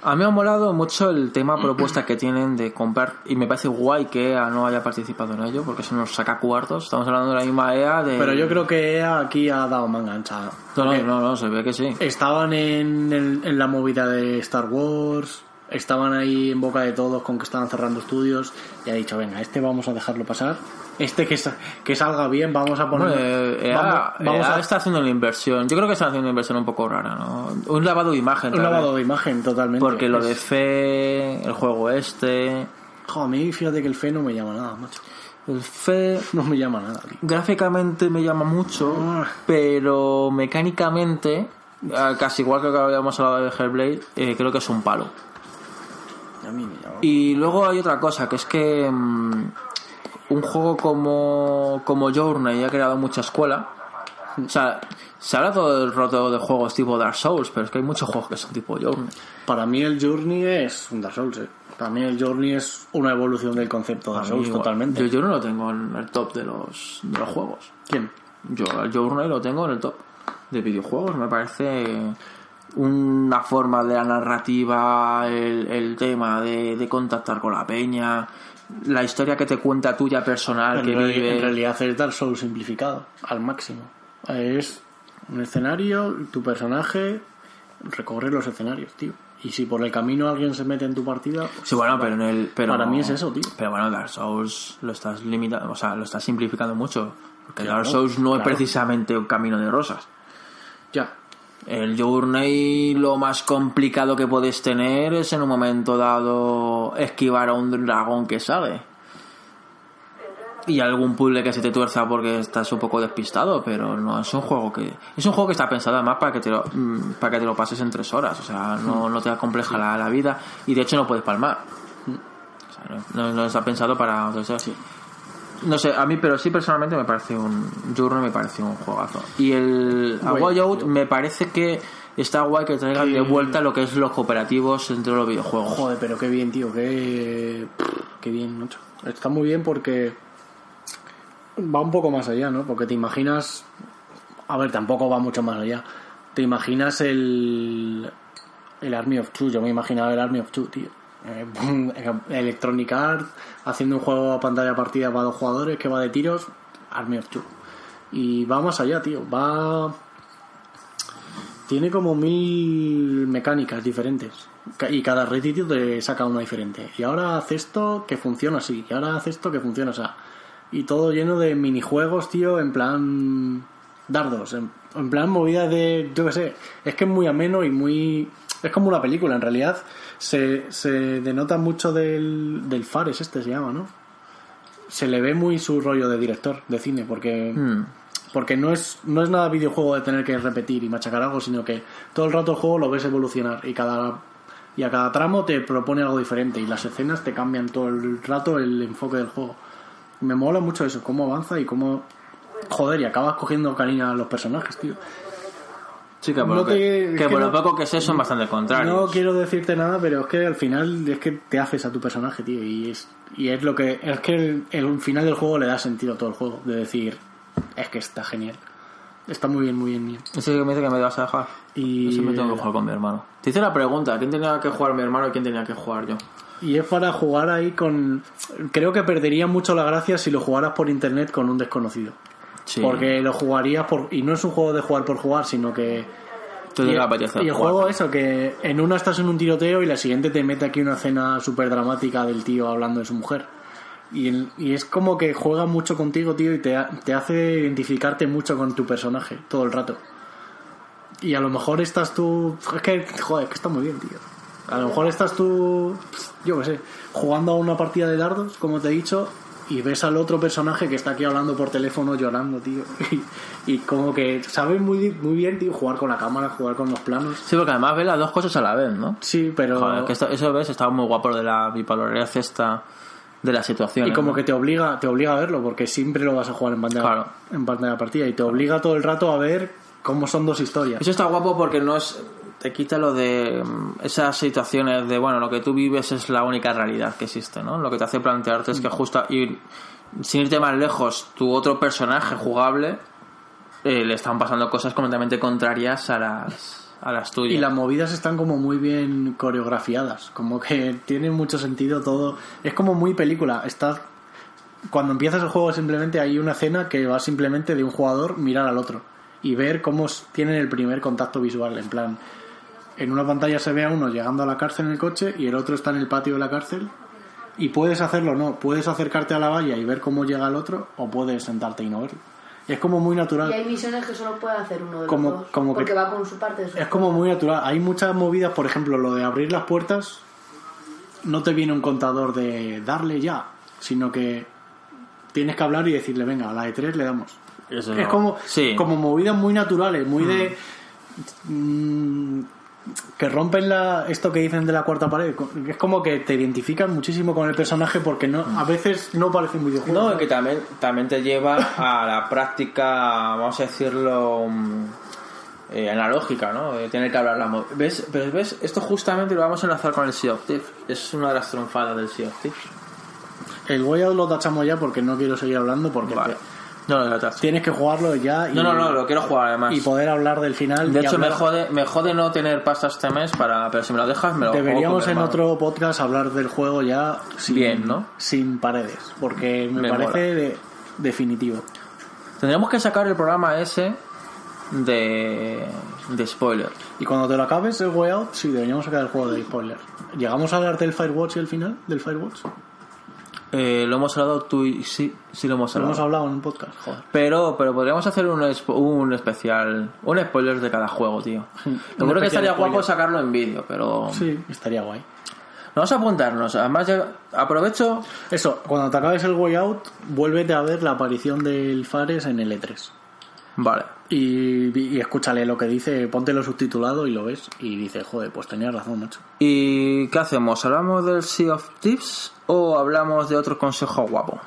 A mí me ha molado mucho el tema [CLEARS THROAT] propuesta que tienen de comprar y me parece guay que EA no haya participado en ello porque se nos saca cuartos. Estamos hablando de la misma EA de... Pero yo creo que EA aquí ha dado manga ancha. No, Porque no, no, se ve que sí. Estaban en, el- en la movida de Star Wars, estaban ahí en boca de todos con que estaban cerrando estudios y ha dicho, venga, este vamos a dejarlo pasar. Este que, que salga bien, vamos a poner... Bueno, eh, EA, vamos, vamos EA a está haciendo una inversión. Yo creo que está haciendo una inversión un poco rara, ¿no? Un lavado de imagen. un lavado de imagen totalmente. Porque lo de Fe, el juego este... Jo, a mí fíjate que el fe no me llama nada, macho. El Fe No me llama nada, tío. gráficamente me llama mucho, Ah. pero mecánicamente, eh, casi igual que habíamos hablado de Hellblade, eh, creo que es un palo. A mí me llama. Y luego hay otra cosa, que es que mm, un juego como, como Journey ha creado mucha escuela. O sea, se habla todo el rato de juegos tipo Dark Souls, pero es que hay muchos juegos que son tipo Journey. Para mí el Journey es un Dark Souls, eh. Para mí el Journey es una evolución del concepto Dark A mí Souls igual. totalmente. Yo, yo no lo tengo en el top de los, de los juegos. ¿Quién? Yo el Journey lo tengo en el top de videojuegos. Me parece una forma de la narrativa, el, el tema de, de contactar con la peña, la historia que te cuenta tuya personal En, que vive. en realidad es Dark Souls simplificado al máximo. Es un escenario, tu personaje recorre los escenarios, tío. Y si por el camino alguien se mete en tu partida, pues, Sí, bueno, pero en el. Pero, Para mí es eso, tío. Pero bueno, Dark Souls lo estás limitando, o sea, lo estás simplificando mucho. Porque Claro, Dark Souls no es precisamente un camino de rosas. ya. El Journey lo más complicado que puedes tener es en un momento dado esquivar a un dragón que sale. Y algún puzzle que se te tuerza porque estás un poco despistado, pero no es un juego que... Es un juego que está pensado además para que te lo, mm, para que te lo pases en tres horas, o sea, no, no te compleja la, la vida y de hecho no puedes palmar. O sea, no, no está pensado para... o sea, No sé, a mí, pero sí personalmente me parece un. Journey me parece un juegazo. Y el A Way Out me parece que está guay que traigan de vuelta lo que es los cooperativos entre los videojuegos. Joder, pero qué bien, tío, qué, qué bien, mucho. Está muy bien porque va un poco más allá, ¿no? Porque te imaginas, a ver, tampoco va mucho más allá. Te imaginas el el Army of Two, yo me imaginaba el Army of Two, tío. Eh, Electronic Arts haciendo un juego a pantalla partida para dos jugadores que va de tiros, Army of Two. Y va más allá, tío. Va tiene como mil mecánicas diferentes. Y cada retito te saca una diferente. Y ahora hace esto que funciona así. Y ahora hace esto que funciona así. Y todo lleno de minijuegos, tío, en plan dardos. En, en plan movidas de. Yo qué sé. Es que es muy ameno y muy. Es como una película, en realidad. Se, se denota mucho del, del Fares, este se llama, ¿no? Se le ve muy su rollo de director de cine, porque Hmm. porque no es, no es nada videojuego de tener que repetir y machacar algo, sino que todo el rato el juego lo ves evolucionar y cada y a cada tramo te propone algo diferente y las escenas te cambian todo el rato el enfoque del juego. Me mola mucho eso, cómo avanza y cómo joder, y acabas cogiendo cariño a los personajes, tío. Sí, que por, No lo, que, te- que es lo no- poco que sé son bastante contrarios. No quiero decirte nada, pero es que al final es que te haces a tu personaje, tío, y es y es lo que es que el, el final del juego le da sentido a todo el juego, de decir, es que está genial. Está muy bien, muy bien. bien. Ese que me dice que me vas a dejar. Y- Ese me tengo que jugar con mi hermano. Te hice la pregunta, ¿quién tenía que jugar mi hermano y quién tenía que jugar yo? Y es para jugar ahí con... Creo que perdería mucho la gracia si lo jugaras por internet con un desconocido. Sí. Porque lo jugarías por... Y no es un juego de jugar por jugar, sino que... Te y, y el jugar. juego eso, que en una estás en un tiroteo y la siguiente te mete aquí una escena súper dramática del tío hablando de su mujer. Y, el- y es como que juega mucho contigo, tío, y te, te hace identificarte mucho con tu personaje todo el rato. Y a lo mejor estás tú... Es que, joder, es que está muy bien, tío. A lo mejor estás tú, yo qué sé, jugando a una partida de dardos, como te he dicho, y ves al otro personaje que está aquí hablando por teléfono llorando, tío. [LAUGHS] Y, y como que sabes muy, muy bien, tío, jugar con la cámara, jugar con los planos. Sí, porque además ves las dos cosas a la vez, ¿no? Sí, pero... Joder, que esto- eso ves, estaba muy guapo de la bipolaridad esta de la situación. Y como que te obliga, te obliga a verlo, porque siempre lo vas a jugar en pantalla, Claro. en pantalla partida, y te obliga todo el rato a ver cómo son dos historias. Eso está guapo porque no es. Te quita lo de mm, esas situaciones de, bueno, lo que tú vives es la única realidad que existe, ¿no? Lo que te hace plantearte es que justo. Y sin irte más lejos, tu otro personaje jugable eh, le están pasando cosas completamente contrarias a las, a las tuyas. Y las movidas están como muy bien coreografiadas, como que [LAUGHS] tiene mucho sentido todo. Es como muy película. Estás cuando empiezas el juego simplemente hay una escena que va simplemente de un jugador mirar al otro y ver cómo tienen el primer contacto visual, en plan en una pantalla se ve a uno llegando a la cárcel en el coche y el otro está en el patio de la cárcel y puedes hacerlo o no, puedes acercarte a la valla y ver cómo llega el otro o puedes sentarte y no verlo. Es como muy natural. Y hay misiones que solo puede hacer uno de Como- los dos. como que- porque va con su parte de su Es como muy natural. Hay muchas movidas, por ejemplo, lo de abrir las puertas, no te viene un contador de darle ya, sino que tienes que hablar y decirle, venga, a la de tres le damos. Eso Es no. como, Sí. como movidas muy naturales, muy de... mm, que rompen la, esto que dicen de la cuarta pared. Es como que te identifican muchísimo con el personaje porque no a veces no parece un videojuego. No, y que también, también te lleva a la práctica, vamos a decirlo, mm, eh, analógica, ¿no? De tener que hablar la ¿Ves? Pero ves, esto justamente lo vamos a enlazar con el Sea of Thieves. Es una de las trunfadas del Sea of Thieves. El Way Out lo tachamos ya porque no quiero seguir hablando porque Vale. te- No, no, no, tienes que jugarlo ya y, no, no, no, lo quiero jugar además. y poder hablar del final. De hecho, me jode, me jode no tener pasta este mes, para, pero si me lo dejas, me lo juego Deberíamos en otro podcast hablar del juego ya sin, Bien, ¿no? sin paredes, porque me, Me parece de- definitivo. Tendríamos que sacar el programa ese de, de spoiler. Y cuando te lo acabes el Way Out, sí, deberíamos sacar el juego de spoiler. ¿Llegamos a hablar del Firewatch y el final del Firewatch? Eh, lo hemos hablado tú y sí, sí lo hemos Lo hablado. hemos hablado en un podcast, joder. Pero, pero podríamos hacer un, un especial, un spoiler de cada juego, tío. [LAUGHS] Yo creo que estaría guapo sacarlo en vídeo, pero Sí, estaría guay. vamos a apuntarnos. Además, ya- aprovecho. Eso, cuando te acabes el Way Out, vuélvete a ver la aparición del Fares en el E3. Vale. Y, y escúchale lo que dice, póntelo subtitulado y lo ves. Y dice, joder, pues tenías razón, macho. ¿Y qué hacemos? ¿Hablamos del Sea of Tips o hablamos de otro consejo guapo?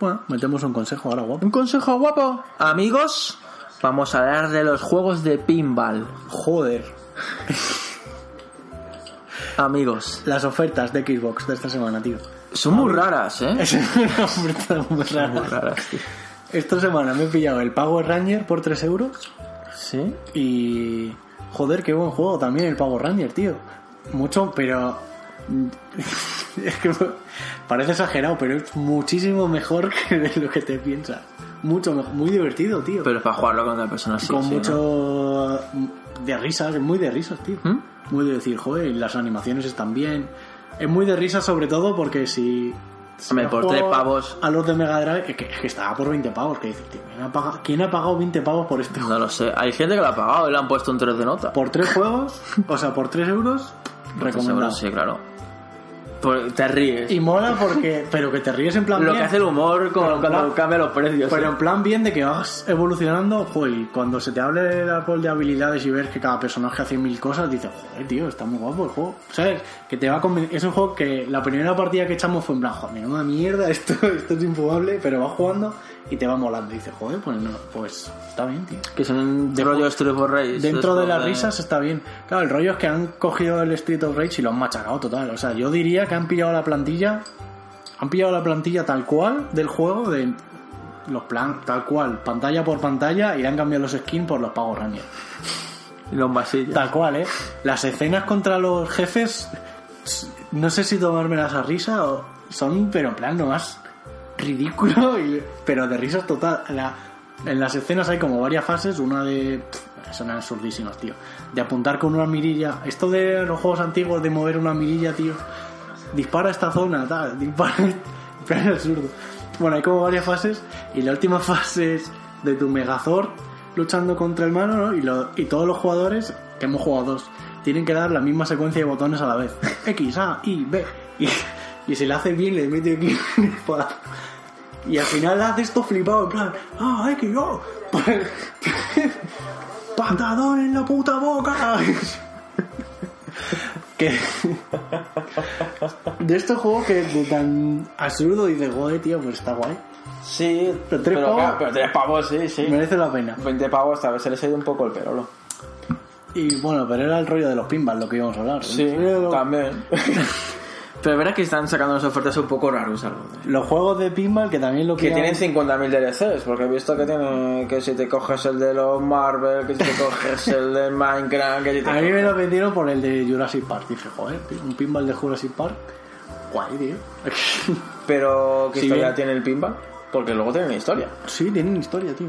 Bueno, metemos un consejo ahora, guapo. ¿Un consejo guapo? Amigos, vamos a hablar de los juegos de pinball. Joder. [LAUGHS] Amigos, Las ofertas de Xbox de esta semana, tío. son muy raras, ¿eh? [LAUGHS] Es una oferta muy rara. Muy raras, tío. Esta semana me he pillado el Power Ranger por 3 euros ¿Sí? y... Joder, qué buen juego también el Power Ranger, tío. Mucho, pero... [LAUGHS] es que parece exagerado, pero es muchísimo mejor [LAUGHS] que de lo que te piensas. Mucho mejor, muy divertido, tío. Pero es para jugarlo con otra persona así. Con sí, ¿no? mucho... de risas, es muy de risas, tío. ¿Mm? Muy de decir, joder, y las animaciones están bien. Es muy de risas sobre todo porque si... Hombre, por juego tres pavos. A los de Mega Drive, que, es que estaba por 20 pavos. Que dices, tío, ¿quién ha, pagado, quién ha pagado 20 pavos por este juego? No lo sé. Hay gente que lo ha pagado y le han puesto un 3 de nota. Por tres juegos, o sea, por 3 euros, recomendado. Sí, claro. Por- te ríes. Y mola porque... Pero que te ríes en plan lo bien. que hace el humor en cuando cambia los precios. Pero ¿eh? en plan bien de que vas evolucionando, joder, y cuando se te hable el árbol de habilidades y ves que cada personaje hace mil cosas, dices, joder, tío, está muy guapo el juego. ¿Sabes? Que te va a Es un juego que la primera partida que echamos fue en plan, joder, menuda mierda, [LAUGHS] esto, esto es infumable, pero vas jugando y te va molando. Y dices, joder, pues no, pues está bien, tío. Que son De- rollo Street of Rage. Dentro de las risas está bien. Claro, el rollo es que han cogido el Street of Rage y lo han machacado total. O sea, yo diría que han pillado la plantilla. Han pillado la plantilla tal cual del juego, de los plan, tal cual, pantalla por pantalla, y le han cambiado los skins por los Power Rangers. Y los masillos. Tal cual, ¿eh? Las escenas contra los jefes, no sé si tomármelas a risa o son, pero en plan, nomás ridículo, [LAUGHS] y- pero de risas total. La- en las escenas hay como varias fases, una de... pff, Son absurdísimas, tío. De apuntar con una mirilla. Esto de los juegos antiguos, de mover una mirilla, tío. Dispara esta zona, tal. [LAUGHS] Dispara... plan absurdo. Bueno, hay como varias fases. Y la última [LAUGHS] fase es de tu Megazord luchando contra el malo, ¿no? Y, lo- y todos los jugadores, que hemos jugado dos, tienen que dar la misma secuencia de botones a la vez. X, A, I, B. Y, y si le hace bien, le mete aquí [LAUGHS] un espadazo. Y al final hace esto flipado, en plan, ah, X, yo. [LAUGHS] ¡Patadón en la puta boca! [LAUGHS] que de estos juegos que de tan absurdo dices, joder, tío, pues está guay. Sí, Pero tres pavos- claro, pero tres pavos, sí, sí. Merece la pena. 20 pavos, tal vez se les ha ido un poco el perolo. Y bueno, pero era el rollo de los pinballs lo que íbamos a hablar. Sí, Pero- también. Pero verás que están sacando unas ofertas un poco raras algo. Los juegos de pinball que también lo Que pillan- tienen 50.000 DLCs, porque he visto que tiene que si te coges el de los Marvel, que si te coges [LAUGHS] el de Minecraft, que si te A mí me lo vendieron por el de Jurassic Park. Dije, joder, tío, un pinball de Jurassic Park. Guay, tío. [LAUGHS] Pero, ¿qué Si historia bien- tiene el pinball? Porque luego tiene una historia. sí, tienen historia, tío.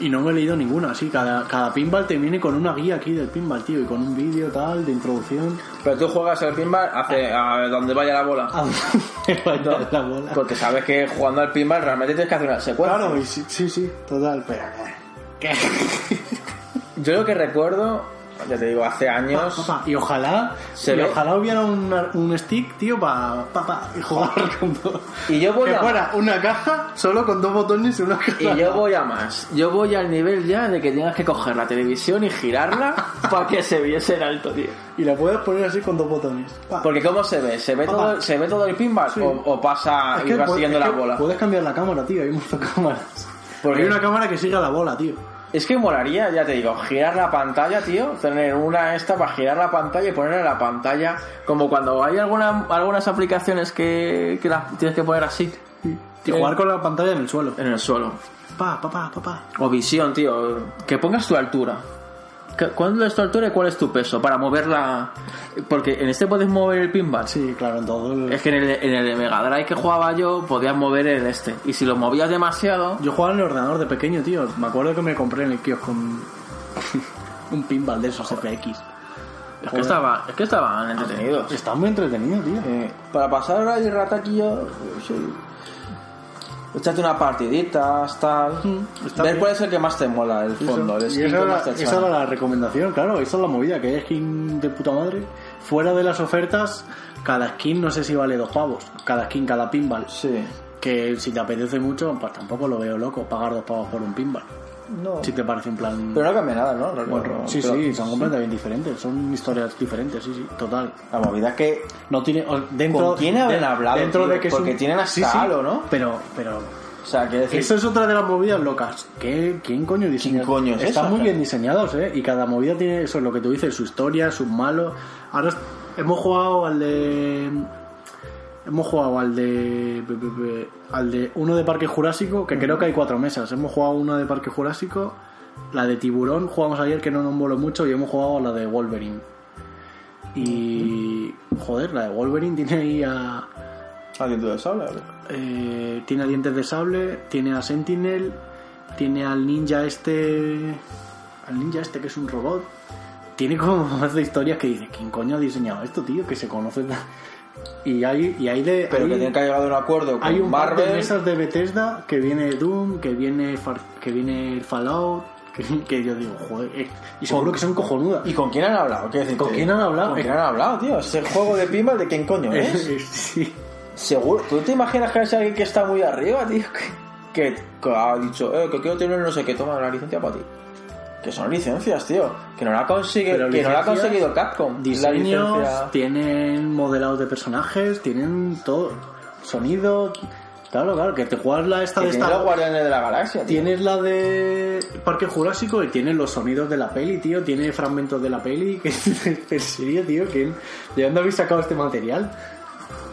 Y no me he leído ninguna, sí. Cada, cada pinball te viene con una guía aquí del pinball, tío. Y con un vídeo tal, de introducción. Pero tú juegas el pinball hace, a donde vaya la bola. [LAUGHS] A dónde vaya la bola. Porque sabes que jugando al pinball realmente tienes que hacer una secuencia. Claro, y sí, sí, sí, total. Pero, ¿qué? Yo lo que recuerdo, ya te digo, hace años. Y ojalá, Se y ve- ojalá hubiera una- un stick, tío, para jugar con dos. Y yo voy que a- fuera una caja solo con dos botones y una caja. Y yo voy a más. Yo voy al nivel ya de que tengas que coger la televisión y girarla [LAUGHS] para que se viese en alto, tío. Y la puedes poner así con dos botones. Porque ¿cómo se ve? ¿Se ve, todo, ¿se ve todo el pinball Sí. o, o pasa Es y vas pu- siguiendo es la bola? Puedes cambiar la cámara, tío. Hay muchas cámaras. Porque- Hay una cámara que sigue a la bola, tío. Es que molaría, ya te digo, girar la pantalla, tío, tener una esta para girar la pantalla y poner en la pantalla, como cuando hay alguna, algunas aplicaciones que, que las tienes que poner así, Y jugar con la pantalla en el suelo. en el suelo. Pa, pa, pa, pa, pa. O visión, tío, que pongas tu altura. ¿Qué- ¿Cuál es tu altura y cuál es tu peso? Para moverla. Porque en este puedes mover el pinball. Sí, claro, en todo. el- Es que en el, en el de Mega Drive que jugaba yo podías mover el este. Y si lo movías demasiado. Yo jugaba en el ordenador de pequeño, tío. Me acuerdo que me compré en el kiosco un, [LAUGHS] un pinball de esos FX. Es que, estaba, es que estaban entretenidos. Está muy entretenido, tío. Eh, para pasar ahora el rataquillo, sí. Échate una partidita, tal. está Ver bien. cuál es el que más te mola, el fondo, el skin esa, que más te esa era la recomendación, claro. Esa es la movida, que hay skin de puta madre. Fuera de las ofertas, cada skin no sé si vale dos pavos. Cada skin, cada pinball. Sí. Que si te apetece mucho, pues tampoco lo veo loco pagar dos pavos por un pinball. No. Si te parece un plan... Pero no cambia nada, ¿no? Bueno, sí, Pero sí, son completamente diferentes. Son historias diferentes, sí, sí, total. La movida es que. No tiene... Dentro, ¿Con quién habrán de- hablado, Dentro tío? de que Porque un- tienen hasta Sí, sí, Halo, ¿no? Pero, pero... O sea, decir. Eso es otra de las movidas locas. ¿Qué, ¿Quién coño diseña? ¿Quién coño es Están eso? muy bien diseñados, ¿eh? Y cada movida tiene eso, lo que tú dices, su historia, sus malos. Ahora hemos jugado al de... Hemos jugado al de... Al de uno de Parque Jurásico, que creo que hay cuatro mesas. Hemos jugado una de Parque Jurásico, la de Tiburón, jugamos ayer que no nos voló mucho, y hemos jugado a la de Wolverine. Y... Joder, la de Wolverine tiene ahí a... ¿Alguien tú de sable? a ver. Eh, tiene a Dientes de Sable, tiene a Sentinel, tiene al ninja este. Al ninja este que es un robot. Tiene como [LAUGHS] más de historias que dices, ¿quién coño ha diseñado esto, tío? Que se conoce. Y hay, y hay de. Pero hay, que tienen que haber llegado a un acuerdo con hay un par de Marvel. mesas de Bethesda que viene Doom, que viene Far- que viene Fallout, que, que yo digo, joder, eh, y seguro que son cojonudas. ¿Y con quién han hablado? Quiero decirte, ¿Con quién han hablado? ¿Con quién han hablado, tío? Ese juego de pinball de quién coño [LAUGHS] es. sí. Seguro. ¿Tú te imaginas que es alguien que está muy arriba, tío? Que, que- que ha dicho, eh, que quiero tener no sé qué, toma la licencia para ti. Que son licencias, tío. Que no la consigue, que no la ha conseguido Capcom. la diseños, licencia. tienen modelados de personajes, tienen todo, sonido, claro, claro, que te juegas la esta Que de esta, los Guardianes de la Galaxia, tío. tienes la de Parque Jurásico y tienes los sonidos de la peli, tío, tiene fragmentos de la peli, [LAUGHS] que en serio, tío, que ¿de dónde habéis sacado este material?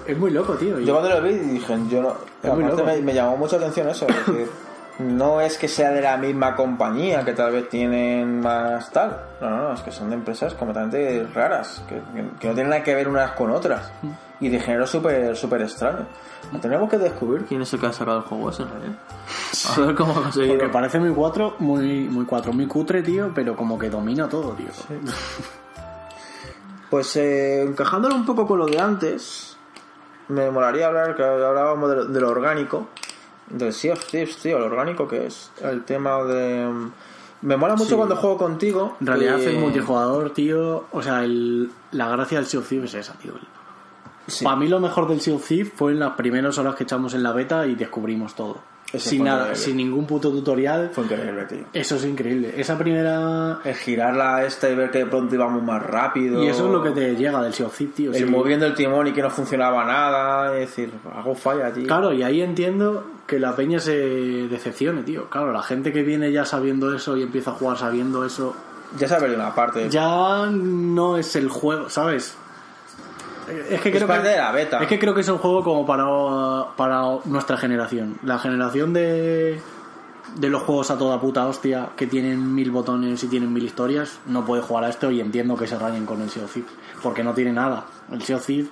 Es muy loco, tío. Yo cuando lo vi dije, yo no. Es muy loco. me, me llamó mucha atención eso. Es decir, no es que sea de la misma compañía, que tal vez tienen más tal. No, no, no, es que son de empresas completamente raras, que, que- no tienen nada que ver unas con otras. Y de género súper súper extraño. Tenemos que descubrir quién es el que ha sacado el juego ese, realidad. A ver cómo ha conseguido. porque parece muy cuatro, muy, muy cuatro, muy cutre, tío, pero como que domina todo, tío. Pues eh, encajándolo un poco con lo de antes, me molaría hablar, que hablábamos de, lo- de lo orgánico, del Sea of Thieves, tío, lo orgánico que es el tema de... Me mola mucho Sí. cuando juego contigo. En realidad y- el multijugador, tío, o sea, el, la gracia del Sea of Thieves es esa, tío. Sí. Para mí lo mejor del Sea of Thieves fue en las primeras horas que echamos en la beta y descubrimos todo. Sin nada, increíble. sin ningún puto tutorial. Fue increíble, tío. Eso es increíble. Esa primera... El girarla esta y ver que de pronto íbamos más rápido. Y eso es lo que te llega del Sea of Thieves, tío. El Sí. moviendo el timón y que no funcionaba nada. Es decir, hago falla, tío. Claro, y ahí entiendo que la peña se decepcione, tío. Claro, la gente que viene ya sabiendo eso y empieza a jugar sabiendo eso, Ya se ha perdido una parte. ya no es el juego, ¿sabes? Es que Es creo parte que, de la beta. Es que creo que es un juego como para, para nuestra generación. La generación de, de los juegos a toda puta hostia que tienen mil botones y tienen mil historias no puede jugar a esto y entiendo que se rayen con el Sea of Thieves, porque no tiene nada. El Sea of Thieves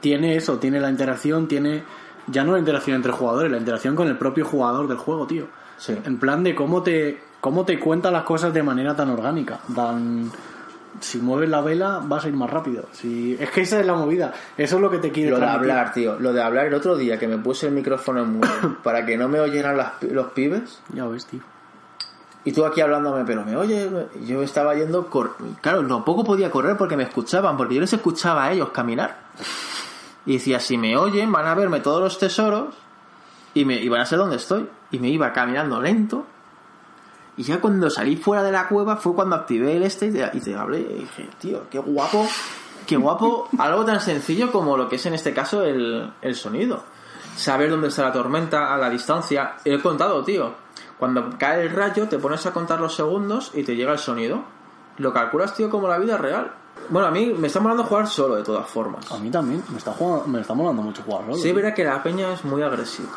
tiene eso, tiene la interacción, tiene ya no la interacción entre jugadores, la interacción con el propio jugador del juego, tío. Sí. En plan de cómo te cómo te cuenta las cosas de manera tan orgánica, tan si mueves la vela vas a ir más rápido. Si es que esa es la movida, eso es lo que te quiere Lo de hablar, tío. Lo de hablar el otro día que me puse el micrófono en mudo [COUGHS] para que no me oyeran las los pibes. Ya ves, tío. Y tú aquí hablándome, pero me oye, yo estaba yendo. cor- Claro, no poco podía correr porque me escuchaban, porque yo les escuchaba a ellos caminar. Y decía, si me oyen, van a verme todos los tesoros y, me, y van a saber dónde estoy. Y me iba caminando lento. Y ya cuando salí fuera de la cueva fue cuando activé el este y te, y te hablé. Y dije, tío, qué guapo, qué guapo. [LAUGHS] Algo tan sencillo como lo que es en este caso el, el sonido. Saber dónde está la tormenta a la distancia. He contado, tío. Cuando cae el rayo, te pones a contar los segundos y te llega el sonido. Lo calculas, tío, como la vida real. Bueno, a mí me está molando jugar solo, de todas formas. A mí también, me está, jugando, me está molando mucho jugar solo. Sí, es verdad que la peña es muy agresiva.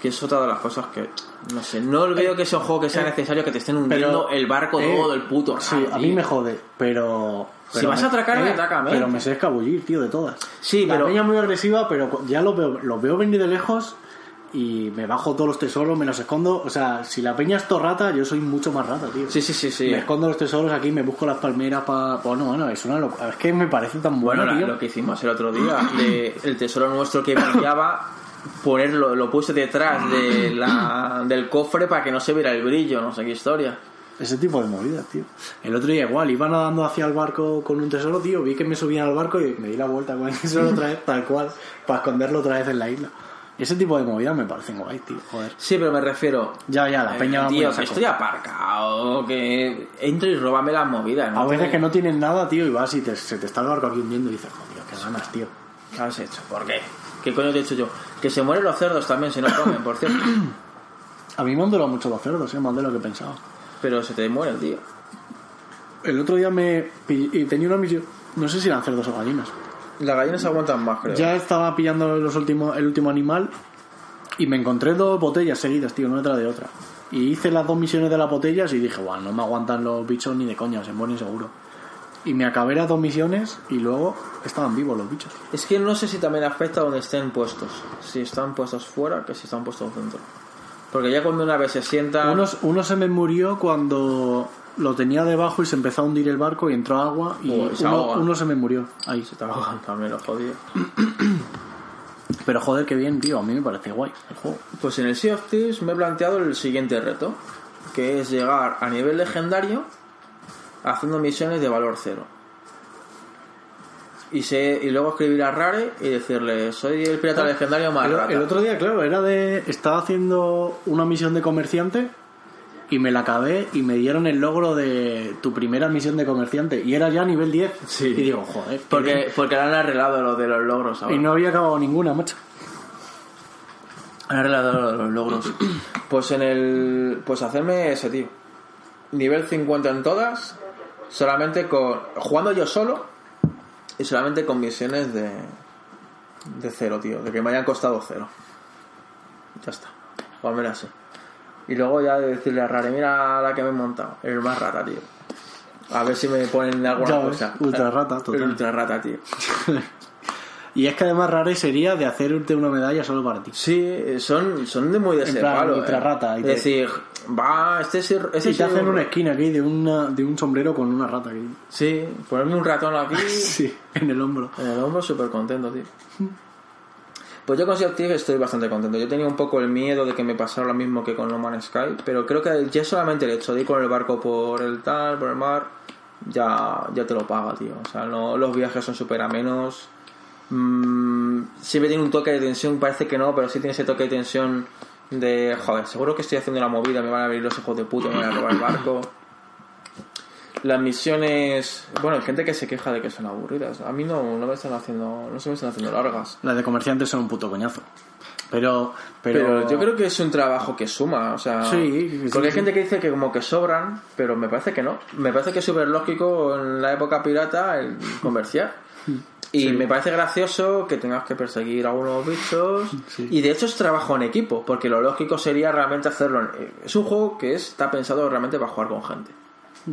Que es otra de las cosas que. No sé, no veo que sea un juego que sea necesario que te estén hundiendo pero- el barco eh, todo el puto. Sí, a mí tío. me jode, pero... Si vas me- a atracarme, eh, atrácame. Pero me sé escabullir, tío, de todas. Sí, la pero- peña es muy agresiva, pero ya lo veo, lo veo venir de lejos y me bajo todos los tesoros, me los escondo. O sea, si la peña es torrata, yo soy mucho más rata, tío. Sí, sí, sí, sí. Me escondo los tesoros aquí, me busco las palmeras para... Bueno, bueno, es una locura. Es que me parece tan bueno, Bueno, tío. lo que hicimos el otro día, de el tesoro nuestro que brillaba, ponerlo, lo puse detrás de la, del cofre para que no se viera el brillo, no sé qué historia. Ese tipo de movidas, tío. El otro día igual, iba nadando hacia el barco con un tesoro, tío, vi que me subían al barco y me di la vuelta con el tesoro otra vez, tal cual, para esconderlo otra vez en la isla. Ese tipo de movidas me parecen guay, tío, joder. Sí, pero me refiero. Ya, ya, la peña eh, va muy tío, que estoy aparcado, que entro y róbame las movidas. ¿no? A veces que no tienes nada, tío, y vas y te- se te está el barco aquí hundiendo y dices, joder, qué ganas, tío. ¿Qué has hecho? ¿Por qué? ¿Qué coño te he hecho yo? Que se mueren los cerdos también si no comen, por cierto. [CLEARS THROAT] A mí me han durado mucho los cerdos, eh, más de lo que pensaba. Pero se te mueren, tío. El otro día me y tenía una misión, no sé si eran cerdos o gallinas. Las gallinas aguantan más, creo. Ya estaba pillando los últimos, el último animal y me encontré dos botellas seguidas, tío, una detrás de otra. Y hice las dos misiones de las botellas y dije, bueno, no me aguantan los bichos ni de coña, se mueren seguro. Y me acabé las dos misiones y luego estaban vivos los bichos. Es que no sé si también afecta donde estén puestos. Si están puestos fuera que si están puestos dentro. Porque ya cuando una vez se sienta... Uno, uno se me murió cuando lo tenía debajo y se empezó a hundir el barco y entró agua y Uy, se uno, ahoga. uno se me murió. Ahí. Se te ahogan también los jodidos. [CLEARS THROAT] Pero joder, qué bien, tío, a mí me parece guay el juego. Pues en el Sea of Thieves me he planteado el siguiente reto. Que es llegar a nivel legendario haciendo misiones de valor cero. Y, sé, y luego escribir a Rare y decirle, soy el pirata legendario más El, rata. el otro día, claro, era de. Estaba haciendo una misión de comerciante y me la acabé y me dieron el logro de tu primera misión de comerciante y era ya nivel 10. Sí. Y digo, joder. Porque, bien. porque han arreglado lo de los logros ahora. Y no había acabado ninguna, macho. Han arreglado lo de los logros. [CLEARS THROAT] Pues en el. Pues hacerme ese, tío. Nivel 50 en todas. Solamente con. Jugando yo solo. Y solamente con misiones de. De cero, tío. De que me hayan costado cero. Ya está. Jugarme así. Y luego ya de decirle a Rare, mira la que me he montado. El más rata, tío. A ver si me ponen alguna Ya ves, cosa. ultra rata, total. El ultra rata, tío. [LAUGHS] Y es que además rare sería de hacerte una medalla solo para ti. Sí, son, son de muy de En ese plan, palo. ultra eh. rata, y Es decir, va, este es. Este Y sí te hacen un- una esquina aquí de, una, de un sombrero con una rata aquí. Sí, ponerme un ratón aquí [LAUGHS] Sí, en el hombro. en el hombro, súper contento, tío. [LAUGHS] Pues yo con Sea of estoy bastante contento. Yo tenía un poco el miedo de que me pasara lo mismo que con No Man's Sky, pero creo que ya solamente el hecho de ir con el barco por el tal, por el mar, ya, ya te lo paga, tío. O sea, no, los viajes son súper amenos. Mm, siempre tiene un toque de tensión, parece que no, pero sí tiene ese toque de tensión de, joder, seguro que estoy haciendo una movida, me van a abrir los ojos de puta, me van a robar el barco. Las misiones, bueno, hay gente que se queja de que son aburridas. A mí no, no me están haciendo, no se me están haciendo largas. Las de comerciantes son un puto coñazo. Pero, pero, Pero, yo creo que es un trabajo que suma, o sea, Sí, sí, porque hay sí. gente que dice que como que sobran, pero me parece que no. Me parece que es súper lógico en la época pirata el comerciar. [LAUGHS] Y me parece gracioso que tengas que perseguir a unos bichos. Y de hecho es trabajo en equipo, porque lo lógico sería realmente hacerlo. en- Es un juego que es- está pensado realmente para jugar con gente.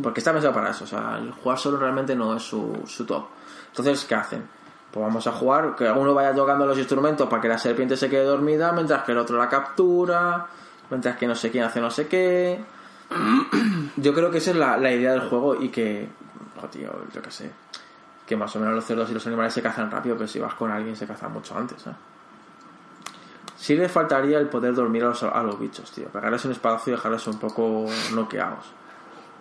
Porque está pensado para eso. O sea, el jugar solo realmente no es su, su top. Entonces, ¿qué hacen? Pues vamos a jugar, que uno vaya tocando los instrumentos para que la serpiente se quede dormida, mientras que el otro la captura, mientras que no sé quién hace no sé qué. [COUGHS] Yo creo que esa es la, la idea del juego y que, jo, tío, yo qué sé, que más o menos los cerdos y los animales se cazan rápido, pero si vas con alguien se cazan mucho antes, ¿eh? Sí le faltaría el poder dormir a los, a los bichos, tío, pegarles un espadazo y dejarles un poco noqueados.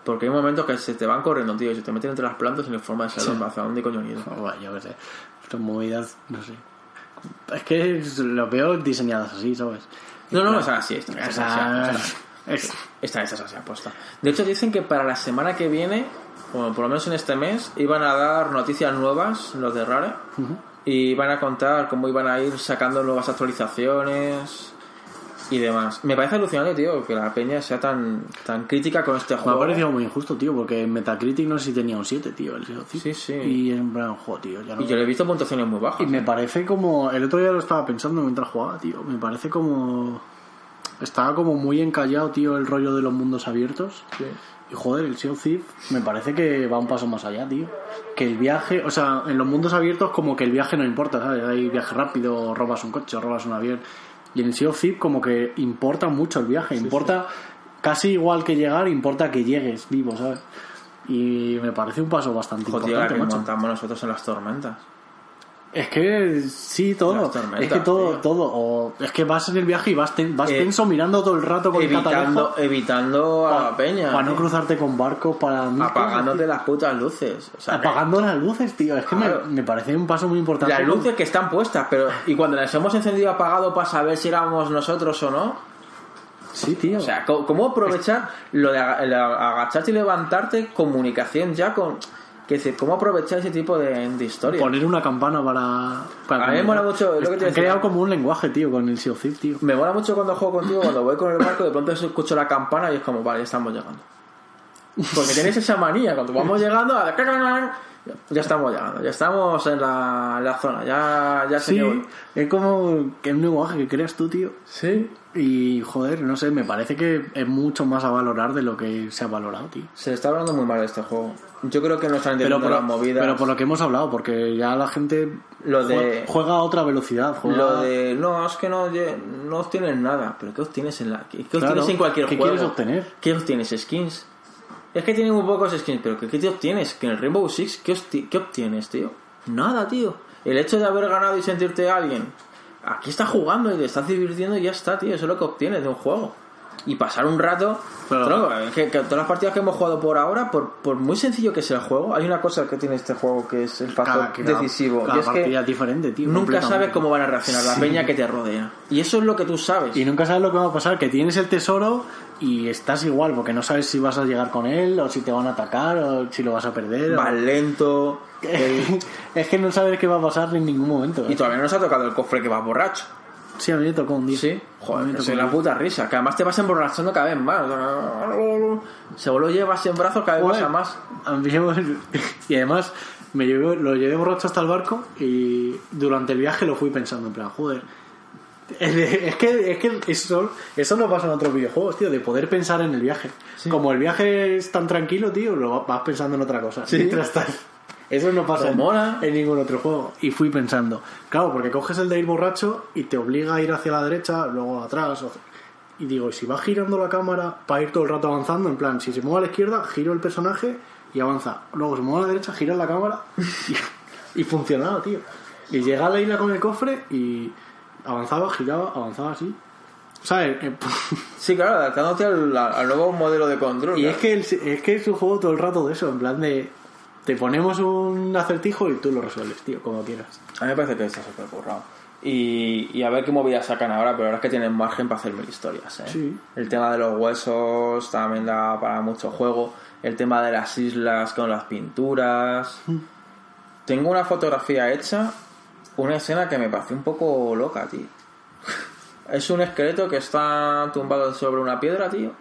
Porque hay momentos que se te van corriendo, tío, y se te meten entre las plantas y hay forma de saber hacia dónde coño han ido. Yo qué sé. Estas movidas, no sé. Es que lo veo diseñadas así, ¿sabes? No, no, no, o sea, sí, está, está, está, [LAUGHS] es- está, está. De hecho, dicen que para la semana que viene, o por lo menos en este mes, iban a dar noticias nuevas, los de Rare, y iban a contar cómo iban a ir sacando nuevas actualizaciones y demás. Me parece alucinante, tío, que la peña sea tan, tan crítica con este Me ha juego. parecido muy injusto, tío, porque en Metacritic no sé si tenía un 7, tío, el Thieves. Sí, sí. Y en plan, jo, tío, ya no... Y yo le he visto puntuaciones muy bajas. Y me parece como. El otro día lo estaba pensando mientras jugaba, tío. Me parece como. Estaba como muy encallado, tío, el rollo de los mundos abiertos. Y joder, el Sea of Thieves me parece que va un paso más allá, tío. Que el viaje, o sea, en los mundos abiertos, como que el viaje no importa, ¿sabes? Hay viaje rápido, robas un coche, robas un avión. Y en el Sea of Thieves, como que importa mucho el viaje. importa casi igual que llegar, importa que llegues vivo, ¿sabes? Y me parece un paso bastante Joder, importante, que macho. montamos nosotros en las tormentas. Es que sí, todo. Es que todo, tío. todo. O es que vas en el viaje y vas, ten- vas Eh, tenso mirando todo el rato con el Evitando, catalejo evitando a la peña. para no cruzarte con barcos, para Apagándote cosas, las putas luces. O sea, tío. apagando las luces, tío. Es que Claro. me, me parece un paso muy importante. Las luces que están puestas, pero y cuando las hemos encendido apagado para saber si éramos nosotros o no. Sí, tío. O sea, ¿cómo, aprovechar lo de aga- el agacharte y levantarte? Comunicación ya con. Que decir, ¿cómo aprovechar ese tipo de, de historia? poner una campana para. para A mí me mola mucho lo que te Han creado como un lenguaje, tío, con el Sea of Thieves, tío. Me mola mucho cuando juego contigo, cuando voy con el barco, de pronto escucho la campana y es como, vale, ya estamos llegando. Porque tienes esa manía, cuando vamos llegando, a- ya estamos llegando, ya estamos en la, en la zona, ya, ya sé Sí, que voy. es como que es un lenguaje que creas tú, tío. Sí. Y joder, no sé, me parece que es mucho más a valorar de lo que se ha valorado, tío. Se está hablando muy mal de este juego. Yo creo que no están Pero entendiendo por, las movidas. pero por lo que hemos hablado, porque ya la gente Lo de- jue- juega a otra velocidad. Juega... Lo de, no, es que no, no obtienes nada. ¿Pero qué obtienes en la qué, qué Claro, obtienes en cualquier ¿qué juego? quieres obtener? ¿Qué obtienes? ¿Skins? Es que tienen muy pocos skins, pero ¿qué, qué te obtienes? Que en el Rainbow Six, ¿qué, qué obtienes, tío? Nada, tío. El hecho de haber ganado y sentirte alguien, aquí estás jugando y te estás divirtiendo y ya está, tío. Eso es lo que obtienes de un juego. Y pasar un rato. Claro. que, que todas las partidas que hemos jugado por ahora, por, por muy sencillo que sea el juego, hay una cosa que tiene este juego que es el factor Cada- cada- decisivo. cada y es que partida es diferente, tío. nunca sabes cómo van a reaccionar la Sí. peña que te rodea. Y eso es lo que tú sabes. Y nunca sabes lo que va a pasar, que tienes el tesoro y estás igual, porque no sabes si vas a llegar con él, o si te van a atacar, o si lo vas a perder. o- Más lento. el- [LAUGHS] es que no sabes qué va a pasar en ningún momento. Y ¿eh? todavía no nos ha tocado el cofre que va borracho. Sí, a mí me tocó un día. Sí, joder, me que tocó soy un la día. puta risa. Que además te vas emborrachando cada vez más. Según lo llevas en brazos, cada vez Joder, más. a me- [LAUGHS] Y además me llevé, lo llevé borracho hasta el barco y durante el viaje lo fui pensando en plan, joder. Es que, es que eso, eso no pasa en otros videojuegos, tío, de poder pensar en el viaje. Como el viaje es tan tranquilo, tío, lo vas pensando en otra cosa. Sí. Mientras estás- Eso no pasa en, mola. en ningún otro juego. Y fui pensando, claro, porque coges el de ir borracho y te obliga a ir hacia la derecha, luego atrás. o- Y digo, ¿y si va girando la cámara para ir todo el rato avanzando? En plan, si se mueve a la izquierda, giro el personaje y avanza. Luego se mueve a la derecha, gira la cámara y, [LAUGHS] y funcionaba, tío. Y llega a la isla con el cofre y avanzaba, giraba, avanzaba así. ¿Sabes? Eh, [LAUGHS] Sí, claro, adaptándote al, al nuevo modelo de control. Y claro. es que, el- es que es un juego todo el rato de eso, en plan de... Te ponemos un acertijo y tú lo resuelves, tío, como quieras. A mí me parece que está súper currado. Y, y a ver qué movidas sacan ahora, pero ahora es que tienen margen para hacer mil historias. ¿eh? Sí. El tema de los huesos también da para mucho juego. El tema de las islas con las pinturas. Tengo una fotografía hecha, una escena que me pareció un poco loca, tío. Es un esqueleto que está tumbado sobre una piedra, tío,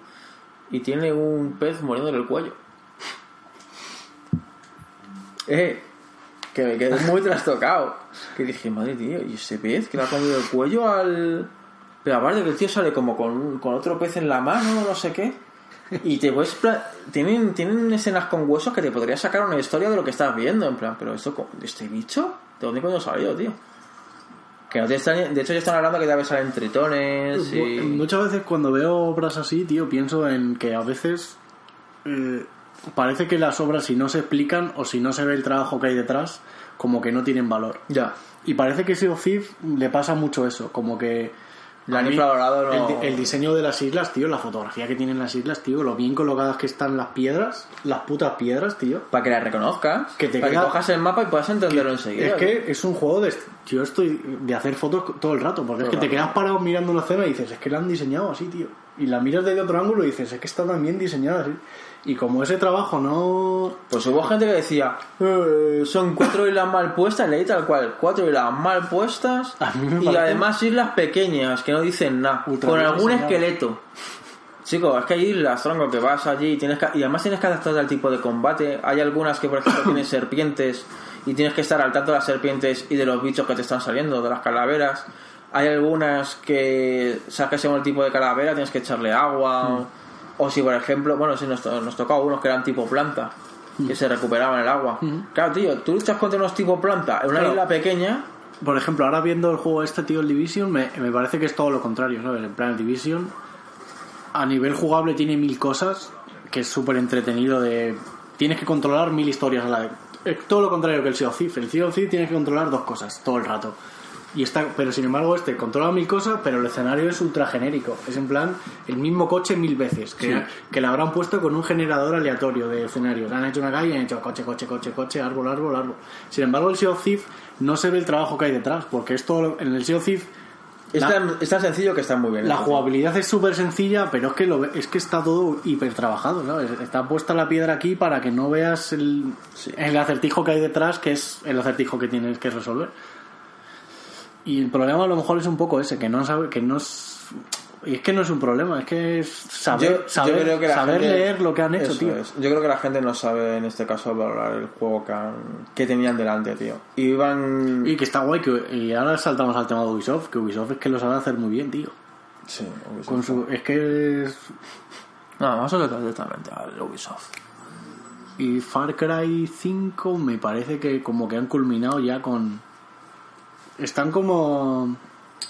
y tiene un pez muriendo en el cuello. Eh, que me quedé muy trastocado. Que dije, madre tío, ¿y ese pez que le ha comido el cuello al. Pero aparte que el tío sale como con, con otro pez en la mano, no sé qué. Y te puedes. Tienen, tienen escenas con huesos que te podría sacar una historia de lo que estás viendo. En plan, pero esto, ¿este bicho? ¿De dónde coño salió, tío? Que no te extrañe- De hecho, ya están hablando que debe salir en tritones y. Muchas veces cuando veo obras así, tío, pienso en que a veces eh, parece que las obras si no se explican o si no se ve el trabajo que hay detrás, como que no tienen valor. Ya. Y parece que Sea of Thieves le pasa mucho eso, como que... Lo a han mí, infravalorado, el, no- di- el diseño de las islas, tío, la fotografía que tienen las islas, tío, lo bien colocadas que están las piedras, las putas piedras, tío. Para que la reconozcas. Que te para queda- que cojas el mapa y puedas entenderlo enseguida. Es que es un juego de... Yo estoy de hacer fotos todo el rato, porque Todo es que el te quedas parado mirando una escena y dices, es que la han diseñado así, tío. Y la miras desde otro ángulo y dices, es que está tan bien diseñada así. Y como ese trabajo no... Pues hubo gente que decía, "Eh, son cuatro islas mal puestas, leí tal cual, cuatro islas mal puestas y además islas pequeñas que no dicen nada, con algún diseñado. esqueleto. Chicos, es que hay islas, tronco, que vas allí y tienes que, y además tienes que adaptarte al tipo de combate. Hay algunas que, por ejemplo, [COUGHS] tienen serpientes y tienes que estar al tanto de las serpientes y de los bichos que te están saliendo, de las calaveras. Hay algunas que, sabes que según el tipo de calavera tienes que echarle agua. O- O si, por ejemplo, bueno, si nos, nos tocó algunos que eran tipo planta, que se recuperaban el agua. Claro, tío, tú luchas contra unos tipo planta en una Claro. isla pequeña. Por ejemplo, ahora viendo el juego este, tío, el Division, me, me parece que es todo lo contrario, ¿sabes? En plan, el Division a nivel jugable tiene mil cosas, que es súper entretenido de... Tienes que controlar mil historias a la vez. Es todo lo contrario que el Sea of. El Sea of tienes que controlar dos cosas todo el rato. Y está, pero sin embargo este controla mil cosas, pero el escenario es ultra genérico. Es en plan el mismo coche mil veces, que, que le habrán puesto con un generador aleatorio de escenarios. Han hecho una calle y han hecho coche, coche, coche, coche, árbol, árbol, árbol. Sin embargo el Sea of Thieves no se ve el trabajo que hay detrás, porque esto en el Sea of Thieves Es, La- tan, es tan sencillo que está muy bien. la hecho. jugabilidad es súper sencilla, pero es que lo es que está todo hiper trabajado, ¿sabes? Está puesta la piedra aquí para que no veas el, el acertijo que hay detrás, que es el acertijo que tienes que resolver. Y el problema a lo mejor es un poco ese, que no sabe, que no es, y es que no es un problema, es que es saber, Yo- yo saber, creo que la saber gente- leer lo que han hecho, tío. es. Yo creo que la gente no sabe en este caso valorar el juego que, han- que tenían delante, tío. Y iban. Y que está guay, que, y ahora saltamos al tema de Ubisoft, que Ubisoft es que lo sabe hacer muy bien, tío. Sí, Ubisoft. Con su, es que es, No, vamos a tocar directamente al Ubisoft. Y Far Cry 5 me parece que como que han culminado ya con... Están como...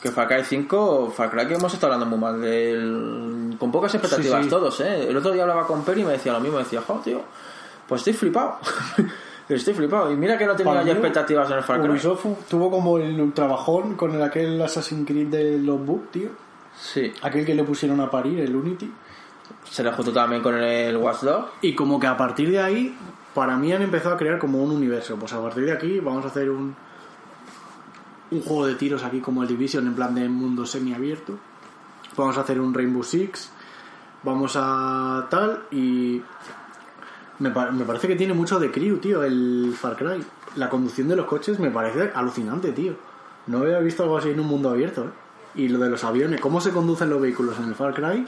Que Far Cry 5, Far Cry que hemos estado hablando muy mal del... Con pocas expectativas Sí, sí. todos, ¿eh? El otro día hablaba con Peri y me decía lo mismo, me decía, jo, tío, pues estoy flipado. [LAUGHS] estoy flipado. Y mira que no tenía mí, expectativas en el Far Cry. Ubisoft tuvo como el trabajón con el, aquel Assassin's Creed de los Book, tío. Sí. Aquel que le pusieron a parir, el Unity. Se le juntó también con el Watch Dogs. Y como que a partir de ahí, para mí han empezado a crear como un universo. Pues a partir de aquí vamos a hacer un... Un juego de tiros aquí como el Division en plan de mundo semiabierto. Vamos a hacer un Rainbow Six. Vamos a tal y... Me, me parece que tiene mucho de crew, tío, el Far Cry. La conducción de los coches me parece alucinante, tío. No había visto algo así en un mundo abierto, ¿eh? Y lo de los aviones, cómo se conducen los vehículos en el Far Cry.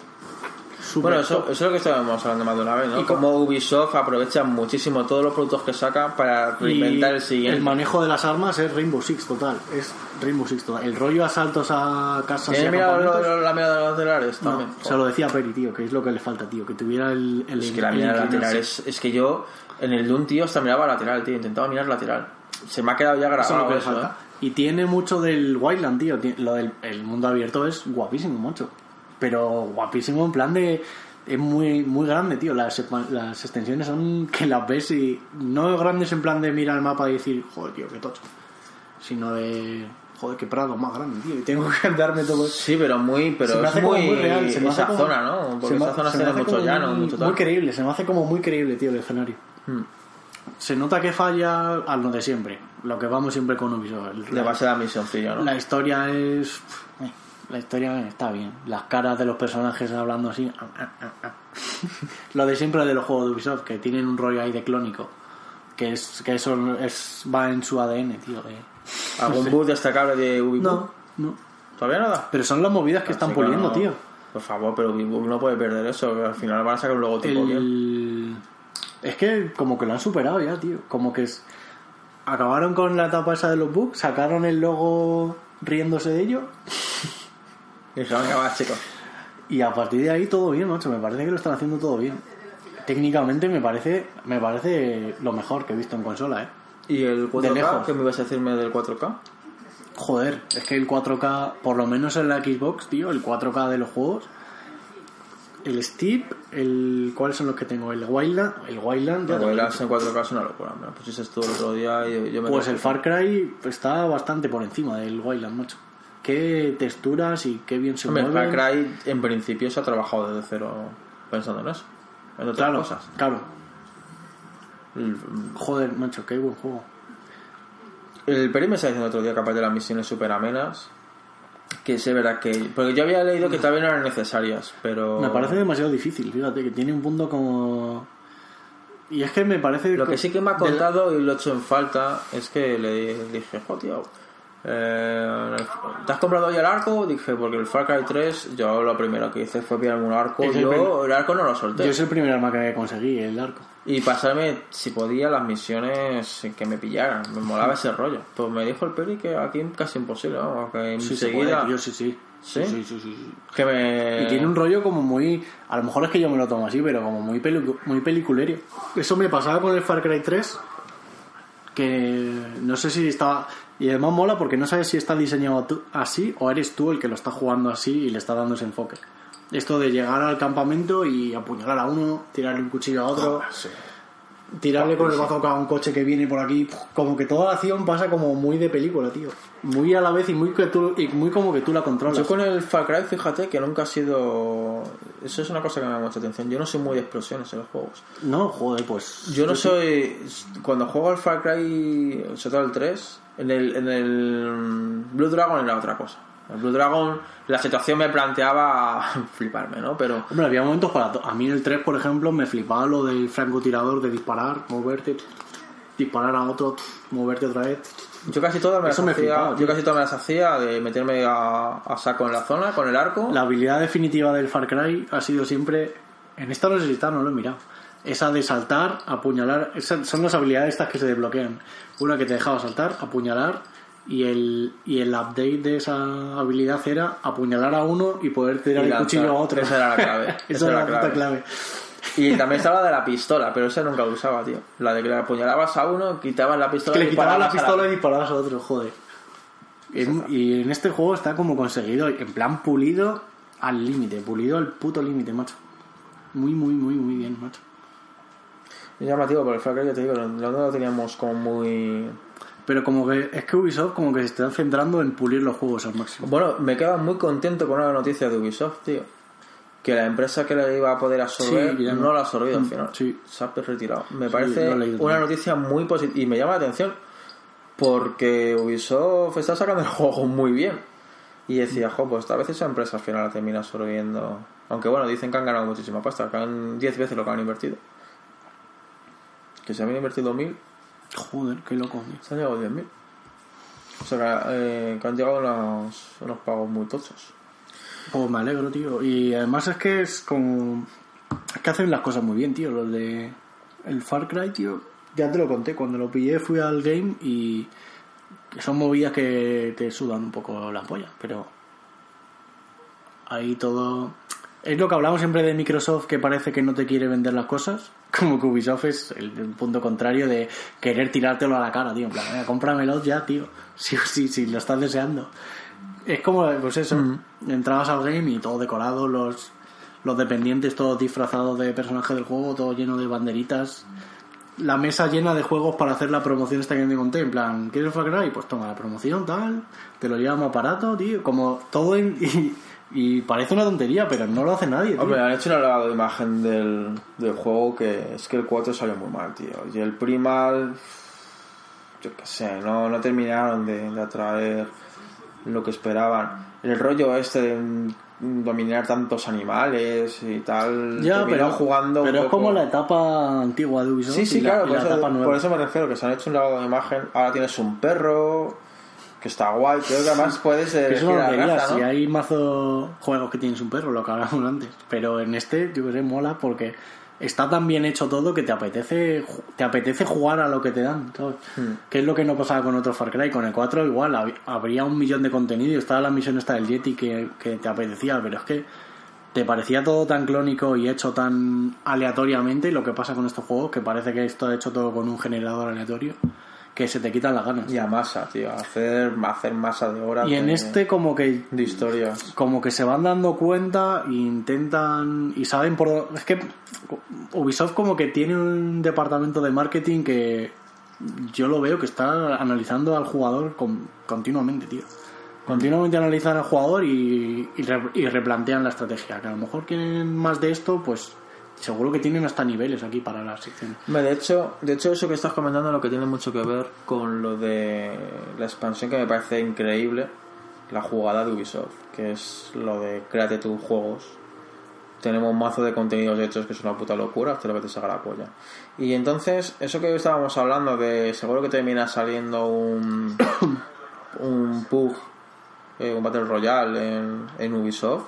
Bueno, eso, es lo que estábamos hablando más de una vez, ¿no? Y co- Como Ubisoft aprovecha muchísimo todos los productos que saca para reinventar el siguiente. El manejo de las armas es Rainbow Six total. Es Rainbow Six total. El rollo asaltos a casas y ¿Tienes mirado lo- acampamentos. lo- la mirada de los laterales No, también? se lo decía a Peri, tío, que es lo que le falta, tío. Que tuviera el. el Es que la mirada lateral es, es que yo en el Doom, tío, hasta miraba lateral, tío. Intentaba mirar lateral. Se me ha quedado ya Eso es lo grabado que le eso, falta. ¿eh? Y tiene mucho del Wildland, tío. Lo del el mundo abierto es guapísimo, mucho. Pero guapísimo en plan de. Es muy, muy grande, tío. Las, las extensiones son que las ves y. No grandes en plan de mirar el mapa y decir, joder, tío, qué tocho. Sino de. Joder, qué prado más grande, tío. Y tengo que andarme todo. Sí, pero muy, pero Se me es hace como muy, muy real. Se me hace esa como- zona, ¿no? Porque se esa zona se me hace mucho llano, muy, mucho tal. muy creíble, se me hace como muy creíble, tío, el escenario. Hmm. Se nota que falla a lo de siempre. Lo que vamos siempre con Ubisoft. El- De base de la misioncilla, ¿no? La historia es. Eh, La historia está bien. Las caras de los personajes hablando así. ah, ah, ah. [LAUGHS] Lo de siempre de los juegos de Ubisoft, que tienen un rollo ahí de clónico. Que es que eso es, va en su ADN, tío. de- [LAUGHS] ¿Algún [LAUGHS] bug destacable de Ubisoft? No, no. ¿Todavía nada? Pero son las movidas que están puliendo, no. tío. Por favor, pero Ubisoft no puede perder eso. al final van a sacar un logotipo bien. El... Es que como que lo han superado ya, tío. Como que es... acabaron con la etapa esa de los bugs, sacaron el logo riéndose de ello Venga, va, chicos. y a partir de ahí todo bien, macho. Me parece que lo están haciendo todo bien. Técnicamente me parece, me parece lo mejor que he visto en consola, ¿eh? ¿Y el 4K? lejos. ¿Qué me ibas a decirme del 4K? Joder, es que el 4K, por lo menos en la Xbox, tío, el 4K de los juegos, el Steep, el ¿cuáles son los que tengo? El Wildland, el Wildland, verdad, dicho. en 4K es una locura. Me lo pusiste tú el otro día y yo, me pues el. Far Cry está bastante por encima del Wildland, macho. Qué texturas y qué bien se Hombre, el Far mueven. Cry en principio se ha trabajado desde cero pensando en eso. En otras Claro, cosas. claro. Joder, macho, qué buen juego. el Peri me estaba diciendo otro día que aparte de las misiones súper amenas, que es verdad que... Porque yo había leído que también eran necesarias, pero... Me parece demasiado difícil, fíjate, que tiene un punto como... Y es que me parece... Lo que sí que me ha contado y lo he hecho en falta es que le dije, jo, tío, eh, ¿te has comprado ya el arco? Dije, porque el Far Cry 3, yo lo primero que hice fue pillarme un arco. Es Yo el arco no lo solté. Yo es el primer arma que conseguí, el arco. Y pasarme, si podía, las misiones que me pillaran. Me molaba ese rollo. Pues me dijo el Peri que aquí casi imposible, vamos, que Sí, se enseguida... puede, tío, sí, sí. ¿Sí? Sí, sí, sí, sí. que me... Y tiene un rollo como muy. A lo mejor es que yo me lo tomo así, pero como muy, pelicu- muy peliculero. Eso me pasaba con el Far Cry 3. Que no sé si estaba. Y además mola porque no sabes si está diseñado así o eres tú el que lo está jugando así y le está dando ese enfoque. Esto de llegar al campamento y apuñalar a uno, tirarle un cuchillo a otro, tirarle con el bazooka a un coche que viene por aquí. Como que toda la acción pasa como muy de película, tío. Muy a la vez y muy, que tú, y muy como que tú la controlas. Yo con el Far Cry, fíjate que nunca ha sido... Eso es una cosa que me llama mucha atención. Yo no soy muy de explosiones en los juegos. No, joder, pues. Yo no soy. Cuando juego al Far Cry, sobre todo el 3, en el, en el Blue Dragon era otra cosa. El Blue Dragon, la situación me planteaba [LAUGHS] fliparme, ¿no? Pero Hombre, había momentos para. A mí en el 3, por ejemplo, me flipaba lo del francotirador de disparar, moverte, disparar a otro, moverte otra vez. yo casi todas me las me hacía. flipaba, yo casi todas me las hacía de meterme a, a saco en la zona con el arco. La habilidad definitiva del Far Cry ha sido siempre. En esta no sé si está, no lo he mirado. Esa de saltar, apuñalar. Son las habilidades estas que se desbloquean. Una que te dejaba saltar, apuñalar. Y el, y el update de esa habilidad era apuñalar a uno y poder tirar Y el cuchillo a otro. Esa era la clave. [LAUGHS] Esa era la puta clave. clave. Y también estaba la de la pistola, pero esa nunca usaba, tío. La de que le apuñalabas a uno, quitabas la pistola que y le quitabas la pistola y disparabas a otro, joder. En- y en este juego está como conseguido, en plan pulido al límite, pulido al puto límite, macho. Muy, muy, muy, muy bien, macho. Es llamativo, porque el Far Cry, ya te digo, no lo teníamos como muy... Pero como que es que Ubisoft como que se está centrando en pulir los juegos al máximo. Bueno, me quedo muy contento con una noticia de Ubisoft, tío. Que la empresa que le iba a poder absorber Sí, no. la ha absorbido al final. sí. Se ha retirado. Me Sí, parece una noticia muy positiva. Y me llama la atención porque Ubisoft está sacando el [LAUGHS] juego muy bien. Y decía, jo, pues a veces esa empresa al final la termina absorbiendo. Aunque bueno, dicen que han ganado muchísima pasta, que han 10 veces lo que han invertido. Que se habían invertido 1000, Joder, qué loco, tío. se han llegado a 10.000. O sea, que, eh, que han llegado unos, unos pagos muy tochos. Pues me alegro, tío. Y además es que es como... Es que hacen las cosas muy bien, tío. Los de... El Far Cry, tío. Ya te lo conté. Cuando lo pillé fui al game y... son movidas que te sudan un poco la polla. Pero... Ahí todo... Es lo que hablamos siempre de Microsoft que parece que no te quiere vender las cosas. [LAUGHS] Como que Ubisoft es el, el punto contrario de querer tirártelo a la cara, tío. En plan, "Venga, cómpramelo ya, tío. [LAUGHS] Sí o sí, sí, lo estás deseando. Es como, pues eso, entrabas al game y todo decorado, los, los dependientes todos disfrazados de personajes del juego, todo lleno de banderitas. La mesa llena de juegos para hacer la promoción esta que te conté. En plan, ¿quieres Far Cry? Pues toma la promoción, tal. Te lo llevamos aparato, tío. Como todo en- [LAUGHS] y, parece una tontería, pero no lo hace nadie, tío. Hombre, han hecho un lavado de imagen del, del juego que es que el 4 salió muy mal, tío. Y el Primal, yo qué sé, no, no terminaron de, de atraer lo que esperaban. El rollo este de dominar tantos animales y tal. ya, pero, jugando pero es poco- como la etapa antigua de Ubisoft Sí, sí, y la, claro, y por la eso, etapa nueva. por eso me refiero, que se han hecho un lavado de imagen. Ahora tienes un perro, que está guay. Creo que además puedes Que es elegir una la tontería, raza, si hay mazo juegos que tienes un perro, lo que hablamos antes. Pero en este, yo que sé, mola porque está tan bien hecho todo que te apetece te apetece jugar a lo que te dan, ¿sabes? Hmm. Que es lo que no pasaba con otro Far Cry. Con el 4 igual, hab- habría un millón de contenido y estaba la misión esta del Yeti que, que te apetecía, pero es que te parecía todo tan clónico y hecho tan aleatoriamente lo que pasa con estos juegos, que parece que esto hecho todo con un generador aleatorio, que se te quitan las ganas. Y a masa, tío. Hacer, hacer masa de horas. Y en de, este como que de historias. como que se van dando cuenta e intentan y saben por es que Ubisoft como que tiene un departamento de marketing que yo lo veo que está analizando al jugador con- continuamente tío continuamente analizan al jugador y, y, re- y replantean la estrategia que a lo mejor quieren más de esto pues seguro que tienen hasta niveles aquí para la sección De hecho, de hecho, eso que estás comentando lo que tiene mucho que ver con lo de la expansión que me parece increíble, la jugada de Ubisoft, que es lo de créate tus juegos. Tenemos un mazo de contenidos hechos que es una puta locura, te lo que te saca la polla. Y entonces, eso que estábamos hablando de seguro que termina saliendo un, [COUGHS] un PUG, eh, un Battle Royale en, en Ubisoft,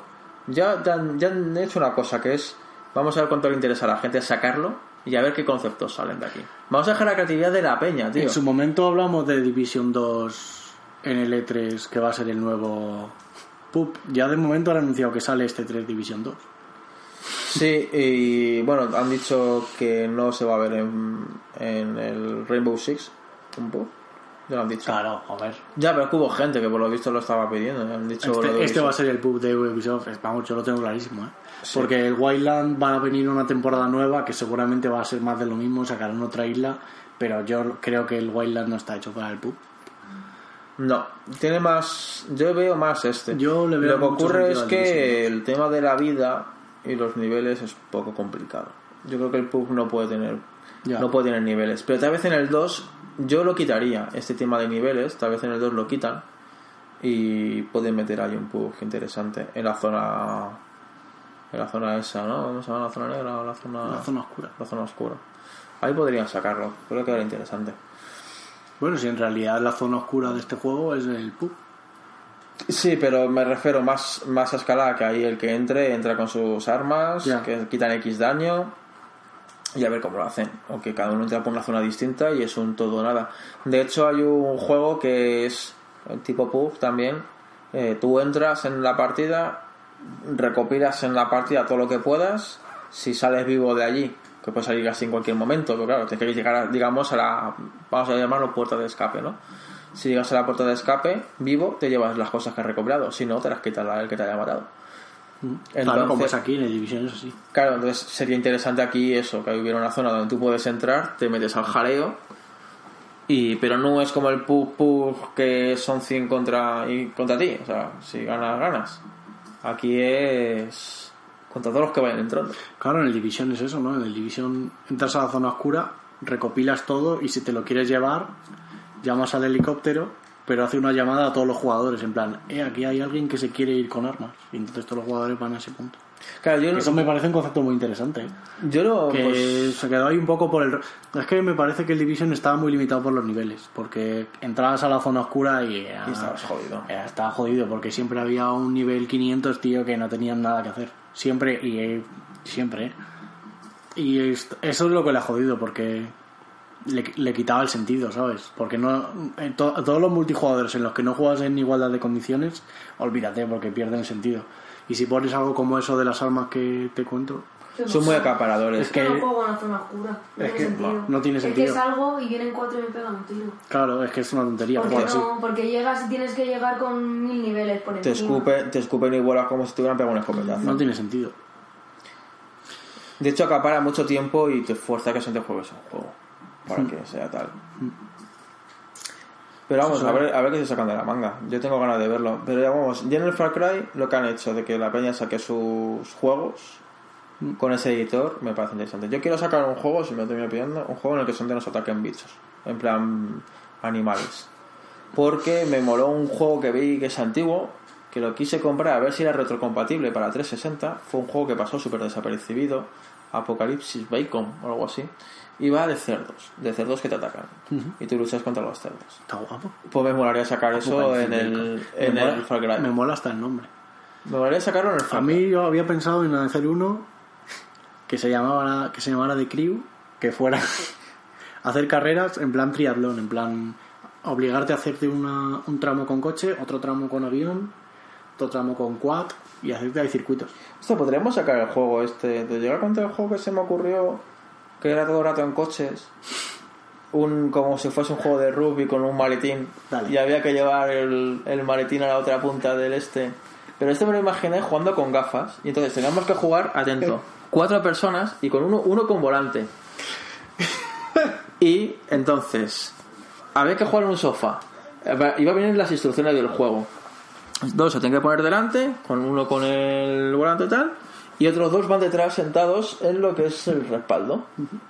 ya, han- ya han hecho una cosa que es, vamos a ver cuánto le interesa a la gente sacarlo y a ver qué conceptos salen de aquí. Vamos a dejar la creatividad de la peña, tío. en su momento hablamos de Division 2 en el E3 que va a ser el nuevo PUP ya de momento han anunciado que sale este 3 Division 2 Sí, y bueno, han dicho que no se va a ver en, en el Rainbow Six, un PUG. Ya lo han dicho. claro a ver Ya, pero es que hubo gente que por lo visto lo estaba pidiendo. Han dicho Este, este va a ser el pub de Ubisoft, vamos, yo lo tengo clarísimo, ¿eh? Porque el Wildland va a venir una temporada nueva que seguramente va a ser más de lo mismo, sacarán otra isla, pero yo creo que el Wildland no está hecho para el pub. No, tiene más. Yo veo más este. Yo le veo Lo que ocurre es que el tema de la vida y los niveles es poco complicado. Yo creo que el pub no puede tener Ya. no puede tener niveles, pero tal vez en el 2 yo lo quitaría este tema de niveles, tal vez en el 2 lo quitan y pueden meter ahí un pub interesante en la zona en la zona esa, ¿no? ¿Cómo se llama la zona negra o la zona La zona oscura. la zona oscura? Ahí podrían sacarlo, creo que era interesante. Bueno, si en realidad la zona oscura de este juego es el pub. Sí, pero me refiero más, más a escala que ahí el que entre, entra con sus armas, que quitan X daño y a ver cómo lo hacen. O que cada uno entra por una zona distinta y es un todo o nada. De hecho, hay un juego que es el tipo PUG también. Eh, tú entras en la partida, recopilas en la partida todo lo que puedas. Si sales vivo de allí, que puedes salir casi en cualquier momento, pero claro, tienes que llegar, digamos, a la, vamos a llamarlo puerta de escape, ¿no? Si llegas a la puerta de escape vivo, te llevas las cosas que has recopilado. Si no, te las quita el que te haya matado. Claro, como es Entonces- aquí en el Division es así. Claro, entonces sería interesante aquí eso, que hubiera una zona donde tú puedes entrar, te metes al jaleo, y pero no es como el pug pug que son 100 contra, y contra ti, o sea, si ganas, ganas. Aquí es contra todos los que vayan entrando. Claro, en el Division es eso, ¿no? En el Division entras a la zona oscura, recopilas todo y si te lo quieres llevar, llamas al helicóptero, pero hace una llamada a todos los jugadores, en plan, eh, aquí hay alguien que se quiere ir con armas. Y entonces todos los jugadores van a ese punto. Claro, yo, Eso me parece un concepto muy interesante. ¿eh? yo lo... Que pues, se quedó ahí un poco por el... Es que me parece que el Division estaba muy limitado por los niveles, porque entrabas a la zona oscura y... eh, Y estabas jodido. estaba jodido, porque siempre había un nivel 500, tío, que no tenían nada que hacer. Siempre, y eh, siempre, ¿eh? Y es- eso es lo que le ha jodido, porque le, le quitaba el sentido, ¿sabes? Porque no en to- todos los multijugadores en los que no juegas en igualdad de condiciones, olvídate, porque pierden sentido. Y si pones algo como eso de las armas que te cuento, son muy acaparadores. Es que- no juego en la zona oscura. No es tiene que sentido. no tiene Es sentido. que salgo y vienen cuatro y me pegan un tiro. claro, es que es una tontería Porque así. no, porque llegas y tienes que llegar con mil niveles por Te, encima. escupe, te escupen y vuelas como si te hubieran pegado un escopetazo. No tiene sentido. De hecho, acapara mucho tiempo y te fuerza a que se te juegues un juego. Para que sea tal. Pero vamos, a ver, a ver qué se sacan de la manga. Yo tengo ganas de verlo. Pero ya vamos, ya en el Far Cry lo que han hecho de que la peña saque sus juegos con ese editor me parece interesante. Yo quiero sacar un juego, si me lo termino pidiendo, un juego en el que se nos ataquen bichos. En plan, animales. Porque me moló un juego que vi que es antiguo, que lo quise comprar a ver si era retrocompatible para 360. Fue un juego que pasó súper desapercibido, Apocalipsis Bacon o algo así. Y va de cerdos, de cerdos que te atacan. Y tú luchas contra los cerdos. Está guapo. Pues me molaría sacar eso en el, en me, mola, el Far Cry. me mola hasta el nombre. Me molaría sacarlo en el A Far Cry. mí yo había pensado en hacer uno que se llamaba que se llamara The Crew, que fuera [LAUGHS] hacer carreras en plan triatlón, en plan obligarte a hacerte una, un tramo con coche, otro tramo con avión, otro tramo con quad y hacerte ahí circuitos. Esto podríamos sacar el juego este. ¿Te llega a contar el juego que se me ocurrió? Que era todo el rato en coches. Un, como si fuese un juego de rugby con un maletín. Dale. Y había que llevar el, el maletín a la otra punta del este. Pero este me lo imaginé jugando con gafas. Y entonces teníamos que jugar, atento, [LAUGHS] cuatro personas y con uno, uno con volante. Y entonces, había que jugar en un sofá. Iba a venir las instrucciones del juego. Dos se tienen que poner delante, con uno con el volante y tal, y otros dos van detrás sentados en lo que es el respaldo.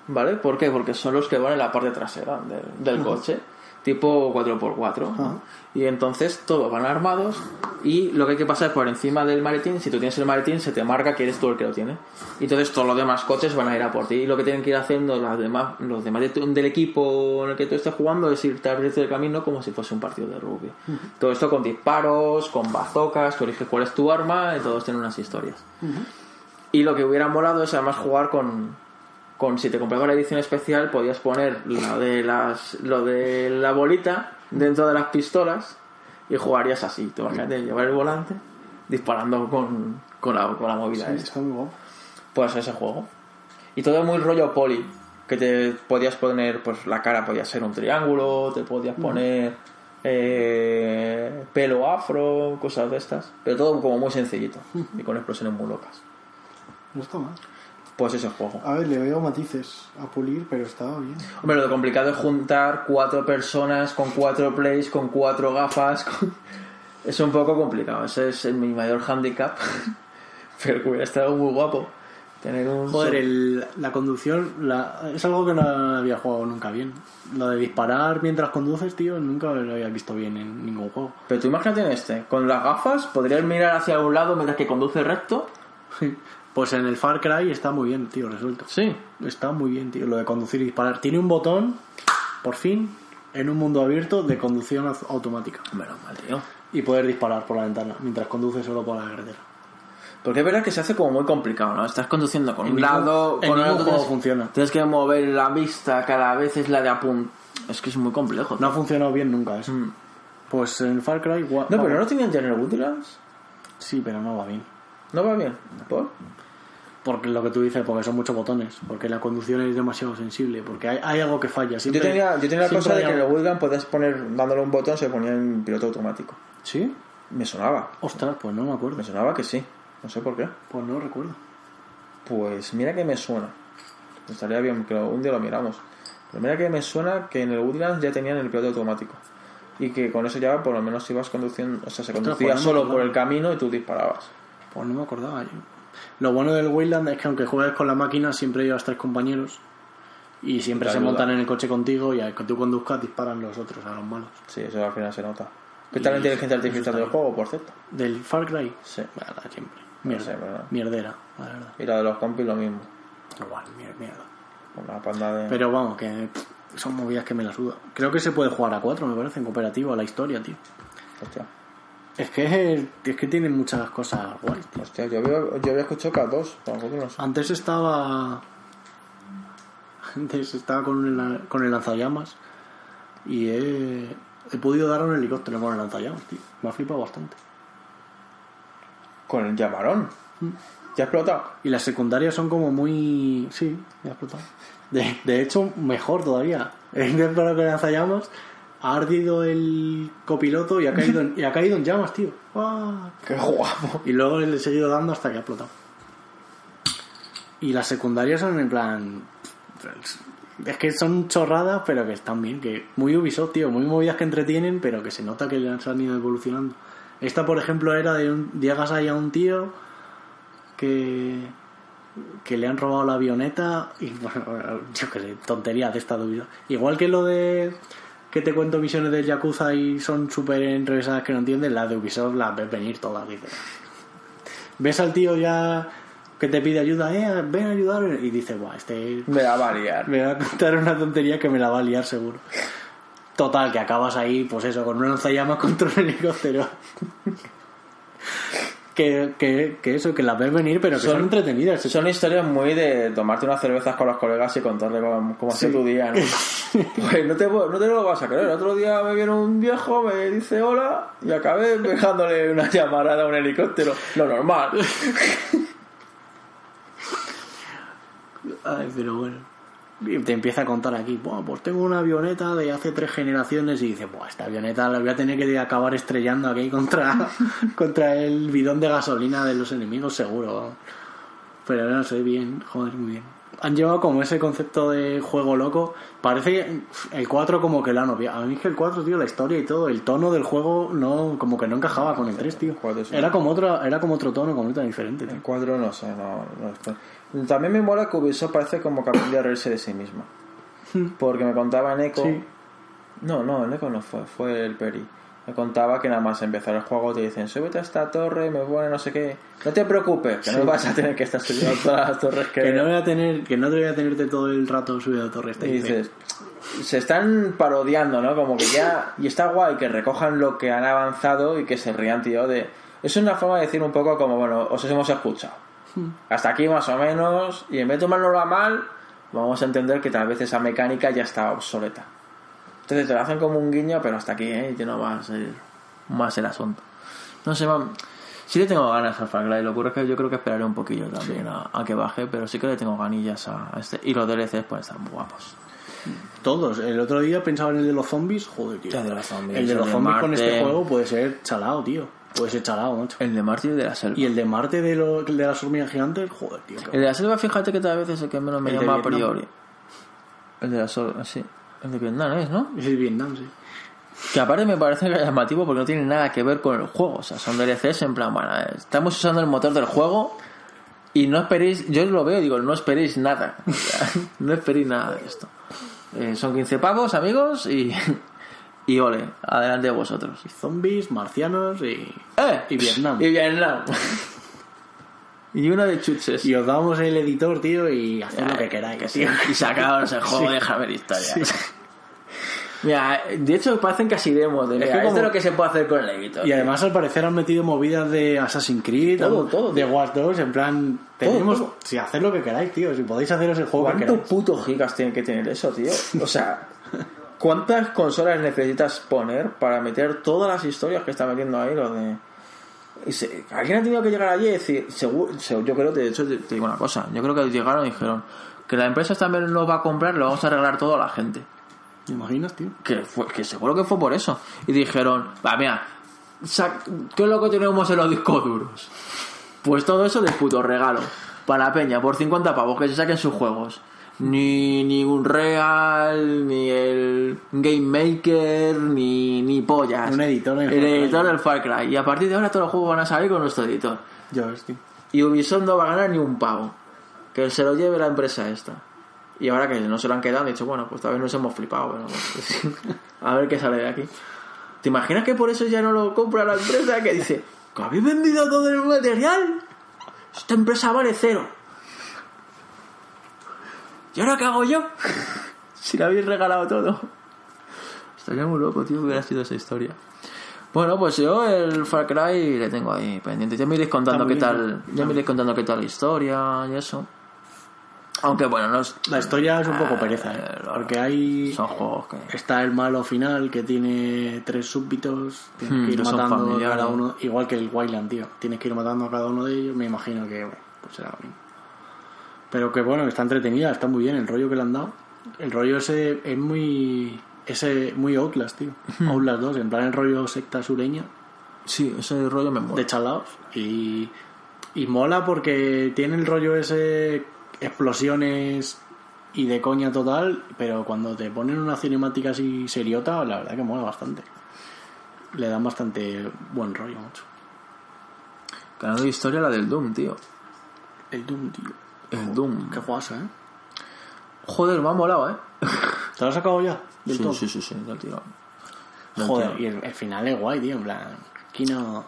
¿Vale? ¿Por qué? Porque son los que van en la parte trasera del, del coche, tipo 4x4. ¿no? Y entonces todos van armados y lo que hay que pasar es por encima del maletín. Si tú tienes el maletín, se te marca que eres tú el que lo tiene. Y entonces todos los demás coches van a ir a por ti. Y lo que tienen que ir haciendo las demás, los demás de tu- del equipo en el que tú estés jugando es irte al del camino como si fuese un partido de rugby. Todo esto con disparos, con bazocas, tú eliges cuál es tu arma y todos tienen unas historias. Y lo que hubiera molado es además jugar con, con si te comprabas la edición especial podías poner lo de las lo de la bolita dentro de las pistolas y jugarías así. Te imagínate llevar el volante disparando con, con, la, con la movida Sí, está muy. Pues ese juego. Y todo muy rollo poli. Que te podías poner, pues la cara podía ser un triángulo, te podías poner eh, pelo afro, cosas de estas. Pero todo como muy sencillito. [LAUGHS] Y con explosiones muy locas. No está mal. Pues ese juego. A ver, le veo matices a pulir, pero estaba bien. Hombre, lo complicado es juntar cuatro personas con cuatro plays, con cuatro gafas. con- Es un poco complicado. Ese es mi mayor handicap. [LAUGHS] Pero que hubiera estado muy guapo. Tener un. Joder, el- la conducción la- es algo que no había jugado nunca bien. Lo de disparar mientras conduces, tío, nunca lo había visto bien en ningún juego. Pero tú imagínate en este. Con las gafas podrías mirar hacia un lado mientras que conduce recto. Pues en el Far Cry está muy bien, tío, resuelto. Sí. Está muy bien, tío, lo de conducir y disparar. Tiene un botón, por fin, en un mundo abierto de conducción au- automática. Menos mal, tío. Y poder disparar por la ventana mientras conduces solo por la carretera. Porque es verdad que se hace como muy complicado, ¿no? Estás conduciendo con En un ningún- lado, con el otro. funciona. Tienes que mover la vista, cada vez es la de apunt. Es que es muy complejo. No ha funcionado bien nunca eso. Mm. Pues en el Far Cry... No, pero no tenían el Woodlands. Sí, pero no va bien. No va bien. ¿Por? Porque lo que tú dices, porque son muchos botones, porque la conducción es demasiado sensible, porque hay, hay algo que falla. Yo Siempre, tenía, yo tenía la cosa de que en el Woodland podías poner, dándole un botón, se ponía en piloto automático. ¿Sí? Me sonaba. Ostras, pues no me acuerdo. Me sonaba que sí. No sé por qué. Pues no recuerdo. Pues mira que me suena. Estaría bien que un día lo miramos. Pero mira que me suena que en el Woodlands ya tenían el piloto automático. Y que con eso ya por lo menos ibas conduciendo, o sea, se conducía pues no solo por el camino y tú disparabas. Pues no me acordaba yo. Lo bueno del Wayland es que aunque juegues con la máquina, siempre llevas tres compañeros y siempre Te se ayuda. montan en el coche contigo y al que tú conduzcas disparan los otros a los malos. Sí, eso al final se nota. ¿Qué tal la inteligencia artificial del juego, por cierto? Del Far Cry, Sí. Siempre. No Mierda. sé, ¿verdad? Mierdera, la verdad. Y la de los compis lo mismo. Igual, mier- mierda. Una panda de... Pero vamos, que son movidas que me la suda. Creo que se puede jugar a cuatro, me parece, en cooperativo, a la historia, tío. Hostia. Es que, es que tienen muchas cosas guays, tío. Hostia, yo había, yo había escuchado que a dos. no sé. Antes estaba. Antes estaba con el, con el lanzallamas y he, he podido dar un helicóptero con el lanzallamas, tío. Me ha flipado bastante. Con el llamarón. ¿Ya ha explotado? Y las secundarias son como muy. Sí, me ha explotado. De, de hecho, mejor todavía. [LAUGHS] Vez de con el lanzallamas, ha ardido el copiloto y ha caído en, y ha caído en llamas, tío. ¡Ah! ¡Qué guapo! Y luego le he seguido dando hasta que ha explotado. Y las secundarias son en plan. Es que son chorradas, pero que están bien. que Muy Ubisoft, tío. Muy movidas que entretienen, pero que se nota que le han ido evolucionando. Esta, por ejemplo, era de un. Llegas ahí a un tío que. que le han robado la avioneta. Y [LAUGHS] bueno, yo qué sé, tonterías de esta duda. Igual que lo de. Que te cuento misiones del Yakuza y son súper enrevesadas que no entiendes, las de Ubisoft las ves venir todas, dices ves al tío ya que te pide ayuda, eh, ven a ayudar, y dice, guau, este Me la va a liar. me va a contar una tontería que me la va a liar seguro. Total, que acabas ahí, pues eso, con una lanzallamas contra un helicóptero. [LAUGHS] que, que, que eso, que las ves venir, pero que son, Son- entretenidas. Son historias muy de tomarte unas cervezas con los colegas y contarle cómo, cómo ha sido tu día, ¿no? [LAUGHS] Pues no te, no te lo vas a creer. Otro día me viene un viejo, me dice hola y acabé dejándole una llamarada a un helicóptero. Lo normal. Pero bueno. Te empieza a contar aquí, Buah, pues tengo una avioneta de hace tres generaciones y dice, Buah, esta avioneta la voy a tener que acabar estrellando aquí contra, [LAUGHS] contra el bidón de gasolina de los enemigos seguro. Pero no sé, bien, joder, muy bien. Han llevado como ese concepto de juego loco. Parece que el 4 como que lo han obviado. A mí es que el 4, tío, la historia y todo, el tono del juego no como que no encajaba con el 3, tío. sí. Era como otro, era como otro tono completamente diferente, tío. El cuadro no sé, no, no. También me mola que Ubisoft parece como aprende a reírse de sí misma. Porque me contaba en. Sí. No, no, en Eco no fue, fue el Peri. Me contaba que nada más empezar el juego te dicen, súbete a esta torre, me pone no sé qué. No te preocupes, que no vas a tener que estar subiendo todas las torres que, Que no voy a tener, que no te voy a tenerte todo el rato subido a torre. Este Y dices, se están parodiando, ¿no? Como que ya. Y está guay que recojan lo que han avanzado y que se rían, tío, de. Es una forma de decir un poco como, bueno, os hemos escuchado. Hasta aquí más o menos. Y en vez de tomárnoslo a mal, vamos a entender que tal vez esa mecánica ya está obsoleta. Entonces te lo hacen como un guiño, pero hasta aquí, ¿eh? Ya no va a ser más el asunto. No sé, man. Sí le tengo ganas al Far Cry. Lo que ocurre es que yo creo que esperaré un poquillo también a, a que baje, pero sí que le tengo ganillas a, a este. Y los DLCs pues están muy guapos. Todos. El otro día pensaba en el de los zombies. Joder, tío. El de los zombies, El de el de con Marte. este juego puede ser chalado, tío. Puede ser chalado, macho. El de Mártir de la Selva. Y el de Marte de, lo, el de las hormigas gigantes, joder, tío. El de la selva, fíjate que tal vez es el que menos me El llama a priori. El de la selva, sí. El de Vietnam es, ¿no? Es el Vietnam, sí. Que aparte me parece llamativo porque no tiene nada que ver con el juego. O sea, son DLCs en plan, bueno, estamos usando el motor del juego y no esperéis, yo lo veo y digo, no esperéis nada. O [LAUGHS] sea, no esperéis nada de esto. Eh, son 15 pavos, amigos, y, y ole, adelante vosotros. Zombies, marcianos y. ¡Eh! Y Vietnam. Y Vietnam. Y uno de chuches. Y os damos el editor, tío, y haced lo que queráis, tío. Y sacaos el juego, déjame de historia. [LAUGHS] Mira, de hecho parecen casi demos de Es mira, que como- es lo que se puede hacer con el editor. Y además al parecer han metido movidas de Assassin's Creed, Todo, o todo, de tío. Watch Dogs, en plan, tenemos, todo. si haced lo que queráis, tío, si podéis haceros el juego que ¿Cuántos queráis. putos gigas tiene que tener eso, tío? O sea, ¿cuántas consolas necesitas poner para meter todas las historias que está metiendo ahí? Lo de... Alguien ha tenido que llegar allí y decir, seguro, yo creo, de hecho, te, digo una cosa, yo creo que llegaron y dijeron que la empresa también nos va a comprar, lo vamos a arreglar todo a la gente. ¿Te imaginas, tío? Que, fue, que seguro que fue por eso. Y dijeron, va, mira, ¿qué es lo que tenemos en los discos duros? Pues todo eso de puto regalo. Para la peña, por 50 pavos, que se saquen sus juegos. Ni, ni un Real, ni el Game Maker, ni, ni pollas. Un editor El editor del Far Cry. Y a partir de ahora todos los juegos van a salir con nuestro editor. Ya ves, tío. Y Ubisoft no va a ganar ni un pavo. Que se lo lleve la empresa esta. Y ahora que no se lo han quedado, han dicho, bueno, pues tal vez nos hemos flipado, pero [LAUGHS] a ver qué sale de aquí. ¿Te imaginas que por eso ya no lo compra la empresa? Que dice, ¿que habéis vendido todo el material? Esta empresa vale cero. ¿Y ahora qué hago yo? [LAUGHS] si le habéis regalado todo. Estaría muy loco, tío, que hubiera sido esa historia. Bueno, pues yo el Far Cry le tengo ahí pendiente. Ya me iréis contando qué tal, ya me iréis contando qué tal la historia y eso. Aunque bueno, no es, La historia es un poco pereza, ¿eh? Porque hay... son juegos que Está el malo final que tiene tres súbditos, tienes Hmm, que ir matando a cada uno, igual que el Wildland, tío. Tienes que ir matando a cada uno de ellos, me imagino que bueno, pues será lo mismo. Pero que bueno, está entretenida, está muy bien el rollo que le han dado. El rollo ese es muy ese muy Outlast, tío. Outlast 2, en plan el rollo secta sureña sí, ese rollo me de mola. chalaos y y mola porque tiene el rollo ese explosiones y de coña total, pero cuando te ponen una cinemática así seriota, la verdad que mola bastante. Le dan bastante buen rollo, mucho. Ganando historia la del Doom, tío. El Doom, tío. El Doom. Qué juegazo, ¿eh? Joder, me ha molado, eh. ¿Te lo has sacado ya? Del Sí, todo? sí, sí, sí, del tirón. Del Joder, y el, el final es guay, tío, en plan... Aquí no...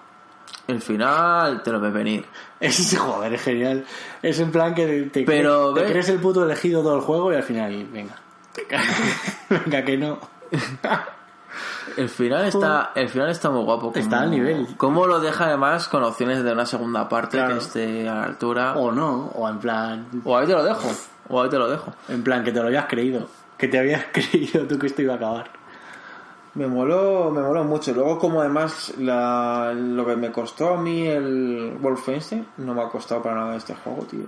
El final te lo ves venir. Es, joder, es genial. Es en plan que te, Pero, te ¿ves? crees el puto elegido todo el juego y al final, venga. [LAUGHS] venga, que no. [LAUGHS] El final está, el final está muy guapo. Está al nivel. Cómo lo deja además con opciones de una segunda parte Claro. que esté a la altura. O no, o en plan, O ahí te lo dejo. O ahí te lo dejo. en plan que te lo habías creído. Que te habías [LAUGHS] creído tú que esto iba a acabar. Me moló, me moló mucho. Luego, como además la- lo que me costó a mí el Wolfenstein, no me ha costado para nada este juego, tío.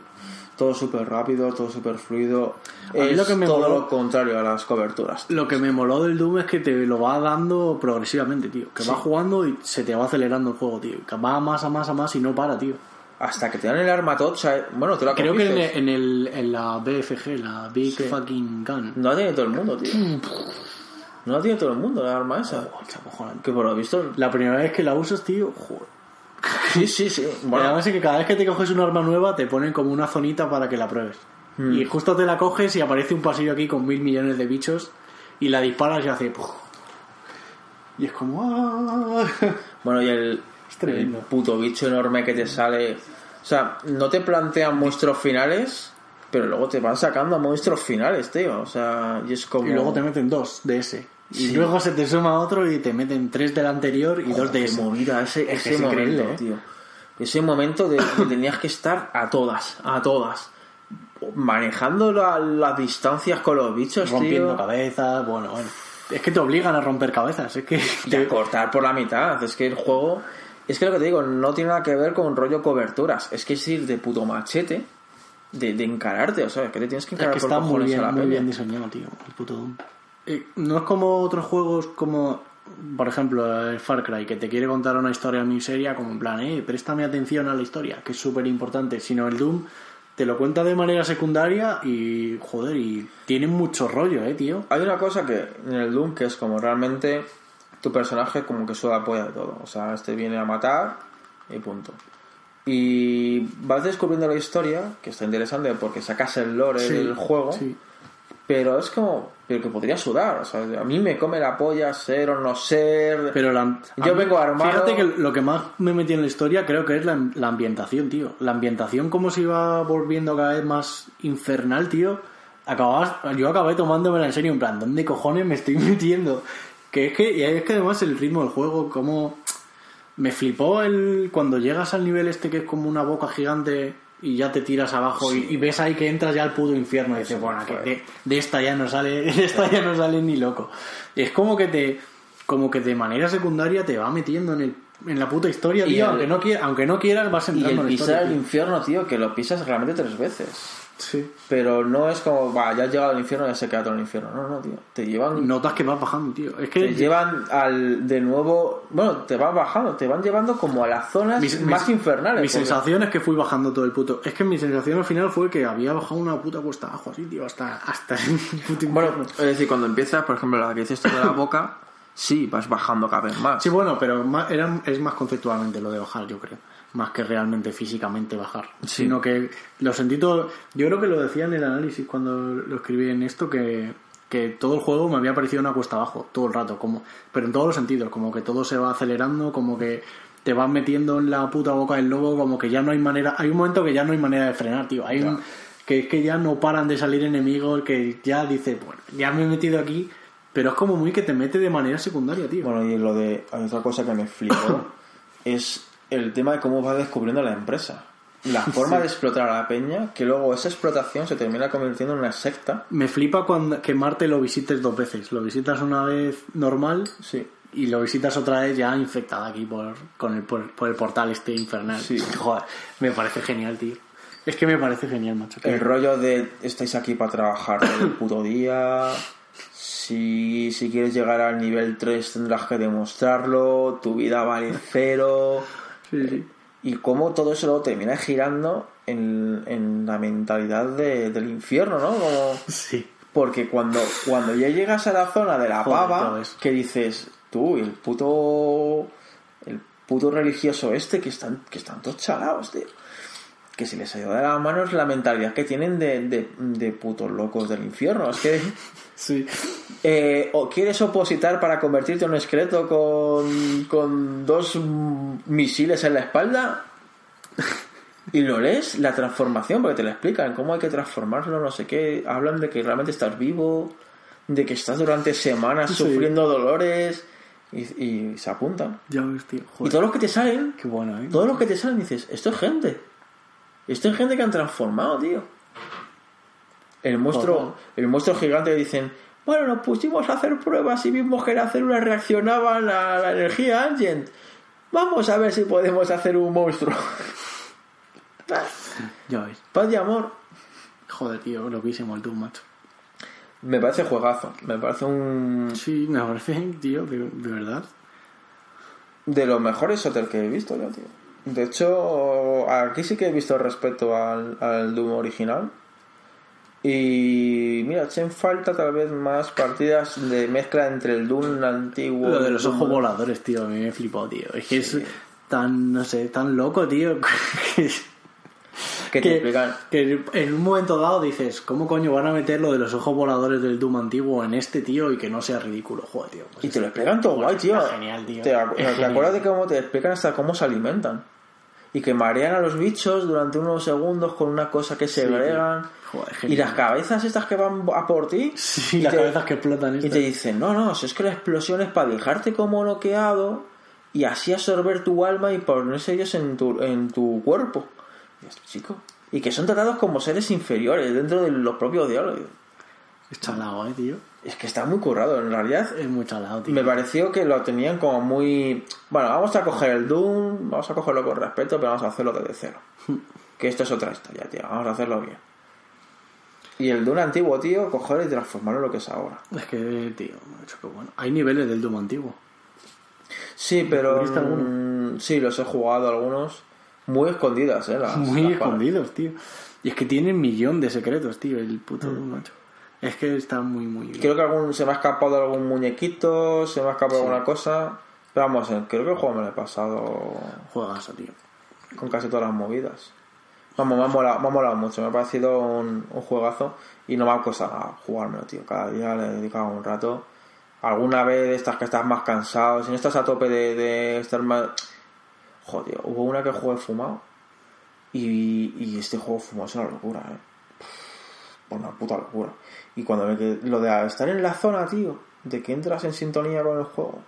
Todo súper rápido, todo súper fluido. A Es lo que me todo moló- lo contrario a las coberturas. Lo que me moló del Doom es que te lo va dando progresivamente, tío. Que vas jugando y se te va acelerando el juego, tío. Que va más a más a más y no para, tío. Hasta que te dan el arma tocha. Bueno, tú la Creo que en, cogiste. en, el, en la BFG, la Big Fucking Gun. No la tiene todo el mundo, tío. [CLEARS THROAT] No la tiene todo el mundo la arma esa. Oh. Que por lo visto. La primera vez que la usas, tío, joder. Sí, sí, sí. Y [LAUGHS] Bueno, además es que cada vez que te coges una arma nueva te ponen como una zonita para que la pruebes. Y justo te la coges y aparece un pasillo aquí con mil millones de bichos y la disparas y hace... ¡puf! Y es como... ¡ah! [LAUGHS] bueno, y el, puto bicho enorme que te sale. O sea, no te plantean monstruos finales, pero luego te van sacando monstruos finales, tío. O sea, y es como. Y luego te meten dos de ese. Y luego se te suma otro y te meten tres del anterior y dos de ese. movida, ese, Es es momento, ¿eh? tío. Ese momento de que [COUGHS] tenías que estar a todas, a todas. Manejando la- las distancias con los bichos, Rompiendo tío. cabezas, bueno, bueno. Es que te obligan a romper cabezas, es que... Y a [LAUGHS] cortar por la mitad. Es que el juego. Es que lo que te digo, no tiene nada que ver con rollo coberturas. Es que es ir de puto machete. De, de encararte, o sea, es que te tienes que Es encarar que por está muy a la bien diseñado, tío, el puto Doom. No es como otros juegos como, por ejemplo, el Far Cry, que te quiere contar una historia muy seria, como en plan, eh, préstame atención a la historia, que es súper importante, sino el Doom te lo cuenta de manera secundaria y, joder, y tiene mucho rollo, eh, tío. Hay una cosa que en el Doom que es como realmente tu personaje como que suda de todo. O sea, este viene a matar y punto. Y vas descubriendo la historia, que está interesante porque sacas el lore Sí, del juego, sí. Pero es como, pero que podría sudar. O sea, a mí me come la polla ser o no ser. Pero la, Yo mí- vengo armado. Fíjate que lo que más me metí en la historia creo que es la, la ambientación, tío. La ambientación como se iba volviendo cada vez más infernal, tío. Acababas, yo acabé tomándomela en serio, en plan, ¿dónde cojones me estoy [LAUGHS] metiendo? Que es que, y es que además el ritmo del juego, como... Me flipó el cuando llegas al nivel este que es como una boca gigante y ya te tiras abajo y, y ves ahí que entras ya al puto infierno y dices, bueno, que de, de esta ya no sale, [LAUGHS] de esta ya no sale ni loco. Es como que te, como que de manera secundaria te va metiendo en el, en la puta historia, Y tío, el- aunque no quieras, aunque no quieras vas y entrando el en la pisar historia. el tío. infierno, tío, que lo pisas realmente tres veces. Sí. Pero no es como, va, ya has llegado al infierno, ya se queda todo el infierno. No, no, tío. Te llevan Notas que vas bajando, tío. Es que te llevan al de nuevo bueno te van bajando te van llevando como a las zonas Mis- más mis- infernales Mi porque- sensación es que fui bajando todo el puto. Es que mi sensación al final fue que había bajado una puta cuesta abajo así, tío, hasta, hasta el Bueno, es decir, cuando empiezas, por ejemplo, la que dices tú de la boca, sí, vas bajando cada vez más. Sí, bueno, pero más- era, es más conceptualmente lo de bajar, yo creo. Más que realmente físicamente bajar. Sino que lo sentí todo. Yo creo que lo decía en el análisis cuando lo escribí en esto, que, que todo el juego me había parecido una cuesta abajo, todo el rato. como Pero en todos los sentidos, como que todo se va acelerando, como que te vas metiendo en la puta boca del lobo, como que ya no hay manera. Hay un momento que ya no hay manera de frenar, tío. Hay un. Que es que ya no paran de salir enemigos, que ya dices, bueno, ya me he metido aquí. Pero es como muy que te mete de manera secundaria, tío. bueno y lo de hay otra cosa que me flipó [COUGHS] es el tema de cómo va descubriendo la empresa la forma de explotar a la peña que luego esa explotación se termina convirtiendo en una secta Me flipa cuando que Marte lo visites dos veces. Lo visitas una vez normal sí y lo visitas otra vez ya infectada aquí por, con el, por, por el portal este infernal. Sí. [LAUGHS] Joder, me parece genial, tío. Es que me parece genial, macho. el rollo de estáis aquí para trabajar todo el puto día si, si quieres llegar al nivel 3 tendrás que demostrarlo tu vida vale cero Sí, sí. y cómo todo eso luego termina girando en, en la mentalidad de- del infierno, ¿no? Como, Sí. porque cuando, cuando ya llegas a la zona de la Joder, pava, que dices, tú, el puto el puto religioso este que están, que están todos chalados, tío. que se les ha ido de las manos la mentalidad que tienen de, de, de putos locos del infierno. Es que Sí. eh, o quieres opositar para convertirte en un esqueleto con, con dos misiles en la espalda y lo lees, la transformación, porque te lo explican, cómo hay que transformarlo, no sé qué, hablan de que realmente estás vivo, de que estás durante semanas Sí. sufriendo dolores y, y se apuntan. Ya ves, tío. Y todos los que te salen, qué bueno, ¿eh? todos los que te salen dices, esto es gente. Esto es gente que han transformado, tío. El monstruo, el monstruo gigante que dicen, bueno, nos pusimos a hacer pruebas y vimos que las células reaccionaban a la energía Angent. Vamos a ver si podemos hacer un monstruo. [LAUGHS] Ya ves. Paz y amor. Joder, tío, loquísimo el Doom, macho. Me parece juegazo. Me parece un Sí, me parece, tío, de, de verdad. de los mejores shooters que he visto yo, tío. De hecho, aquí sí que he visto respecto al, al Doom original. Y mira, echen falta tal vez más partidas de mezcla entre el Doom antiguo. Lo de los Doom ojos voladores, tío, a mí me flipó, tío. Es que Sí. es tan, no sé, tan loco, tío. [LAUGHS] que- Que te explican. que en un momento dado dices, ¿cómo coño van a meter lo de los ojos voladores del Doom antiguo en este tío y que no sea ridículo? Joder, tío. pues Y te lo explican todo pues guay, tío. genial, tío. ¿Te, ¿te acuerdas de cómo te explican hasta cómo se alimentan? Y que marean a los bichos durante unos segundos con una cosa que tío. Joder, y las cabezas estas que van a por ti. Sí, y las te- cabezas que explotan Y te dicen, no, no, si es que la explosión es para dejarte como noqueado y así absorber tu alma y ponerse ellos en tu, en tu cuerpo. Y chico. Y que son tratados como seres inferiores dentro de los propios diálogos. Es chalado, eh, tío. Es que está muy currado. En realidad, Es muy chalado, tío. me pareció que lo tenían como muy. Bueno, vamos a coger el Doom, vamos a cogerlo con respeto, pero vamos a hacerlo desde cero. [LAUGHS] Que esto es otra historia, tío. Vamos a hacerlo bien. Y el Doom antiguo, tío, coger y transformarlo en lo que es ahora. Es que, tío, macho, qué bueno. Hay niveles del Doom antiguo. Sí, pero. Mm, Sí, los he jugado algunos. Muy escondidas, eh. Las, Muy las escondidos, tío. Y es que tiene un millón de secretos, tío, el puto Mm. Doom, macho. Es que está muy, muy bien. Creo que algún, se me ha escapado algún muñequito, se me ha escapado alguna cosa. Pero vamos, creo que el juego me lo he pasado Juegazo, tío. con casi todas las movidas. Vamos, me ha molado, me ha molado mucho, me ha parecido un, un juegazo y no me ha costado jugármelo, tío. Cada día le he dedicado un rato. Alguna vez de estas que estás más cansado, si no estás a tope de, de estar más... Joder, hubo una que jugué fumado y, y este juego fumado es una locura, eh. Una puta locura. Y cuando me quedé- Lo de estar en la zona, tío, de que entras en sintonía con el juego.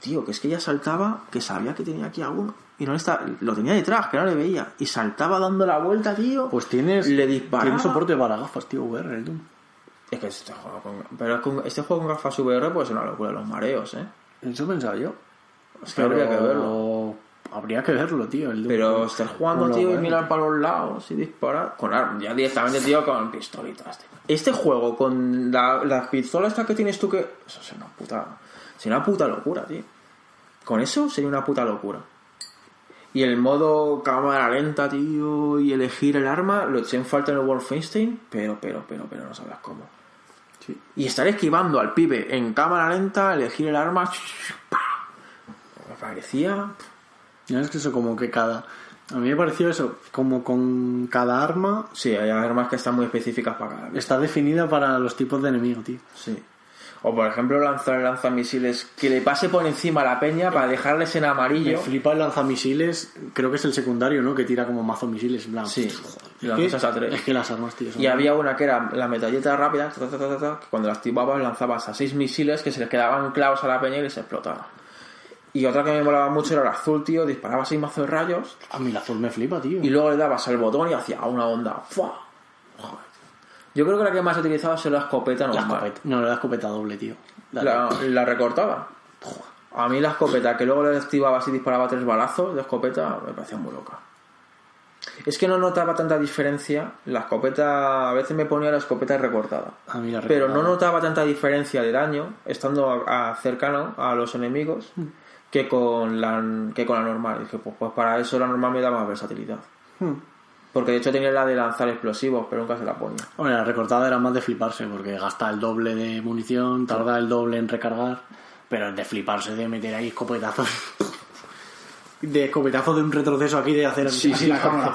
Tío, que es que ya saltaba, que sabía que tenía aquí alguno. Y no le estaba, lo tenía detrás, que no le veía. Y saltaba dando la vuelta, tío. Pues tienes, Le disparaba. tienes soporte para gafas, tío, VR, el Doom. Es que este juego con, pero es con- este juego con gafas VR pues es una locura, los mareos, ¿eh? Eso pensaba yo. Es que habría que verlo. Habría que verlo, tío. El. Pero estar jugando, tío, y mirar para los lados y disparar. Con armas, ya directamente, tío, con pistolitas. tío. Este juego, con la, la pistola esta que tienes tú que. Eso es una puta. Sería una puta locura, tío. Con eso sería una puta locura. Y el modo cámara lenta, tío, y elegir el arma, lo eché en falta en el Wolfenstein, pero, pero, pero, pero no sabes cómo. Sí. Y estar esquivando al pibe en cámara lenta, elegir el arma. Me parecía. Es que eso como que cada... A mí me pareció eso, como con cada arma Sí, hay armas que están muy específicas para cada está definida para los tipos de enemigo, tío. Sí. O por ejemplo lanzar lanzamisiles que le pase por encima a la peña para dejarles en Me amarillo. flipa el lanzamisiles, creo que es el secundario, ¿no? Que tira como mazo misiles, plan. Sí, Joder, y es, que, a tres. es que las armas, tío, son- Y había una que era la metalleta rápida, ta, ta, ta, ta, ta, que cuando la activabas lanzabas a seis misiles que se les quedaban clavos a la peña y les explotaba. Y otra que me molaba mucho era el azul, tío, disparaba seis mazos de rayos A mí el azul me flipa, tío. y luego le dabas al botón y hacía una onda. ¡Fua! Joder. Yo creo que la que más he utilizado es la escopeta La normal. escopeta. No, la escopeta doble, tío. La- La, la recortaba. A mí la escopeta, que luego le activabas y disparaba tres balazos de escopeta, me parecía muy loca. Es que no notaba tanta diferencia. La escopeta, a veces me ponía la escopeta recortada. A mí la Pero no notaba tanta diferencia de daño estando a- a- cercano a los enemigos que con la, que con la normal. Y dije, pues, pues para eso la normal me da más versatilidad. Hmm. Porque de hecho tenía la de lanzar explosivos, pero nunca se la ponía. Hombre, la recortada era más de fliparse, porque gasta el doble de munición, tarda el doble en recargar, pero de fliparse, de meter ahí escopetazos. [LAUGHS] De escopetazos de un retroceso aquí, de hacer Sí, así sí, la cámara.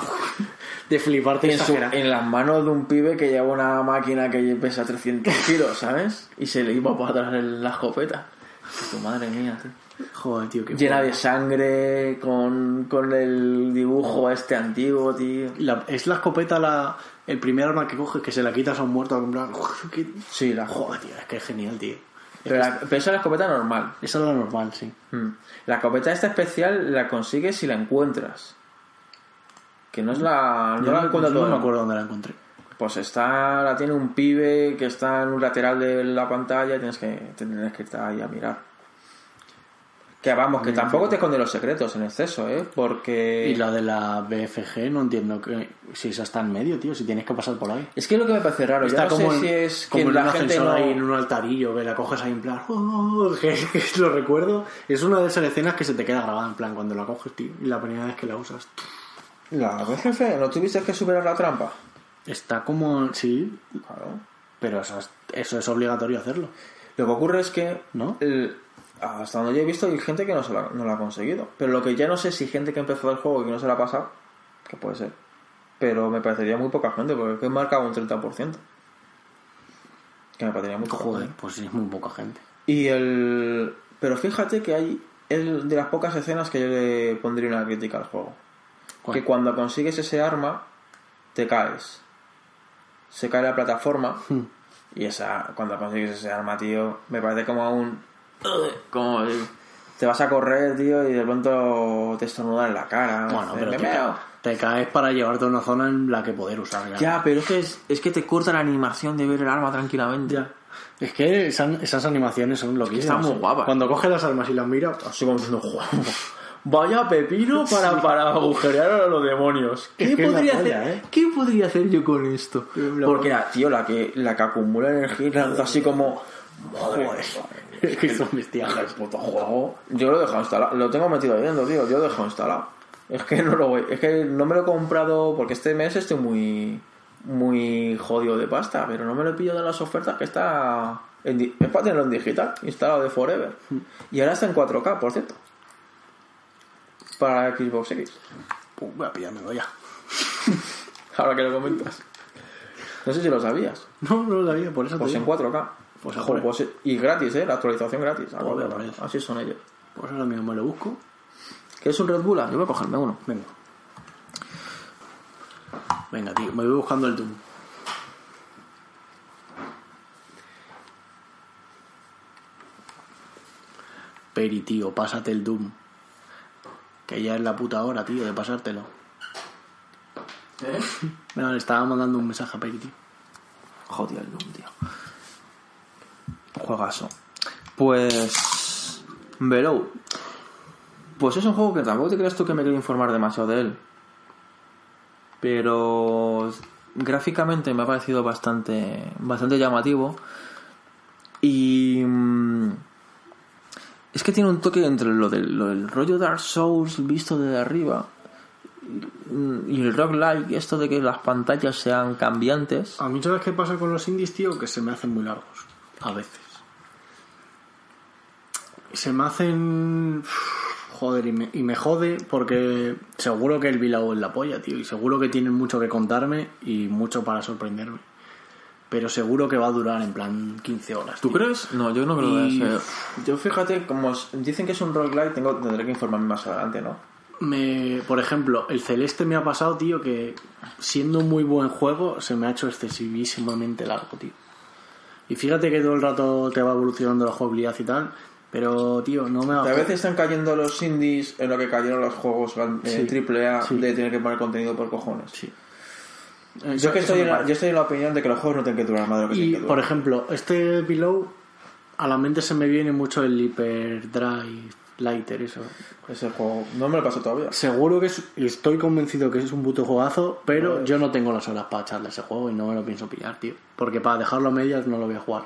de fliparte en, su- en las manos de un pibe que lleva una máquina que pesa 300 kilos, ¿sabes? Y se le iba para atrás en la escopeta. Tu madre mía, tío. Joder, tío, qué Llena de sangre, con, con el dibujo este antiguo, tío. La- es la escopeta la, el primer arma que coges que se la quitas a un muerto. Plan, qué- Sí, la Joder, tío, es que es genial, tío. Pero, la- pero esa es la escopeta normal. Esa es la normal, sí. Mm. La escopeta esta especial la consigues si la encuentras. Que no es la... No Yo la no, encuentras yo no me acuerdo dónde la encontré. Pues está, la tiene un pibe que está en un lateral de la pantalla y tienes que, tienes que estar ahí a mirar. Que vamos, que tampoco te esconde los secretos en exceso, ¿eh? Porque... Y la de la BFG no entiendo que si esa está en medio, tío, si tienes que pasar por ahí. Es que es lo que me parece raro. Está ya no como, sé en, si es como que en la gente no... ahí en un altarillo, que la coges ahí en plan, [LAUGHS] "Oh", que, que lo recuerdo. Es una de esas escenas que se te queda grabada en plan cuando la coges, tío, y la primera vez que la usas. La BGF, ¿no tuviste que superar la trampa? Está como, sí, Claro. pero eso es, eso es obligatorio hacerlo. Lo que ocurre es que ¿No? el- hasta donde yo he visto hay gente que no, se la, no la ha conseguido. Pero lo que ya no sé si gente que empezó el juego y que no se la ha pasado, que puede ser. Pero me parecería muy poca gente, porque es que marcaba un 30%. Que me parecería muy poca Joder, gente. pues es muy poca gente. Y el... Pero fíjate que hay... Es de las pocas escenas que yo le pondría una crítica al juego. ¿Cuál? Que cuando consigues ese arma, te caes. Se cae la plataforma. Hmm. [LAUGHS] Y esa, cuando consigues ese arma, tío, me parece como un. Como. Te vas a correr, tío, y de pronto te estornudan en la cara. Bueno, pero te, meo. ca- te caes para llevarte a una zona en la que poder usar. Ya. Ya, pero es que, es, es que te corta la animación de ver el arma tranquilamente. Ya. Es que esas, esas animaciones son lo que están muy guapas. Cuando coges las armas y las miras, Así como diciendo, "Joder, [LAUGHS] Vaya pepino para, para agujerear a los demonios. ¿Qué, Es que podría polla, hacer, ¿eh? ¿Qué podría hacer yo con esto? Porque la, tío, la que, la que acumula energía así como. Joder, es [LAUGHS] que son bestiales. el puto juego. Yo lo he dejado instalado. Lo tengo metido ahí dentro, tío. Yo lo he dejado instalado. Es que no lo voy. Es que no me lo he comprado porque este mes estoy muy. Muy jodido de pasta. Pero no me lo he pillado de las ofertas que está. en es para tenerlo en digital, instalado de Forever. Y ahora está en 4K, por cierto. Para Xbox X. Voy a pillármelo ya. [LAUGHS] Ahora que lo comentas. No sé si lo sabías. No, no lo sabía, por eso Pues te en digo. 4K. Pues por pues, y gratis, ¿eh? La actualización gratis. Joder, así son ellos. Pues ahora mismo me lo busco. ¿Quieres un Red Bull? Ah, Yo voy a cogerme uno. Venga. Venga, tío, me voy buscando el Doom. Peri, tío, pásate el Doom. Que ya es la puta hora, tío, de pasártelo. ¿Eh? Le estaba mandando un mensaje a Peri, tío. Joder, el Doom, tío. Juegazo. Pues. Below. Pues es un juego que tampoco te creas tú que me quiero informar demasiado de él. Pero. Gráficamente me ha parecido bastante. bastante llamativo. Y. mm, Es que tiene un toque entre lo del, lo del rollo Dark Souls visto desde arriba. Y el roguelike, esto de que las pantallas sean cambiantes. A mí, ¿sabes qué pasa con los indies, tío? Que se me hacen muy largos. A veces. Se me hacen. Joder, y me, y me jode porque seguro que el Bilao es la polla, tío. Y seguro que tienen mucho que contarme y mucho para sorprenderme. Pero seguro que va a durar en plan 15 horas. ¿Tú tío. crees? No, yo no creo Y- que sea. Yo fíjate, como dicen que es un roguelike, tengo, tendré que informarme más adelante, ¿no? Me, por ejemplo, el Celeste me ha pasado, tío, que siendo un muy buen juego se me ha hecho excesivísimamente largo, tío. Y fíjate que todo el rato te va evolucionando la jugabilidad y tal, pero, tío, no me va A veces están cayendo los indies en lo que cayeron los juegos eh, Sí. triple A Sí. de tener que poner contenido por cojones. Sí. Yo, que estoy en la, yo estoy en la opinión de que los juegos no tienen que durar más de lo que Y, tienen que por ejemplo, este Below, a la mente se me viene mucho el Hyperdrive Lighter, eso. Ese juego no me lo paso todavía. Seguro que es, estoy convencido que es un puto juegazo, pero yo no tengo las horas para echarle ese juego y no me lo pienso pillar, tío. Porque para dejarlo a medias no lo voy a jugar.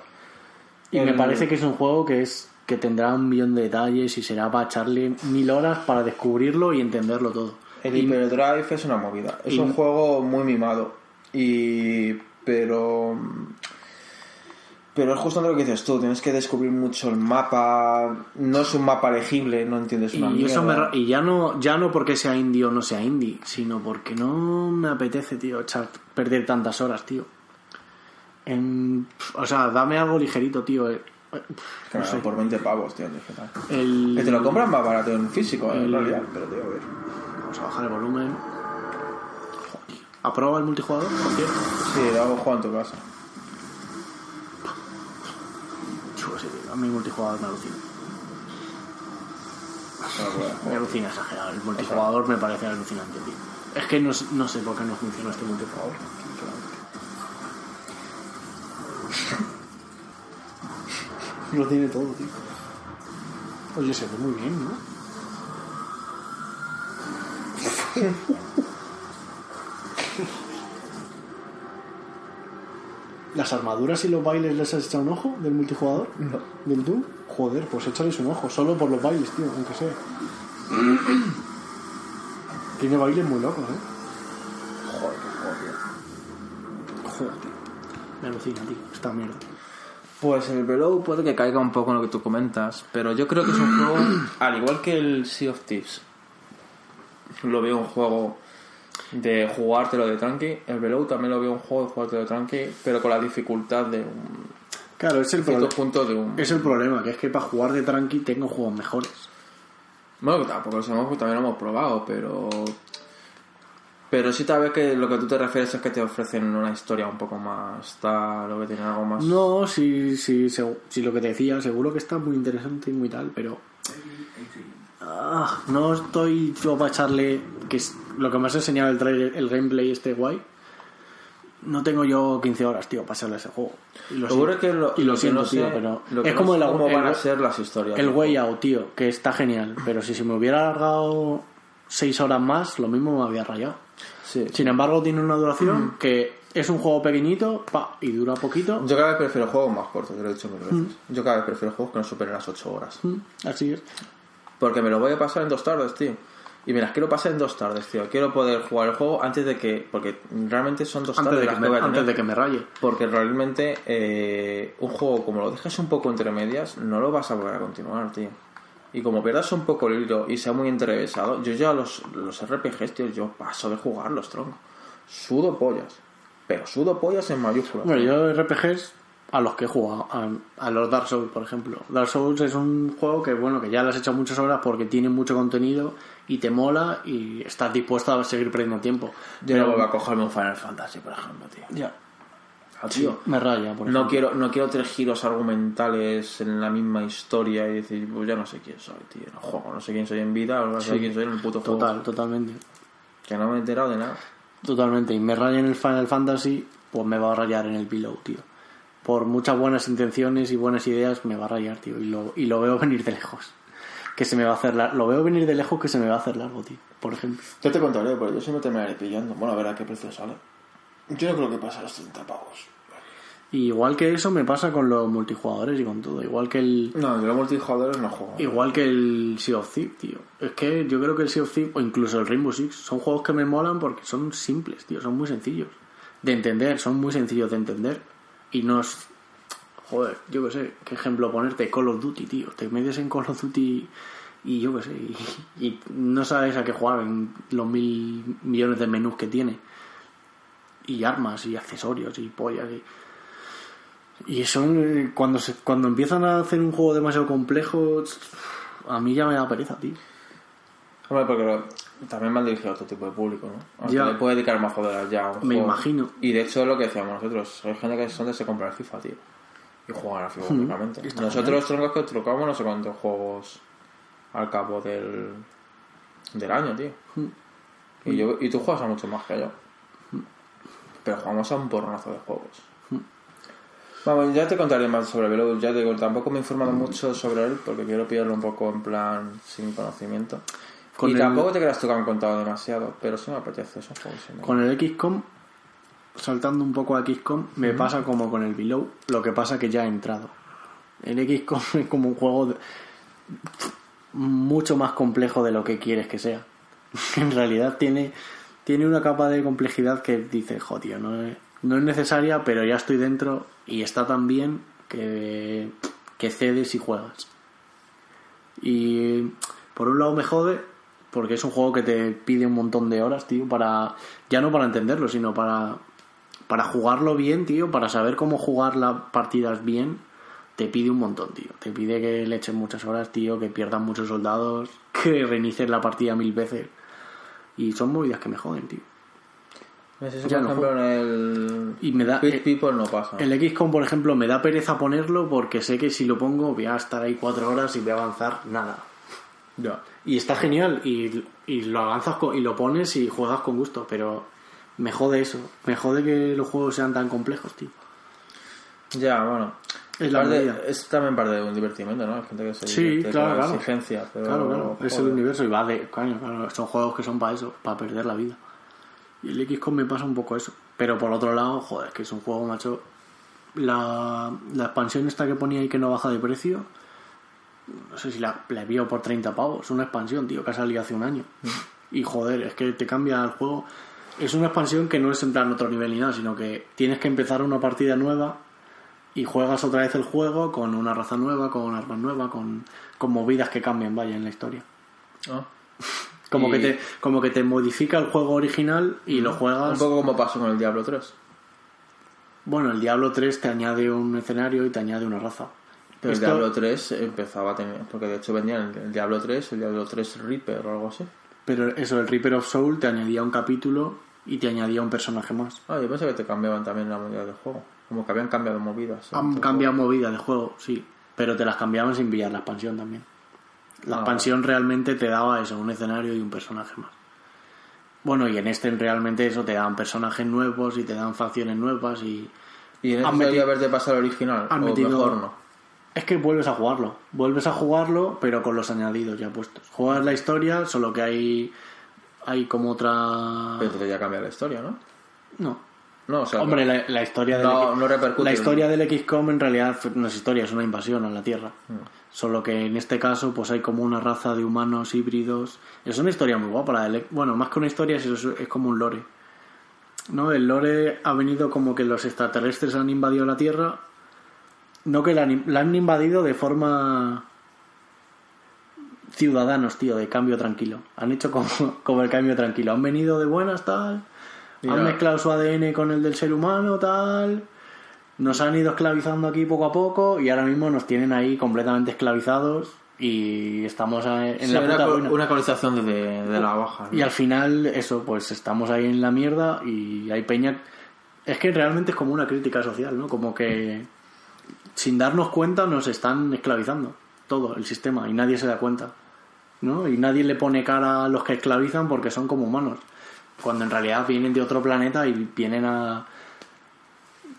Y me parece que es un juego que es que tendrá un millón de detalles y será para echarle mil horas para descubrirlo y entenderlo todo. El Y- Hyperdrive es una movida. Es y- un juego muy mimado. Y. Pero. Pero es justo lo que dices tú, tienes que descubrir mucho el mapa, no es un mapa legible, no entiendes una Y, eso me ra- y ya no ya no porque sea indie o no sea indie, sino porque no me apetece, tío, echar perder tantas horas, tío. En, o sea, dame algo ligerito, tío. Eh, Claro, no sé. por 20 pavos, tío, digital. El- Que te lo compran más barato en físico, en realidad, pero tío, a ver. Vamos a bajar el volumen. ¿Aprueba el multijugador? Por cierto. Sí, lo hago juego en tu casa. Chulo, sí, tío, a mí multijugador me alucina. Me alucina exagerado. El multijugador me parece alucinante, tío. Es que no, no sé por qué no funciona este multijugador. [LAUGHS] Lo tiene todo, tío. Oye, se ve muy bien, ¿no? [LAUGHS] ¿Las armaduras y los bailes les has echado un ojo del multijugador? No. ¿Del Doom? Joder, pues échales un ojo, solo por los bailes, tío, aunque sea. [CLEARS THROAT] Tiene bailes muy locos, ¿eh? Joder, qué tío. Joder, tío. Me alucina, tío, esta mierda. Pues el Below puede que caiga un poco en lo que tú comentas, pero yo creo que es un juego, [CLEARS THROAT] al igual que el Sea of Thieves, lo veo un juego de jugártelo de tranqui, el Below también lo veo un juego de jugártelo de tranqui, pero con la dificultad de un Claro, es el, punto de un... es el problema, que es que para jugar de tranqui tengo juegos mejores. Bueno, tampoco lo sabemos porque también lo hemos probado, pero... Pero sí tal vez que lo que tú te refieres es que te ofrecen una historia un poco más tal, o que tienen algo más... No, si, si, si, si lo que te decía, seguro que está muy interesante y muy tal, pero... Ah, no estoy yo para echarle... que es lo que me has enseñado el trailer, el gameplay este guay. No tengo yo 15 horas, tío, para echarle ese juego. Y lo, Seguro siento, que lo, y lo, lo que siento, sé- tío, pero... lo que Es no como sé el, cómo el- van a ser las historias. El Way. Out, tío, que está genial. Pero si se me hubiera alargado 6 horas más, lo mismo me había rayado. Sí. Sin embargo, tiene una Mm. duración que es un juego pequeñito pa, y dura poquito. Yo cada vez prefiero juegos más cortos, te lo he dicho mil veces. Yo cada vez prefiero juegos que no superen las 8 horas. Mm, Así es. Porque me lo voy a pasar en dos tardes, tío. Y me las quiero pasar en dos tardes, tío. Quiero poder jugar el juego antes de que... Porque realmente son dos Antes tardes de, que me, antes de que me raye. Porque realmente eh, un juego como lo dejes un poco entre medias, no lo vas a volver a continuar, tío. Y como pierdas un poco el hilo y sea muy interesado, yo ya los, los RPGs, tío, yo paso de jugarlos, tronco. Sudo pollas. Pero sudo pollas en mayúsculas. Bueno, yo RPGs a los que he jugado, a, a los Dark Souls, por ejemplo. Dark Souls es un juego que, bueno, que ya le has hecho muchas horas porque tiene mucho contenido y te mola y estás dispuesto a seguir perdiendo tiempo. Yo no vuelvo a cogerme un Final Fantasy, por ejemplo, tío. Ya. Ah, tío. Me raya, por No ejemplo. quiero, no quiero tres giros argumentales en la misma historia y decir, pues ya no sé quién soy, tío. No juego, no sé quién soy en vida, no sé Sí. quién soy en el puto juego. Total, totalmente. Que no me he enterado de nada. Totalmente. Y me raya en el Final Fantasy, pues me va a rayar en el Below, tío. Por muchas buenas intenciones y buenas ideas me va a rayar, tío. Y lo, y lo veo venir de lejos. Que se me va a hacer largo. Lo veo venir de lejos que se me va a hacer largo, tío. Por ejemplo. Yo te contaré, pero yo sí me terminaré pillando. Bueno, a ver a qué precio sale. Yo no creo que pase los 30 pavos. Y igual que eso me pasa con los multijugadores y con todo. Igual que el. No, yo los multijugadores no juego. Igual que el Sea of Thieves, tío. Es que yo creo que el Sea of Thieves, o incluso el Rainbow Six, son juegos que me molan porque son simples, tío. Son muy sencillos de entender, son muy sencillos de entender. Y no es. Joder, yo qué sé, qué ejemplo ponerte Call of Duty, tío. Te metes en Call of Duty y yo qué sé, y, y no sabes a qué jugar en los mil millones de menús que tiene. Y armas y accesorios y pollas y. Y eso, eh, cuando, se, cuando empiezan a hacer un juego demasiado complejo, a mí ya me da pereza, tío. Hombre, porque también me han dirigido a otro tipo de público, ¿no? Aunque Ya. le puede dedicar más joder ya a un Me juego. imagino. Y de hecho es lo que decíamos nosotros. Hay gente que son de se compra el FIFA, tío. Y juegan al FIFA únicamente. está Nosotros troncos que trucamos no sé cuántos juegos al cabo del, del año, tío. Y, yo, y tú juegas a mucho más que yo. Pero jugamos a un porronazo de juegos. Vamos, ya te contaré más sobre Velo. Ya te digo, tampoco me he informado mucho sobre él porque quiero pillarlo un poco en plan sin conocimiento. Con y el- tampoco te creas tú que han contado demasiado, pero sí me apetece, es un juego sí me- Con el XCOM, saltando un poco a XCOM, me pasa como con el Below, lo que pasa que ya he entrado. El XCOM [LAUGHS] es como un juego de- mucho más complejo de lo que quieres que sea. [LAUGHS] en realidad tiene, tiene una capa de complejidad que dice, joder, no es, no es necesaria, pero ya estoy dentro y está tan bien que, que cedes y juegas. Y por un lado me jode porque es un juego que te pide un montón de horas, tío, para ya no para entenderlo, sino para para jugarlo bien, tío, para saber cómo jugar las partidas bien, te pide un montón, tío. Te pide que le eches muchas horas, tío, que pierdas muchos soldados, que reinicies la partida mil veces. Y son movidas que me joden, tío. Eso, Ya por no ejemplo, en el Y me da- Pit People no pasa. El XCOM, por ejemplo, me da pereza ponerlo porque sé que si lo pongo voy a estar ahí cuatro horas y voy a avanzar nada. Ya. Y está genial y, y lo avanzas con- y lo pones y juegas con gusto, pero me jode eso. Me jode que los juegos sean tan complejos, tío. Ya, bueno. Es la Parte- movida. es también parte de un divertimento, ¿no? Hay gente que se Sí, claro, claro. exigencia. Pero, Claro, claro, es el universo y va de. Coño, claro, son juegos que son para eso, para perder la vida. Y el XCOM me pasa un poco eso. Pero por otro lado, joder, que es un juego, macho. La, la expansión esta que ponía ahí que no baja de precio, no sé si la, la envío por 30 pavos. Una expansión, tío, que ha salido hace un año. Y joder, es que te cambia el juego. Es una expansión que no es en plan otro nivel ni nada, sino que tienes que empezar una partida nueva y juegas otra vez el juego con una raza nueva, con armas nuevas, con, con movidas que cambian, vaya, en la historia. Ah. [LAUGHS] Como, Y- que te, como que te modifica el juego original y lo Un juegas. poco como pasó con el Diablo 3. Bueno, el Diablo 3 te añade un escenario y te añade una raza. Pero Esto- el Diablo 3 empezaba a tener. Porque de hecho vendían el, Diablo 3, el Diablo 3 Reaper o algo así. Pero eso, el Reaper of Soul te añadía un capítulo y te añadía un personaje más. Ah, yo pensé que te cambiaban también la movida del juego. Como que habían cambiado movidas. Han cambiado movidas de juego, sí. Pero te las cambiaban sin pillar la expansión también. La Ah, expansión realmente te daba eso, un escenario y un personaje más. Bueno, y en este realmente eso te dan personajes nuevos y te dan facciones nuevas y... ¿Y en este meti- debería haberte pasado el original? han o metido- mejor no. Es que vuelves a jugarlo. Vuelves a jugarlo, pero con los añadidos ya puestos. Juegas la historia, solo que hay... Hay como otra... Pero entonces ya cambia la historia, ¿no? No. No, o sea. Hombre, la, la historia del No, no repercute La historia del XCOM en realidad no es historia, es una invasión a la Tierra. Mm. Solo que en este caso pues hay como una raza de humanos híbridos. Es una historia muy guapa. La del- bueno, más que una historia es, es, como un lore. ¿No? El lore ha venido como que los extraterrestres han invadido la Tierra. No que la, han- la han invadido de forma ciudadanos, tío, de cambio tranquilo. Han hecho como, [LAUGHS] como el cambio tranquilo. Han venido de buenas, tal. Mira. Han mezclado su ADN con el del ser humano, tal. Nos han ido esclavizando aquí poco a poco y ahora mismo nos tienen ahí completamente esclavizados y estamos en Sí, la puta una colonización de, de- de la baja. ¿no? Y al final, eso, pues estamos ahí en la mierda y hay peña. Es que realmente es como una crítica social, ¿no? Como que sin darnos cuenta nos están esclavizando todo el sistema y nadie se da cuenta, ¿no? Y nadie le pone cara a los que esclavizan porque son como humanos, cuando en realidad vienen de otro planeta y vienen a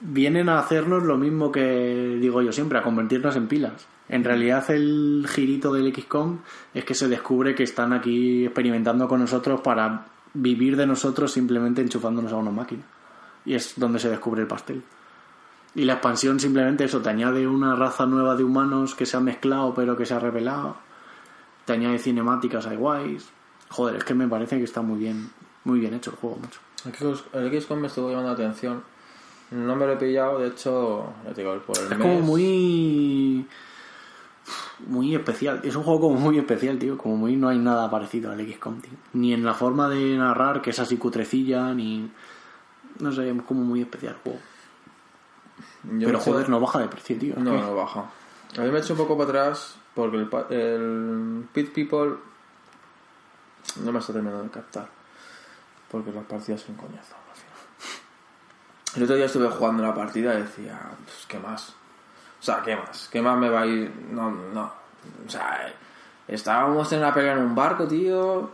vienen a hacernos lo mismo que digo yo siempre, a convertirnos en pilas. En realidad el girito del XCOM es que se descubre que están aquí experimentando con nosotros para vivir de nosotros simplemente enchufándonos a una máquina. Y es donde se descubre el pastel. Y la expansión simplemente eso, te añade una raza nueva de humanos que se ha mezclado pero que se ha revelado. Te añade cinemáticas hay guays. Joder, es que me parece que está muy bien, muy bien hecho el juego, mucho. El XCOM me estuvo llamando la atención. No me lo he pillado, de hecho, ya te digo, por el Es mes. como muy. Muy especial. Es un juego como muy especial, tío. Como muy. No hay nada parecido al XCOM, tío. Ni en la forma de narrar, que es así cutrecilla, ni. No sé, es como muy especial el juego. Yo Pero joder, no baja de precio, tío. No, [LAUGHS] no baja. A mí me he hecho un poco para atrás porque el, el Pit People no me está terminando de captar. Porque las partidas son coñazo. El otro día estuve jugando la partida y decía, pues, ¿qué más? O sea, ¿qué más? ¿Qué más me va a ir? No, no. O sea, estábamos en una pelea en un barco, tío.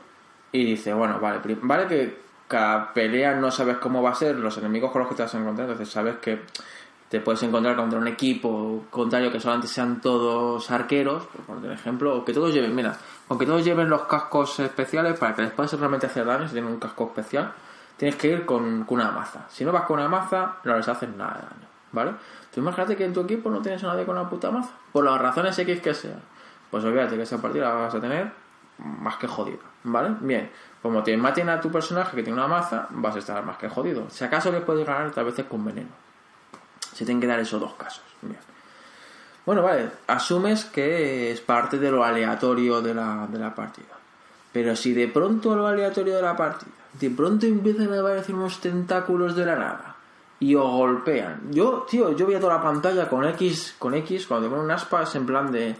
Y dice, bueno, vale, vale que cada pelea no sabes cómo va a ser, los enemigos con los que te vas a encontrar, entonces sabes que te puedes encontrar contra un equipo contrario que solamente sean todos arqueros, por ejemplo, o que todos lleven, mira, aunque todos lleven los cascos especiales para que les puedas realmente hacer daño, si tienen un casco especial, tienes que ir con, una maza. Si no vas con una maza, no les haces nada de daño, ¿vale? Tú imagínate que en tu equipo no tienes a nadie con una puta maza, por las razones X que sean. Pues olvídate que esa partida la vas a tener más que jodida, ¿vale? Bien, como te maten a tu personaje que tiene una maza, vas a estar más que jodido. Si acaso le puedes ganar, tal vez con veneno. Se tienen que dar esos dos casos. Bien. Bueno, vale, asumes que es parte de lo aleatorio de la, de la partida. Pero si de pronto lo aleatorio de la partida, de pronto empiezan a aparecer unos tentáculos de la nada y os golpean. Yo, tío, yo veía toda la pantalla con X, con X, cuando te ponen un aspa es en plan de...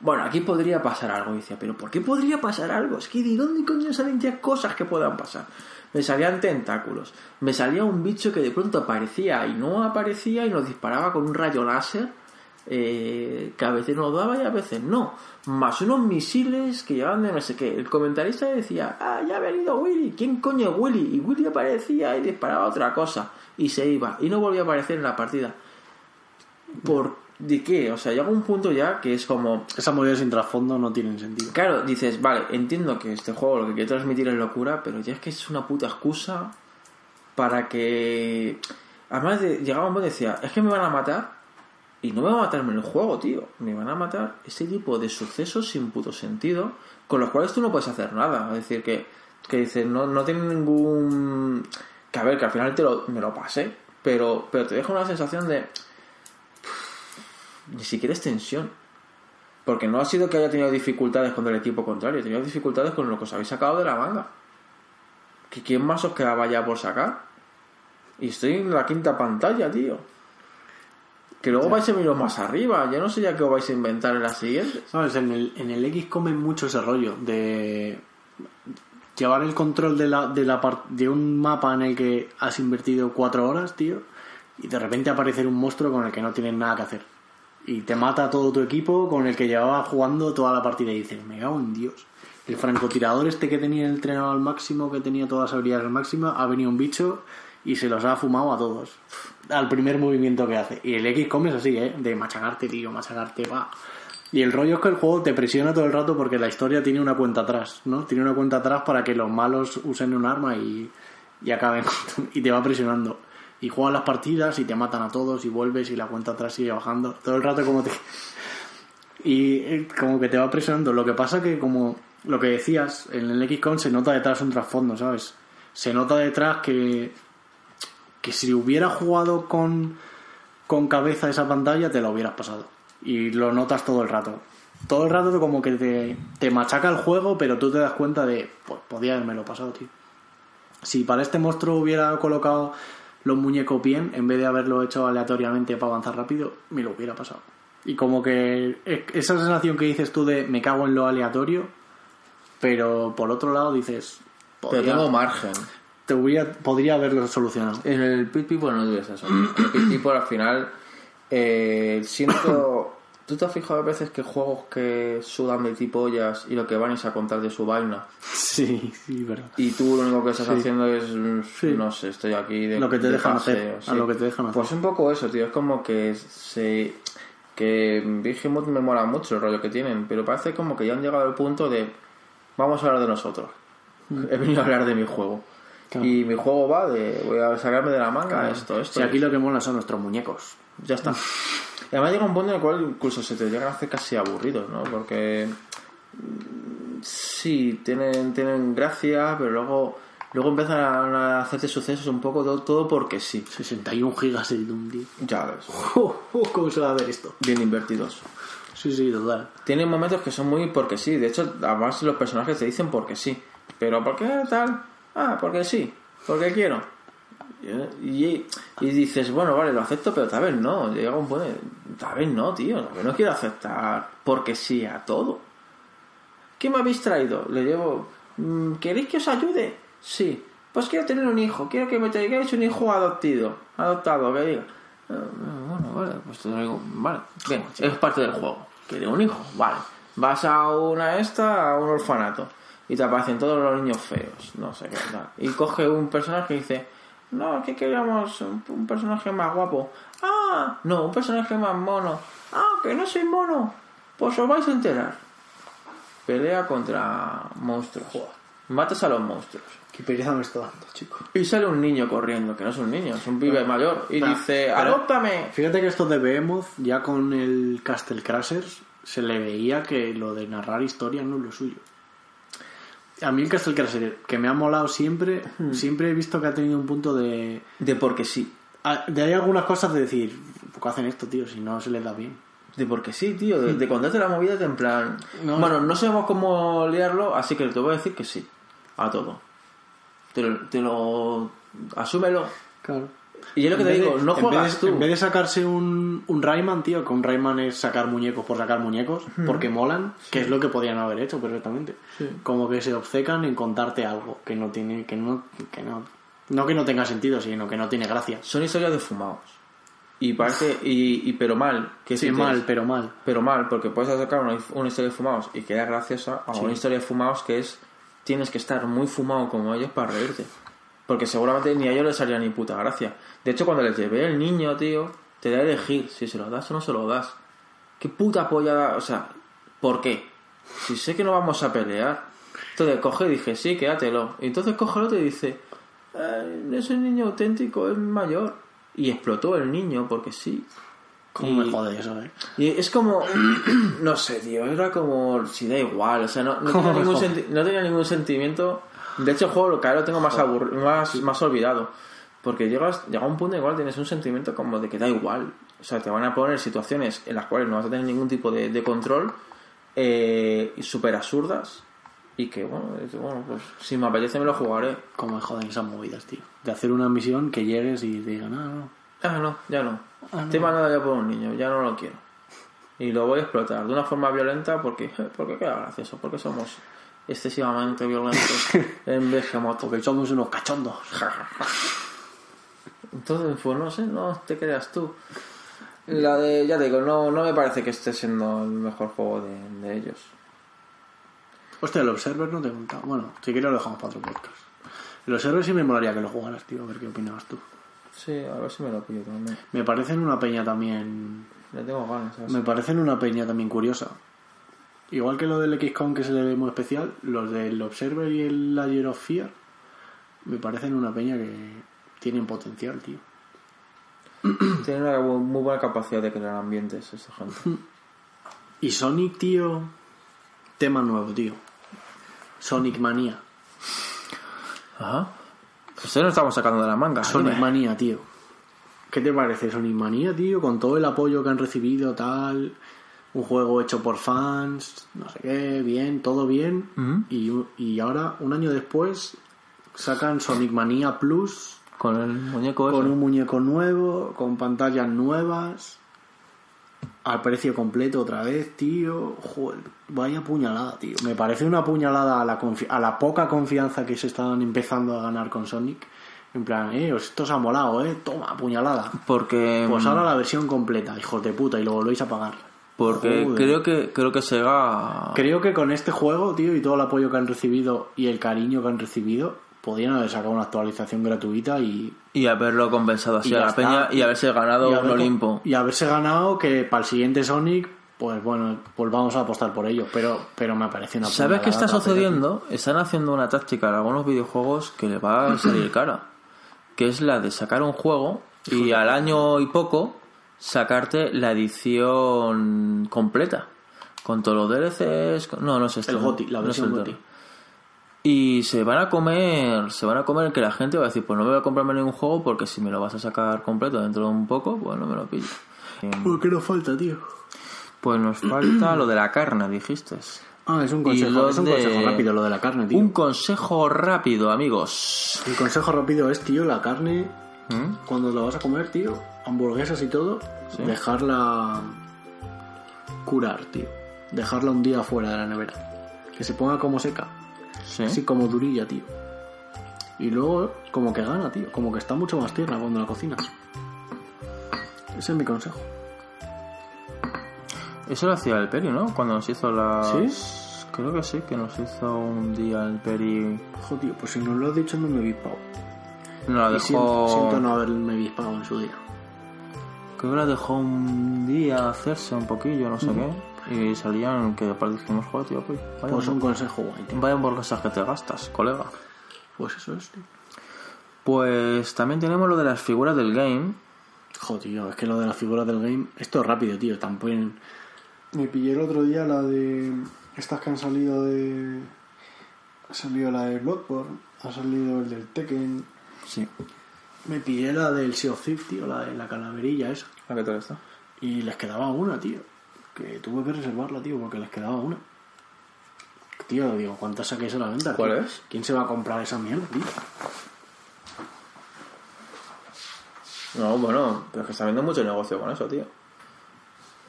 Bueno, aquí podría pasar algo. Decía, pero ¿por qué podría pasar algo? Es que ¿de dónde coño salen ya cosas que puedan pasar? Me salían tentáculos. Me salía un bicho que de pronto aparecía y no aparecía y nos disparaba con un rayo láser. Eh, que a veces nos daba y a veces no. Más unos misiles que llevaban de no sé qué. El comentarista decía, ah, ya ha venido Willy. ¿Quién coño es Willy? Y Willy aparecía y disparaba otra cosa. Y se iba. Y no volvía a aparecer en la partida. ¿Por de qué? O sea, llega un punto ya que es como... Esas movidas sin trasfondo no tienen sentido. Claro, dices, vale, entiendo que este juego lo que quiere transmitir es locura, pero ya es que es una puta excusa para que... Además, de, llegaba un momento y decía, es que me van a matar y no me van a matarme en el juego, tío. Me van a matar ese tipo de sucesos sin puto sentido, con los cuales tú no puedes hacer nada. Es decir, que, que dices, no, no tiene ningún... Que a ver, que al final te lo, me lo pasé, pero, pero te deja una sensación de... Ni siquiera es tensión. Porque no ha sido que haya tenido dificultades con el equipo contrario, he tenido dificultades con lo que os habéis sacado de la manga. ¿Que ¿Quién más os quedaba ya por sacar? Y estoy en la quinta pantalla, tío. Que luego vais a venir más arriba. Yo no sé ya qué os vais a inventar en las siguientes. ¿Sabes? En el, en el X comen mucho ese rollo de llevar el control de, la, de, la de un mapa en el que has invertido cuatro horas, tío, y de repente aparecer un monstruo con el que no tienes nada que hacer. Y te mata a todo tu equipo con el que llevaba jugando toda la partida y dices, me cago en Dios. El francotirador este que tenía entrenado al máximo, que tenía todas las habilidades al máximo, ha venido un bicho y se los ha fumado a todos. Al primer movimiento que hace. Y el X come es así, ¿eh? De machacarte, tío, machacarte, va. Y el rollo es que el juego te presiona todo el rato porque la historia tiene una cuenta atrás, ¿no? Tiene una cuenta atrás para que los malos usen un arma y, y acaben. y te va presionando. Y juegan las partidas y te matan a todos y vuelves y la cuenta atrás sigue bajando. Todo el rato como te... [LAUGHS] Y eh, como que te va presionando. Lo que pasa que como lo que decías, en el XCOM se nota detrás un trasfondo, ¿sabes? Se nota detrás que, que si hubiera jugado con, con cabeza esa pantalla te lo hubieras pasado. Y lo notas todo el rato. Todo el rato como que te, te machaca el juego, pero tú te das cuenta de, pues podía haberme lo pasado, tío. Si para este monstruo hubiera colocado los muñecos bien, en vez de haberlo hecho aleatoriamente para avanzar rápido, me lo hubiera pasado. Y como que es- esa sensación que dices tú de me cago en lo aleatorio, pero por otro lado dices, Pero podría, tengo margen. Te hubiera, podría haberlo solucionado. En el Pit People no tienes eso. El Pit People al final eh, siento... [COUGHS] ¿Tú te has fijado a veces que juegos que sudan de tipo ollas y lo que van es a contar de su vaina? Sí, sí, verdad. Y tú lo único que estás Sí. haciendo es, mm, Sí. no sé, estoy aquí de Lo que te de dejan paseo, hacer, a lo que te dejan hacer. Pues un poco eso, tío. Es como que se... Que Behemoth me mola mucho el rollo que tienen, pero parece como que ya han llegado al punto de... Vamos a hablar de nosotros. He venido a hablar de mi juego. Claro. Y mi juego va de... Voy a sacarme de la manga Claro. esto, esto. Si aquí lo que mola son nuestros muñecos. Ya está. Y además llega un punto en el cual incluso se te llegan a hacer casi aburridos, ¿no? Porque mm, sí, tienen, tienen gracia, pero luego luego empiezan a hacerte sucesos un poco todo, todo porque sí. 61 gigas el Doom, tío. Ya ves. [LAUGHS] ¿Cómo se va a ver esto? Bien invertidos. Sí, sí, total. Tienen momentos que son muy porque sí. De hecho, además los personajes te dicen porque sí. Pero ¿por qué tal? Ah, porque sí. Porque quiero. Y, y dices, bueno, vale, lo acepto, pero tal vez no. Llega un de, tal vez no, tío. Vez no quiero aceptar porque sí a todo. ¿Qué me habéis traído? Le llevo. "Mm, ¿Queréis que os ayude? Sí. Pues quiero tener un hijo. Quiero que me traigáis un hijo adoptido. Adoptado, que diga. "Ah, Bueno, vale, pues te traigo. Vale. Bien, es parte del juego. Quiere un hijo. Vale. Vas a una esta, a un orfanato. Y te aparecen todos los niños feos. No sé qué tal. Y coge un personaje y dice. No, que queríamos un, un personaje más guapo. Ah, no, un personaje más mono. Ah, que no soy mono. Pues os vais a enterar. Pelea contra monstruos. Matas a los monstruos. Qué pereza me está dando, chico. Y sale un niño corriendo, que no es un niño, es un pibe mayor. Y dice, ¡adóptame! Fíjate que esto de Behemoth, ya con el Castle Crashers, se le veía que lo de narrar historias no es lo suyo. A mí el Castle que me ha molado siempre, siempre he visto que ha tenido un punto de... De porque sí. ah, De hay algunas cosas de decir, ¿por qué hacen esto, tío? Si no se les da bien. De porque sí, tío, de, de contarte la movida de en plan... No. Bueno, no sabemos cómo liarlo, así que te voy a decir que sí, a todo. Te lo... Te lo asúmelo. Claro. Y yo lo que te En digo, de- no en juegas vez de- tú. En vez de sacarse un, un Rayman, tío, que un Rayman es sacar muñecos por sacar muñecos, porque molan, que es lo que podían haber hecho perfectamente. Como que se obcecan en contarte algo que no tiene, que no, que no, no que no tenga sentido, sino que no tiene gracia. Son historias de fumados. Y parece... Y, y pero mal. Que Sí, si mal, pero mal. Pero mal, porque puedes sacar una, una historia de fumados y queda graciosa a una historia de fumados que es tienes que estar muy fumado como ellos para reírte. Porque seguramente ni a ellos les haría ni puta gracia. De hecho, cuando les llevé el niño, tío, te da a elegir si se lo das o no se lo das. ¿Qué puta polla da? O sea, ¿por qué? Si sé que no vamos a pelear. Entonces coge y dije, sí, quédatelo. Y entonces coge el otro y dice, "Eh, no es un niño auténtico, es mayor. Y explotó el niño porque sí. ¿Cómo Y- me jode eso, eh? y es como, [CLEARS THROAT] no sé, tío, era como, si da igual, o sea, no, no, tenía, ¿Cómo ningún no tenía ningún sentimiento. De hecho, el juego cada vez lo tengo más, aburri- más, más olvidado. Porque llegas, llega un punto en el cual tienes un sentimiento como de que da igual. O sea, te van a poner situaciones en las cuales no vas a tener ningún tipo de, de control eh, súper absurdas. Y que, bueno, bueno, pues si me apetece me lo jugaré. ¿Cómo me joden esas movidas, tío? De hacer una misión que llegues y te digan, ah, no. Ah, no, ya no. Ah, Te he mandado ya por un niño, ya no lo quiero. Y lo voy a explotar de una forma violenta porque, porque queda gracioso, porque somos excesivamente violentos [LAUGHS] en Behemoth. Porque somos unos cachondos. Entonces, pues no sé, no te creas tú. La de, ya te digo, no, no me parece que esté siendo el mejor juego de, de ellos. Hostia, el Observer no te he contado. Bueno, si quieres lo dejamos para otro podcast. El Observer sí me molaría que lo jugaras, tío, a ver qué opinabas tú. Sí, a ver si me lo pillo también. Me parecen una peña también. Le tengo ganas. Me parecen una peña también curiosa. Igual que lo del XCOM que se le ve muy especial, los del Observer y el Layer of Fear me parecen una peña que tienen potencial, tío. [CLEARS THROAT] Tiene una muy buena capacidad de crear ambientes esta gente. [CLEARS THROAT] Y Sonic, tío. Tema nuevo, tío. Sonic Manía. Ajá. Esto lo estamos sacando de la manga. Sonic. Manía, tío. ¿Qué te parece Sonic Manía, tío? Con todo el apoyo que han recibido, tal. Un juego hecho por fans, no sé qué, bien, todo bien. Y, y ahora, un año después, sacan Sonic Manía Plus Con el muñeco con ese. un muñeco nuevo, con pantallas nuevas, al precio completo otra vez, tío. Joder, vaya puñalada, tío. Me parece una puñalada a la, confi- a la poca confianza que se están empezando a ganar con Sonic. En plan, eh, esto os ha molado, eh, toma, puñalada. Porque, Pues ahora la versión completa, hijos de puta, y lo volvéis a pagar. Porque Joder. creo que creo que Sega Creo que con este juego, tío, y todo el apoyo que han recibido y el cariño que han recibido, podrían haber sacado una actualización gratuita y, y haberlo compensado así a la está. peña y haberse ganado y, un Olimpo. y haberse ganado que para el siguiente Sonic, pues bueno, pues vamos a apostar por ello. Pero, pero me parece una ¿Sabes qué está sucediendo? Están haciendo una táctica en algunos videojuegos que le va a salir cara. Que es la de sacar un juego y al año y poco sacarte la edición completa. Con todos los DLCs. con- No, no es este. El ¿no? GOTY, la No es versión el GOTY. Doro. Y se van a comer, se van a comer que la gente va a decir, pues no me voy a comprarme ningún juego porque si me lo vas a sacar completo dentro de un poco, pues no me lo pillo. Uy, ¿Qué nos falta, tío? Pues nos falta lo de la carne, dijiste. Ah, es un consejo, es un de- consejo rápido lo de la carne, tío. Un consejo rápido, amigos. El consejo rápido es, tío, la carne, ¿Mm? cuando la vas a comer, tío, hamburguesas y todo, Sí. dejarla curar, tío. Dejarla un día fuera de la nevera. Que se ponga como seca. Sí. Así como durilla, tío. Y luego, como que gana, tío. Como que está mucho más tierna cuando la cocinas. Ese es mi consejo. Eso lo hacía el Peri, ¿no? Cuando nos hizo las... ¿Sí? Creo que sí, que nos hizo un día el Peri... Tío, pues si no lo has dicho no me he vispado. Nos la dejó... siento, siento no haberme vispado en su día. Creo que la dejó un día hacerse un poquillo, no sé qué. Y salían que aparte dijimos, joder, tío, pues vaya, Pues un consejo guay, tío. vaya hamburguesas que te gastas, colega. Pues eso es, tío. Pues también tenemos lo de las figuras del game. Joder, tío, es que lo de las figuras del game... Esto es rápido, tío. Tampoco... Me pillé el otro día la de... Estas que han salido de... Ha salido la de Bloodborne. Ha salido el del Tekken. Sí. Me pillé la del Sea of Thieves, tío. La de la calaverilla esa. ¿A qué tal está? Y les quedaba una, tío. que tuve que reservarla, tío, porque les quedaba una. Tío, digo, ¿cuántas saquéis a la venta? ¿Cuál tío? es? ¿Quién se va a comprar esa mierda, tío? No, bueno, pero es que está habiendo mucho negocio con eso, tío.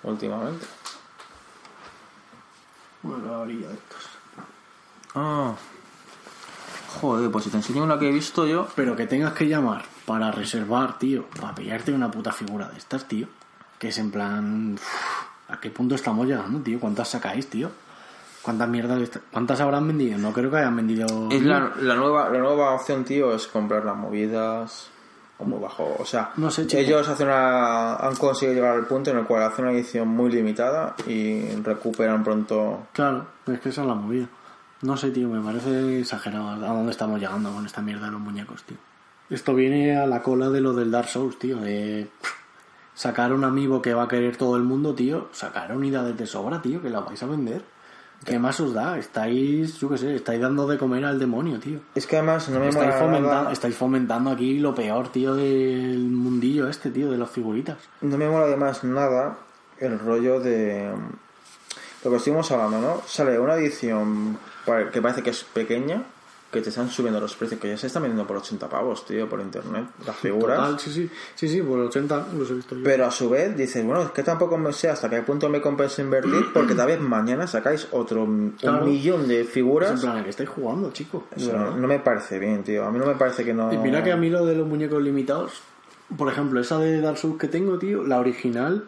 Últimamente. Bueno, la orilla de estos. Ah. Joder, pues si te enseño una que he visto yo. Pero que tengas que llamar para reservar, tío, para pillarte una puta figura de estas, tío. Que es en plan. uf, ¿A qué punto estamos llegando, tío? ¿Cuántas sacáis, tío? ¿Cuántas mierdas ¿Cuántas habrán vendido? No creo que hayan vendido. Es la, La nueva, la nueva opción, tío, es comprar las movidas o muy bajo. O sea, No sé, ellos hacen una, han conseguido llegar al punto en el cual hacen una edición muy limitada y recuperan pronto. Claro, es que esa es la movida. No sé, tío, me parece exagerado a dónde estamos llegando con esta mierda de los muñecos, tío. Esto viene a la cola de lo del Dark Souls, tío, sacar un amiibo que va a querer todo el mundo, tío, sacar unidades de sobra, tío, que la vais a vender. ¿Qué más os da? Estáis, yo qué sé, estáis dando de comer al demonio, tío. Es que además no me Estáis nada- estáis fomentando aquí lo peor, tío, del mundillo este, tío, de las figuritas. No me mola además nada el rollo de lo que estuvimos hablando, ¿no? Sale una edición que parece que es pequeña, que te están subiendo los precios, que ya se están vendiendo por 80 pavos, tío, por internet, las figuras. Total, sí, sí, sí, sí, por 80 los he visto yo. Pero a su vez dices, bueno, es que tampoco me sé hasta qué punto me compensa invertir, porque tal vez mañana sacáis otro un Claro. millón de Es en figuras. plan, ¿a qué estáis jugando, chico? Eso no, no me parece bien, tío. A mí no me parece que no. Y mira que a mí lo de los muñecos limitados, por ejemplo, esa de Dark Souls que tengo, tío, la original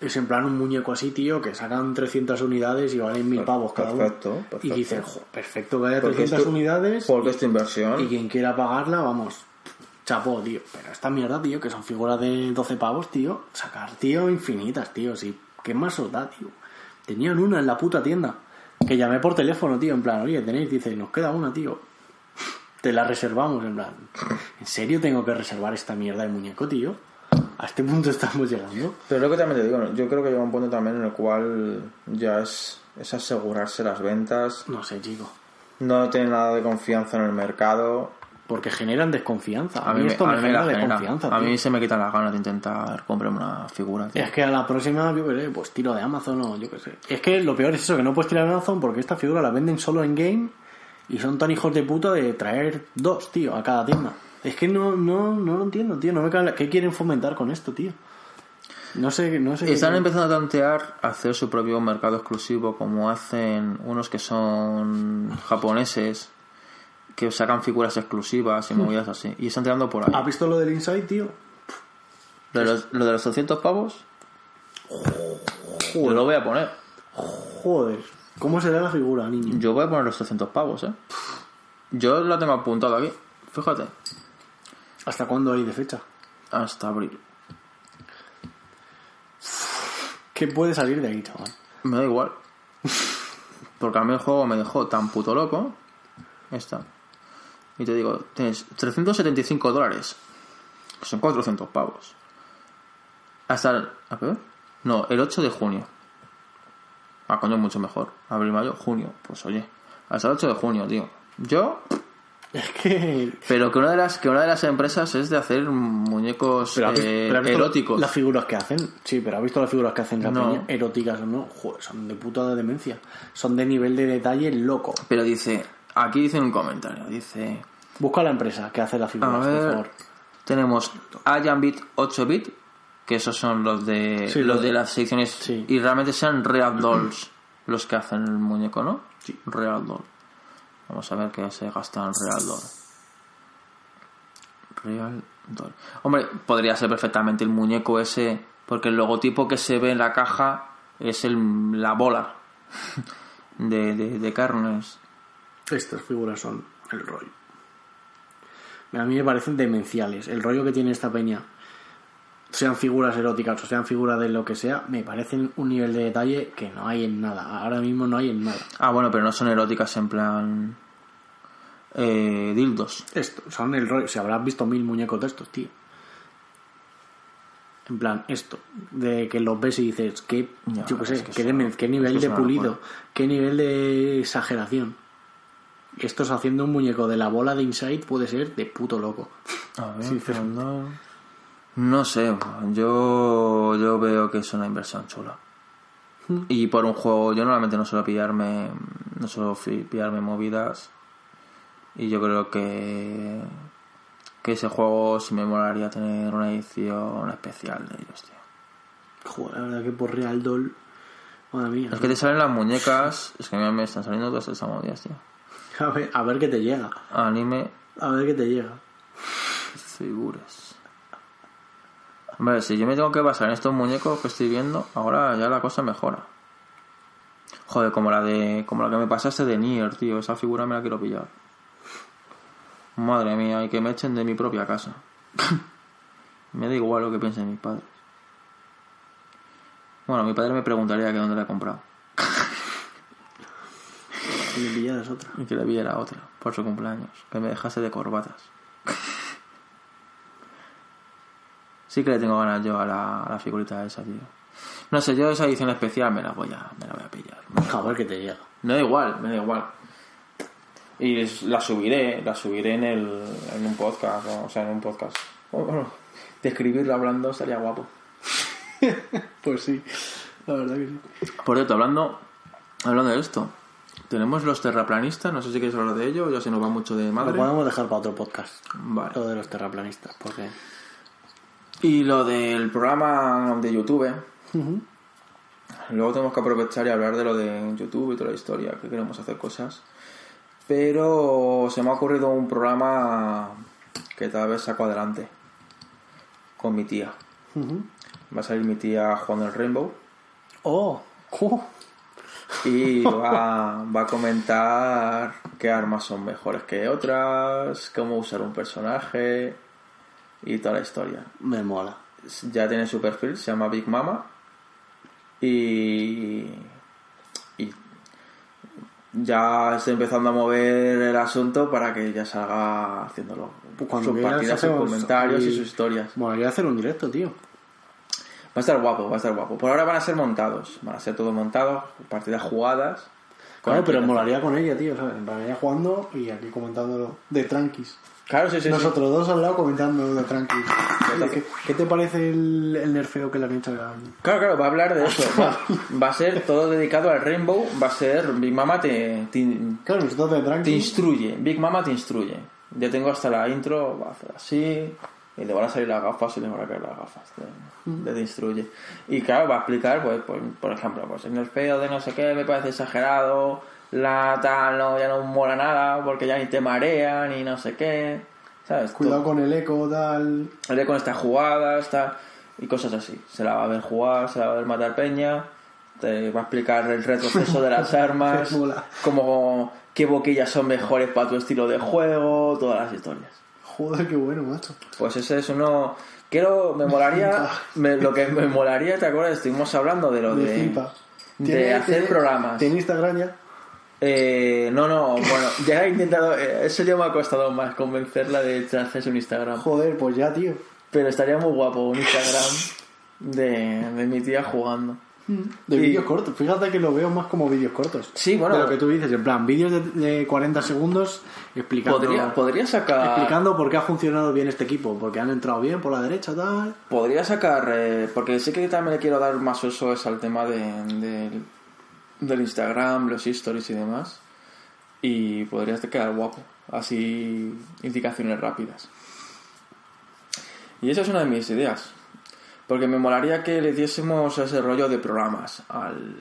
es en plan un muñeco así, tío, que sacan 300 unidades y valen mil pavos cada uno. perfecto. Y dices, "Jo, perfecto que haya Porque 300 esto- unidades Porque es tu inversión. y quien quiera pagarla, vamos, chapó, tío. Pero esta mierda, tío, que son figuras de 12 pavos, tío, sacar, tío, infinitas, tío, sí. ¿Qué más os da, tío? Tenían una en la puta tienda. Que llamé por teléfono, tío, en plan, oye, tenéis, dice, nos queda una, tío. Te la reservamos, en plan. ¿En serio tengo que reservar esta mierda de muñeco, tío? A este punto estamos llegando. Pero lo que también te digo, yo creo que llega un punto también en el cual ya es, es asegurarse las ventas, No sé, chico. no tener nada de confianza en el mercado. Porque generan desconfianza. A, A mí, esto me me genera desconfianza. A mí se me quitan las ganas de intentar comprarme una figura. tío. Es que a la próxima, yo qué sé, pues tiro de Amazon o yo qué sé. Es que lo peor es eso, que no puedes tirar de Amazon porque esta figura la venden solo en game y son tan hijos de puta de traer dos, tío, a cada tienda. Es que no, no, no lo entiendo, tío. No me cabe ¿Qué quieren fomentar con esto, tío? No sé, no sé. qué- Están empezando a tantear hacer su propio mercado exclusivo como hacen unos que son japoneses que sacan figuras exclusivas y movidas así. Y están tirando por ahí. ¿Has visto lo del Inside, tío? Lo de los, lo de los 200 pavos, yo lo voy a poner. Joder. ¿Cómo será la figura, niño? Yo voy a poner los 300 pavos, ¿eh? Yo la tengo apuntado aquí. Fíjate. ¿Hasta cuándo hay de fecha? Hasta abril. ¿Qué puede salir de ahí, chaval? Me da igual. Porque a mí el juego me dejó tan puto loco. Esta. Y te digo, tienes 375 dólares. Que son 400 pavos. Hasta el... ¿A qué? No, el 8 de junio. Ah, coño, mucho mejor. Abril, mayo, junio. Pues oye. Hasta el 8 de junio, tío. Yo... Es que. Pero que una de las, que una de las empresas es de hacer muñecos Pero eh, pero eróticos. Las figuras que hacen, sí, pero ¿has visto las figuras que hacen No. Eróticas o no, joder, son de puta demencia. Son de nivel de detalle loco. Pero dice... Aquí dice un comentario. Dice... Busca la empresa que hace las figuras, por ver, favor. tenemos Bit 8 bit, que esos son los de Sí, los lo- de las ediciones sí. y realmente sean Real Dolls los que hacen el muñeco, ¿no? Sí. Real Doll. Vamos a ver qué se gasta en Real Doll. Real Doll. Hombre, podría ser perfectamente el muñeco ese, porque el logotipo que se ve en la caja es el, la bola [LAUGHS] de, de, de carnes. Estas figuras son el rollo. A mí me parecen demenciales. El rollo que tiene esta peña, sean figuras eróticas o sean figuras de lo que sea, me parecen un nivel de detalle que no hay en nada. Ahora mismo no hay en nada. Ah, bueno, pero no son eróticas en plan... Eh, dildos. Esto, son el rollo. Si habrás visto mil muñecos de estos, tío. En plan, esto, de que los ves y dices, qué, yo qué sé, es que qué, es nivel que de pulido, locura. qué nivel de exageración. Estos haciendo un muñeco de la bola de Inside puede ser de puto loco. A ver. No, sé, yo, yo veo que es una inversión chula. Y por un juego, yo normalmente no suelo pillarme, no suelo pillarme movidas. Y yo creo que, que ese juego sí me molaría tener una edición especial de ellos, tío. Joder, la verdad que por Real Doll. Madre mía. Es que te salen las muñecas, es que a mí me están saliendo todas esas movidas, tío. A ver, a ver qué te llega. Anime, A ver qué te llega. figuras. Hombre, si yo me tengo que basar en estos muñecos que estoy viendo, ahora ya la cosa mejora. Joder, como la de. como la que me pasaste de Nier, tío. Esa figura me la quiero pillar. Madre mía, y que me echen de mi propia casa. [LAUGHS] me da igual lo que piensen mis padres. Bueno, mi padre me preguntaría que dónde la he comprado. [LAUGHS] Y le pillaras otra. Y que le viera otra por su cumpleaños. Que me dejase de corbatas. Sí que le tengo ganas yo a la, a la figurita esa, tío. No sé, yo esa edición especial me la voy a, me la voy a pillar. A ver qué te llega. Me da igual, me da igual. Y la subiré, la subiré en, el, en un podcast, o sea, en un podcast. Oh, Bueno, describirla hablando estaría guapo. [LAUGHS] Pues sí, la verdad que sí. Por cierto, hablando, hablando de esto, tenemos los terraplanistas, no sé si quieres hablar de ello, ya se nos va mucho de Lo madre. podemos dejar para otro podcast. Vale. Lo de los terraplanistas, porque. Y lo del programa de YouTube. Luego tenemos que aprovechar y hablar de lo de YouTube y toda la historia, que queremos hacer cosas. Pero se me ha ocurrido un programa que tal vez saco adelante con mi tía. Va a salir mi tía jugando el Rainbow Oh, uh, y [LAUGHS] va, va a comentar qué armas son mejores que otras, cómo usar un personaje y toda la historia. me mola. ya tiene su perfil, se llama Big Mama. Y. Y. Ya estoy empezando a mover el asunto para que ya salga haciéndolo. Cuando sus partidas, sus comentarios y sus historias. Molaría hacer un directo, tío. Va a estar guapo, va a estar guapo. Por ahora van a ser montados. Van a ser todos montados, partidas jugadas. Claro, pero molaría con ella, tío, ¿sabes? En plan, ella jugando y aquí comentándolo de tranquis. Claro, sí, sí. sí. Nosotros dos al lado comentando de tranquis. Oye, ¿Qué, qué te parece el, el nerfeo que le han hecho a Claro, claro, va a hablar de eso. [LAUGHS] Va, va a ser todo dedicado al Rainbow. Va a ser Big Mama te, te, Claro, de te instruye. Big Mama te instruye. Ya tengo hasta la intro, va a hacer así. Y le van a salir las gafas y le van a caer las gafas. De, de te instruye. Y claro, va a explicar, pues, pues, por ejemplo, pues el nerfeo de no sé qué me parece exagerado. La tal no, ya no mola nada porque ya ni te marea ni no sé qué. ¿Sabes? Cuidado con el eco, tal. Haré con estas jugadas, tal, y cosas así. Se la va a ver jugar, se la va a ver matar peña, te va a explicar el retroceso de las [LAUGHS] armas, como qué boquillas son mejores para tu estilo de juego, todas las historias. Joder, qué bueno, macho. Pues ese es uno... Quiero, me molaría, me- lo que me molaría, ¿te acuerdas? Estuvimos hablando de lo Me de... flipa. de ¿Tiene- hacer programas. ¿Tiene Instagram ya? Eh, no, no, bueno, [LAUGHS] ya he intentado, eh, eso ya me ha costado más convencerla de hacerse un Instagram. Joder, pues ya, tío. Pero estaría muy guapo un Instagram de, de mi tía jugando. De Y- vídeos cortos. Fíjate que lo veo más como vídeos cortos. Sí, bueno. De lo que tú dices, en plan, vídeos de, de 40 segundos explicando, Podría, podría sacar. explicando por qué ha funcionado bien este equipo. Porque han entrado bien por la derecha, tal. Podría sacar. eh, porque sí que también le quiero dar más uso es al tema de, del- del Instagram, los stories y demás. Y podría quedar guapo. Así, indicaciones rápidas. Y esa es una de mis ideas. Porque me molaría que le diésemos ese rollo de programas al,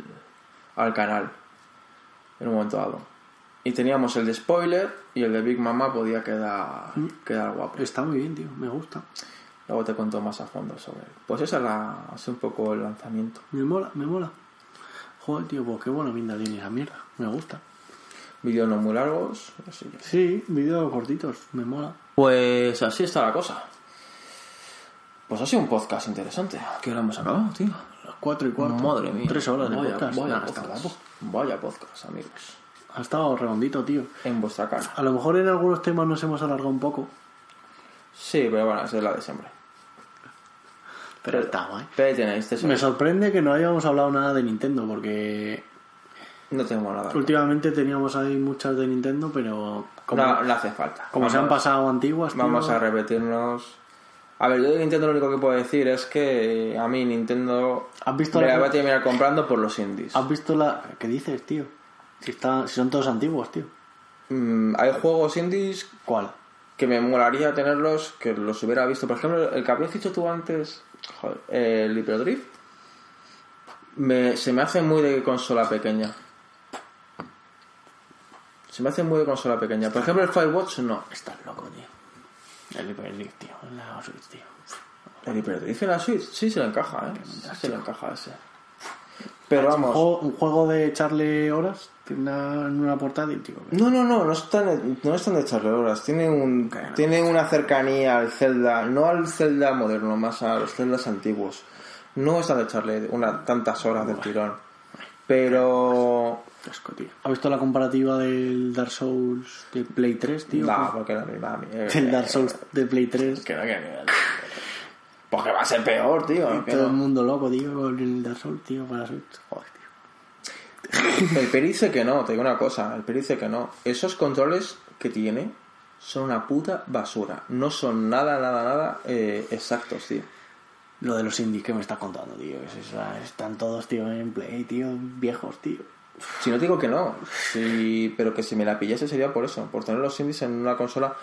al canal. En un momento dado. Y teníamos el de spoiler y el de Big Mama podía quedar, quedar guapo. Está muy bien, tío. Me gusta. Luego te cuento más a fondo sobre él. Pues esa es, la, es un poco el lanzamiento. Me mola, me mola. Joder, tío, pues qué buena pinta tiene esa mierda. Me gusta. Vídeos no muy largos. así que- Sí, vídeos cortitos. Me mola. Pues así está la cosa. Pues ha sido un podcast interesante. ¿Qué hora hemos acabado, tío? Las 4 y 4. Madre mía. Tres horas de vaya, podcast. Vaya, podcast. Vaya podcast, amigos. Ha estado redondito, tío. En vuestra cara. A lo mejor en algunos temas nos hemos alargado un poco. Sí, pero bueno, esa es la de siempre. Pero está guay. Pero ahí tenéis, eso. Me sorprende que no hayamos hablado nada de Nintendo, porque No tengo nada. últimamente teníamos ahí muchas de Nintendo, pero como, No, no hace falta. como se han pasado antiguas, tío, Vamos a repetirnos A ver, yo de Nintendo lo único que puedo decir es que a mí Nintendo ¿Has visto me la- la voy a terminar comprando por los indies. ¿Has visto la. ¿Qué dices, tío? Si, está... si son todos antiguos, tío. Mm, hay juegos indies ¿Cuál? que me molaría tenerlos, que los hubiera visto. Por ejemplo, el que habías dicho tú antes, joder, el Hyperdrift, me, se me hace muy de consola pequeña. Se me hace muy de consola pequeña. Por ejemplo, el Firewatch no. Estás loco, tío. El Hyperdrift, tío. En la Switch, tío. El Hyperdrift en la Switch sí se le encaja, ¿eh? Se le encaja ese. Pero Un vamos. juego, un juego de echarle horas en una, en una portátil, tío. No, no, no, no están, no están de echarle horas. Tiene, un, Que no. tiene una cercanía al Zelda, no al Zelda moderno, más a los Zeldas antiguos. No están de echarle una, tantas horas del tirón. Pero. Asco, tío. ¿Has visto la comparativa del Dark Souls de Play 3, tío? No, porque no me va El Dark Souls de Play 3. Que no, que no. Porque va a ser peor, tío. Todo el mundo loco, tío, con el Dark Souls, tío, para Switch. Joder. El Peri dice que no, te digo una cosa. El Peri dice que no. Esos controles que tiene son una puta basura. No son nada, nada, nada eh, exactos, tío. Lo de los indies que me estás contando, tío. Es, es- están todos, tío, en Play, tío, viejos, tío. Si no digo que no, sí, pero que si me la pillase sería por eso, por tener los indies en una consola.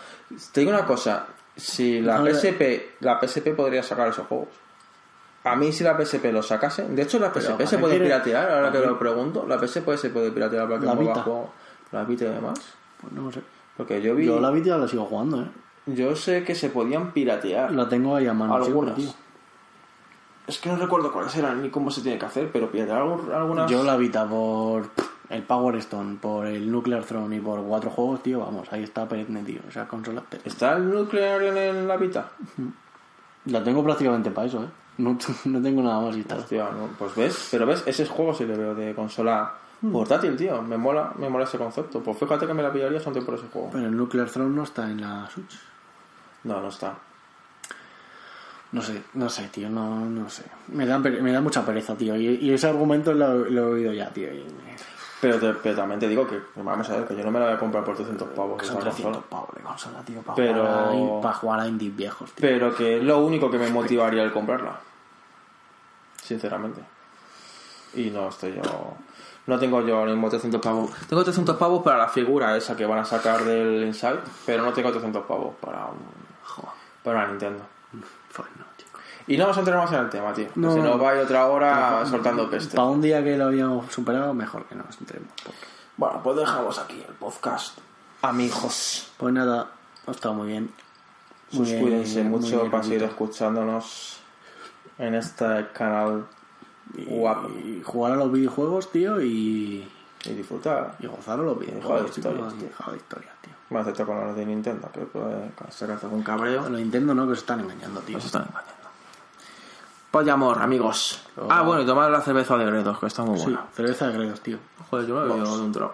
Te digo una cosa, si la. PSP, la PSP podría sacar esos juegos. A mí si la PSP lo sacase, de hecho la PSP ¿para se puede quiere- piratear, ahora que lo pregunto, la PSP se puede piratear para que La Vita. juego- la Vita y demás. Pues no sé. Porque yo vi, Yo la Vita la sigo jugando, eh. yo sé que se podían piratear. La tengo ahí a mano Algunas. tío. Es que no recuerdo cuáles eran ni cómo se tiene que hacer, pero piratear algu- algunas. Yo la Vita por el Power Stone, por el Nuclear Throne y por cuatro juegos, tío, vamos, ahí está perenne, tío. O sea, consola perenne. ¿Está el nuclear en la Vita? La tengo prácticamente para eso, eh. No, [LAUGHS] no tengo nada más instalado. Hostia, no, pues ves, pero ves, ese juego sí le veo de consola portátil, tío. Me mola, me mola ese concepto. Pues fíjate que me la pillaría solamente por ese juego. Pero el Nuclear Throne no está en la Switch. No, no está. No sé, no sé, tío, no, no sé. Me da, me da mucha pereza, tío. Y, y ese argumento lo, lo he oído ya, tío. y Pero, te- pero también te digo que, vamos a ver, que yo no me la voy a comprar por 300 pavos. que son consola. 300 pavos de consola, tío, para, Pero- jugar a, para jugar a indies viejos, tío. Pero que es lo único que me motivaría el comprarla. Sinceramente. Y no estoy yo... No tengo yo ahora mismo 300 pavos. Tengo 300 pavos para la figura esa que van a sacar del Inside, pero no tengo 300 pavos para un, para una Nintendo. No. Y no vamos a entrar más en el tema, tío. No. si no va a ir otra hora soltando peste. Para un día que lo habíamos superado, mejor que nos entremos. porque- Bueno, pues dejamos aquí el podcast. Amigos. Pues nada, ha estado muy bien. Muy Pues bien, cuídense muy mucho bien, para seguir escuchándonos en este canal guapo. Y jugar a los videojuegos, tío, y, Y disfrutar. y gozar a los Joder, videojuegos, tío. historias, tío. Joder, historias, tío. Más excepto con los de Nintendo, que puede sacarte un cabreo. Los Nintendo no, que se están engañando, tío. Nos están engañando. Pues amor, amigos. Oh. Ah, bueno, y tomar la cerveza de Gredos, que está muy Sí, buena. cerveza de gredos, tío. Joder, yo me he bebido de un trago.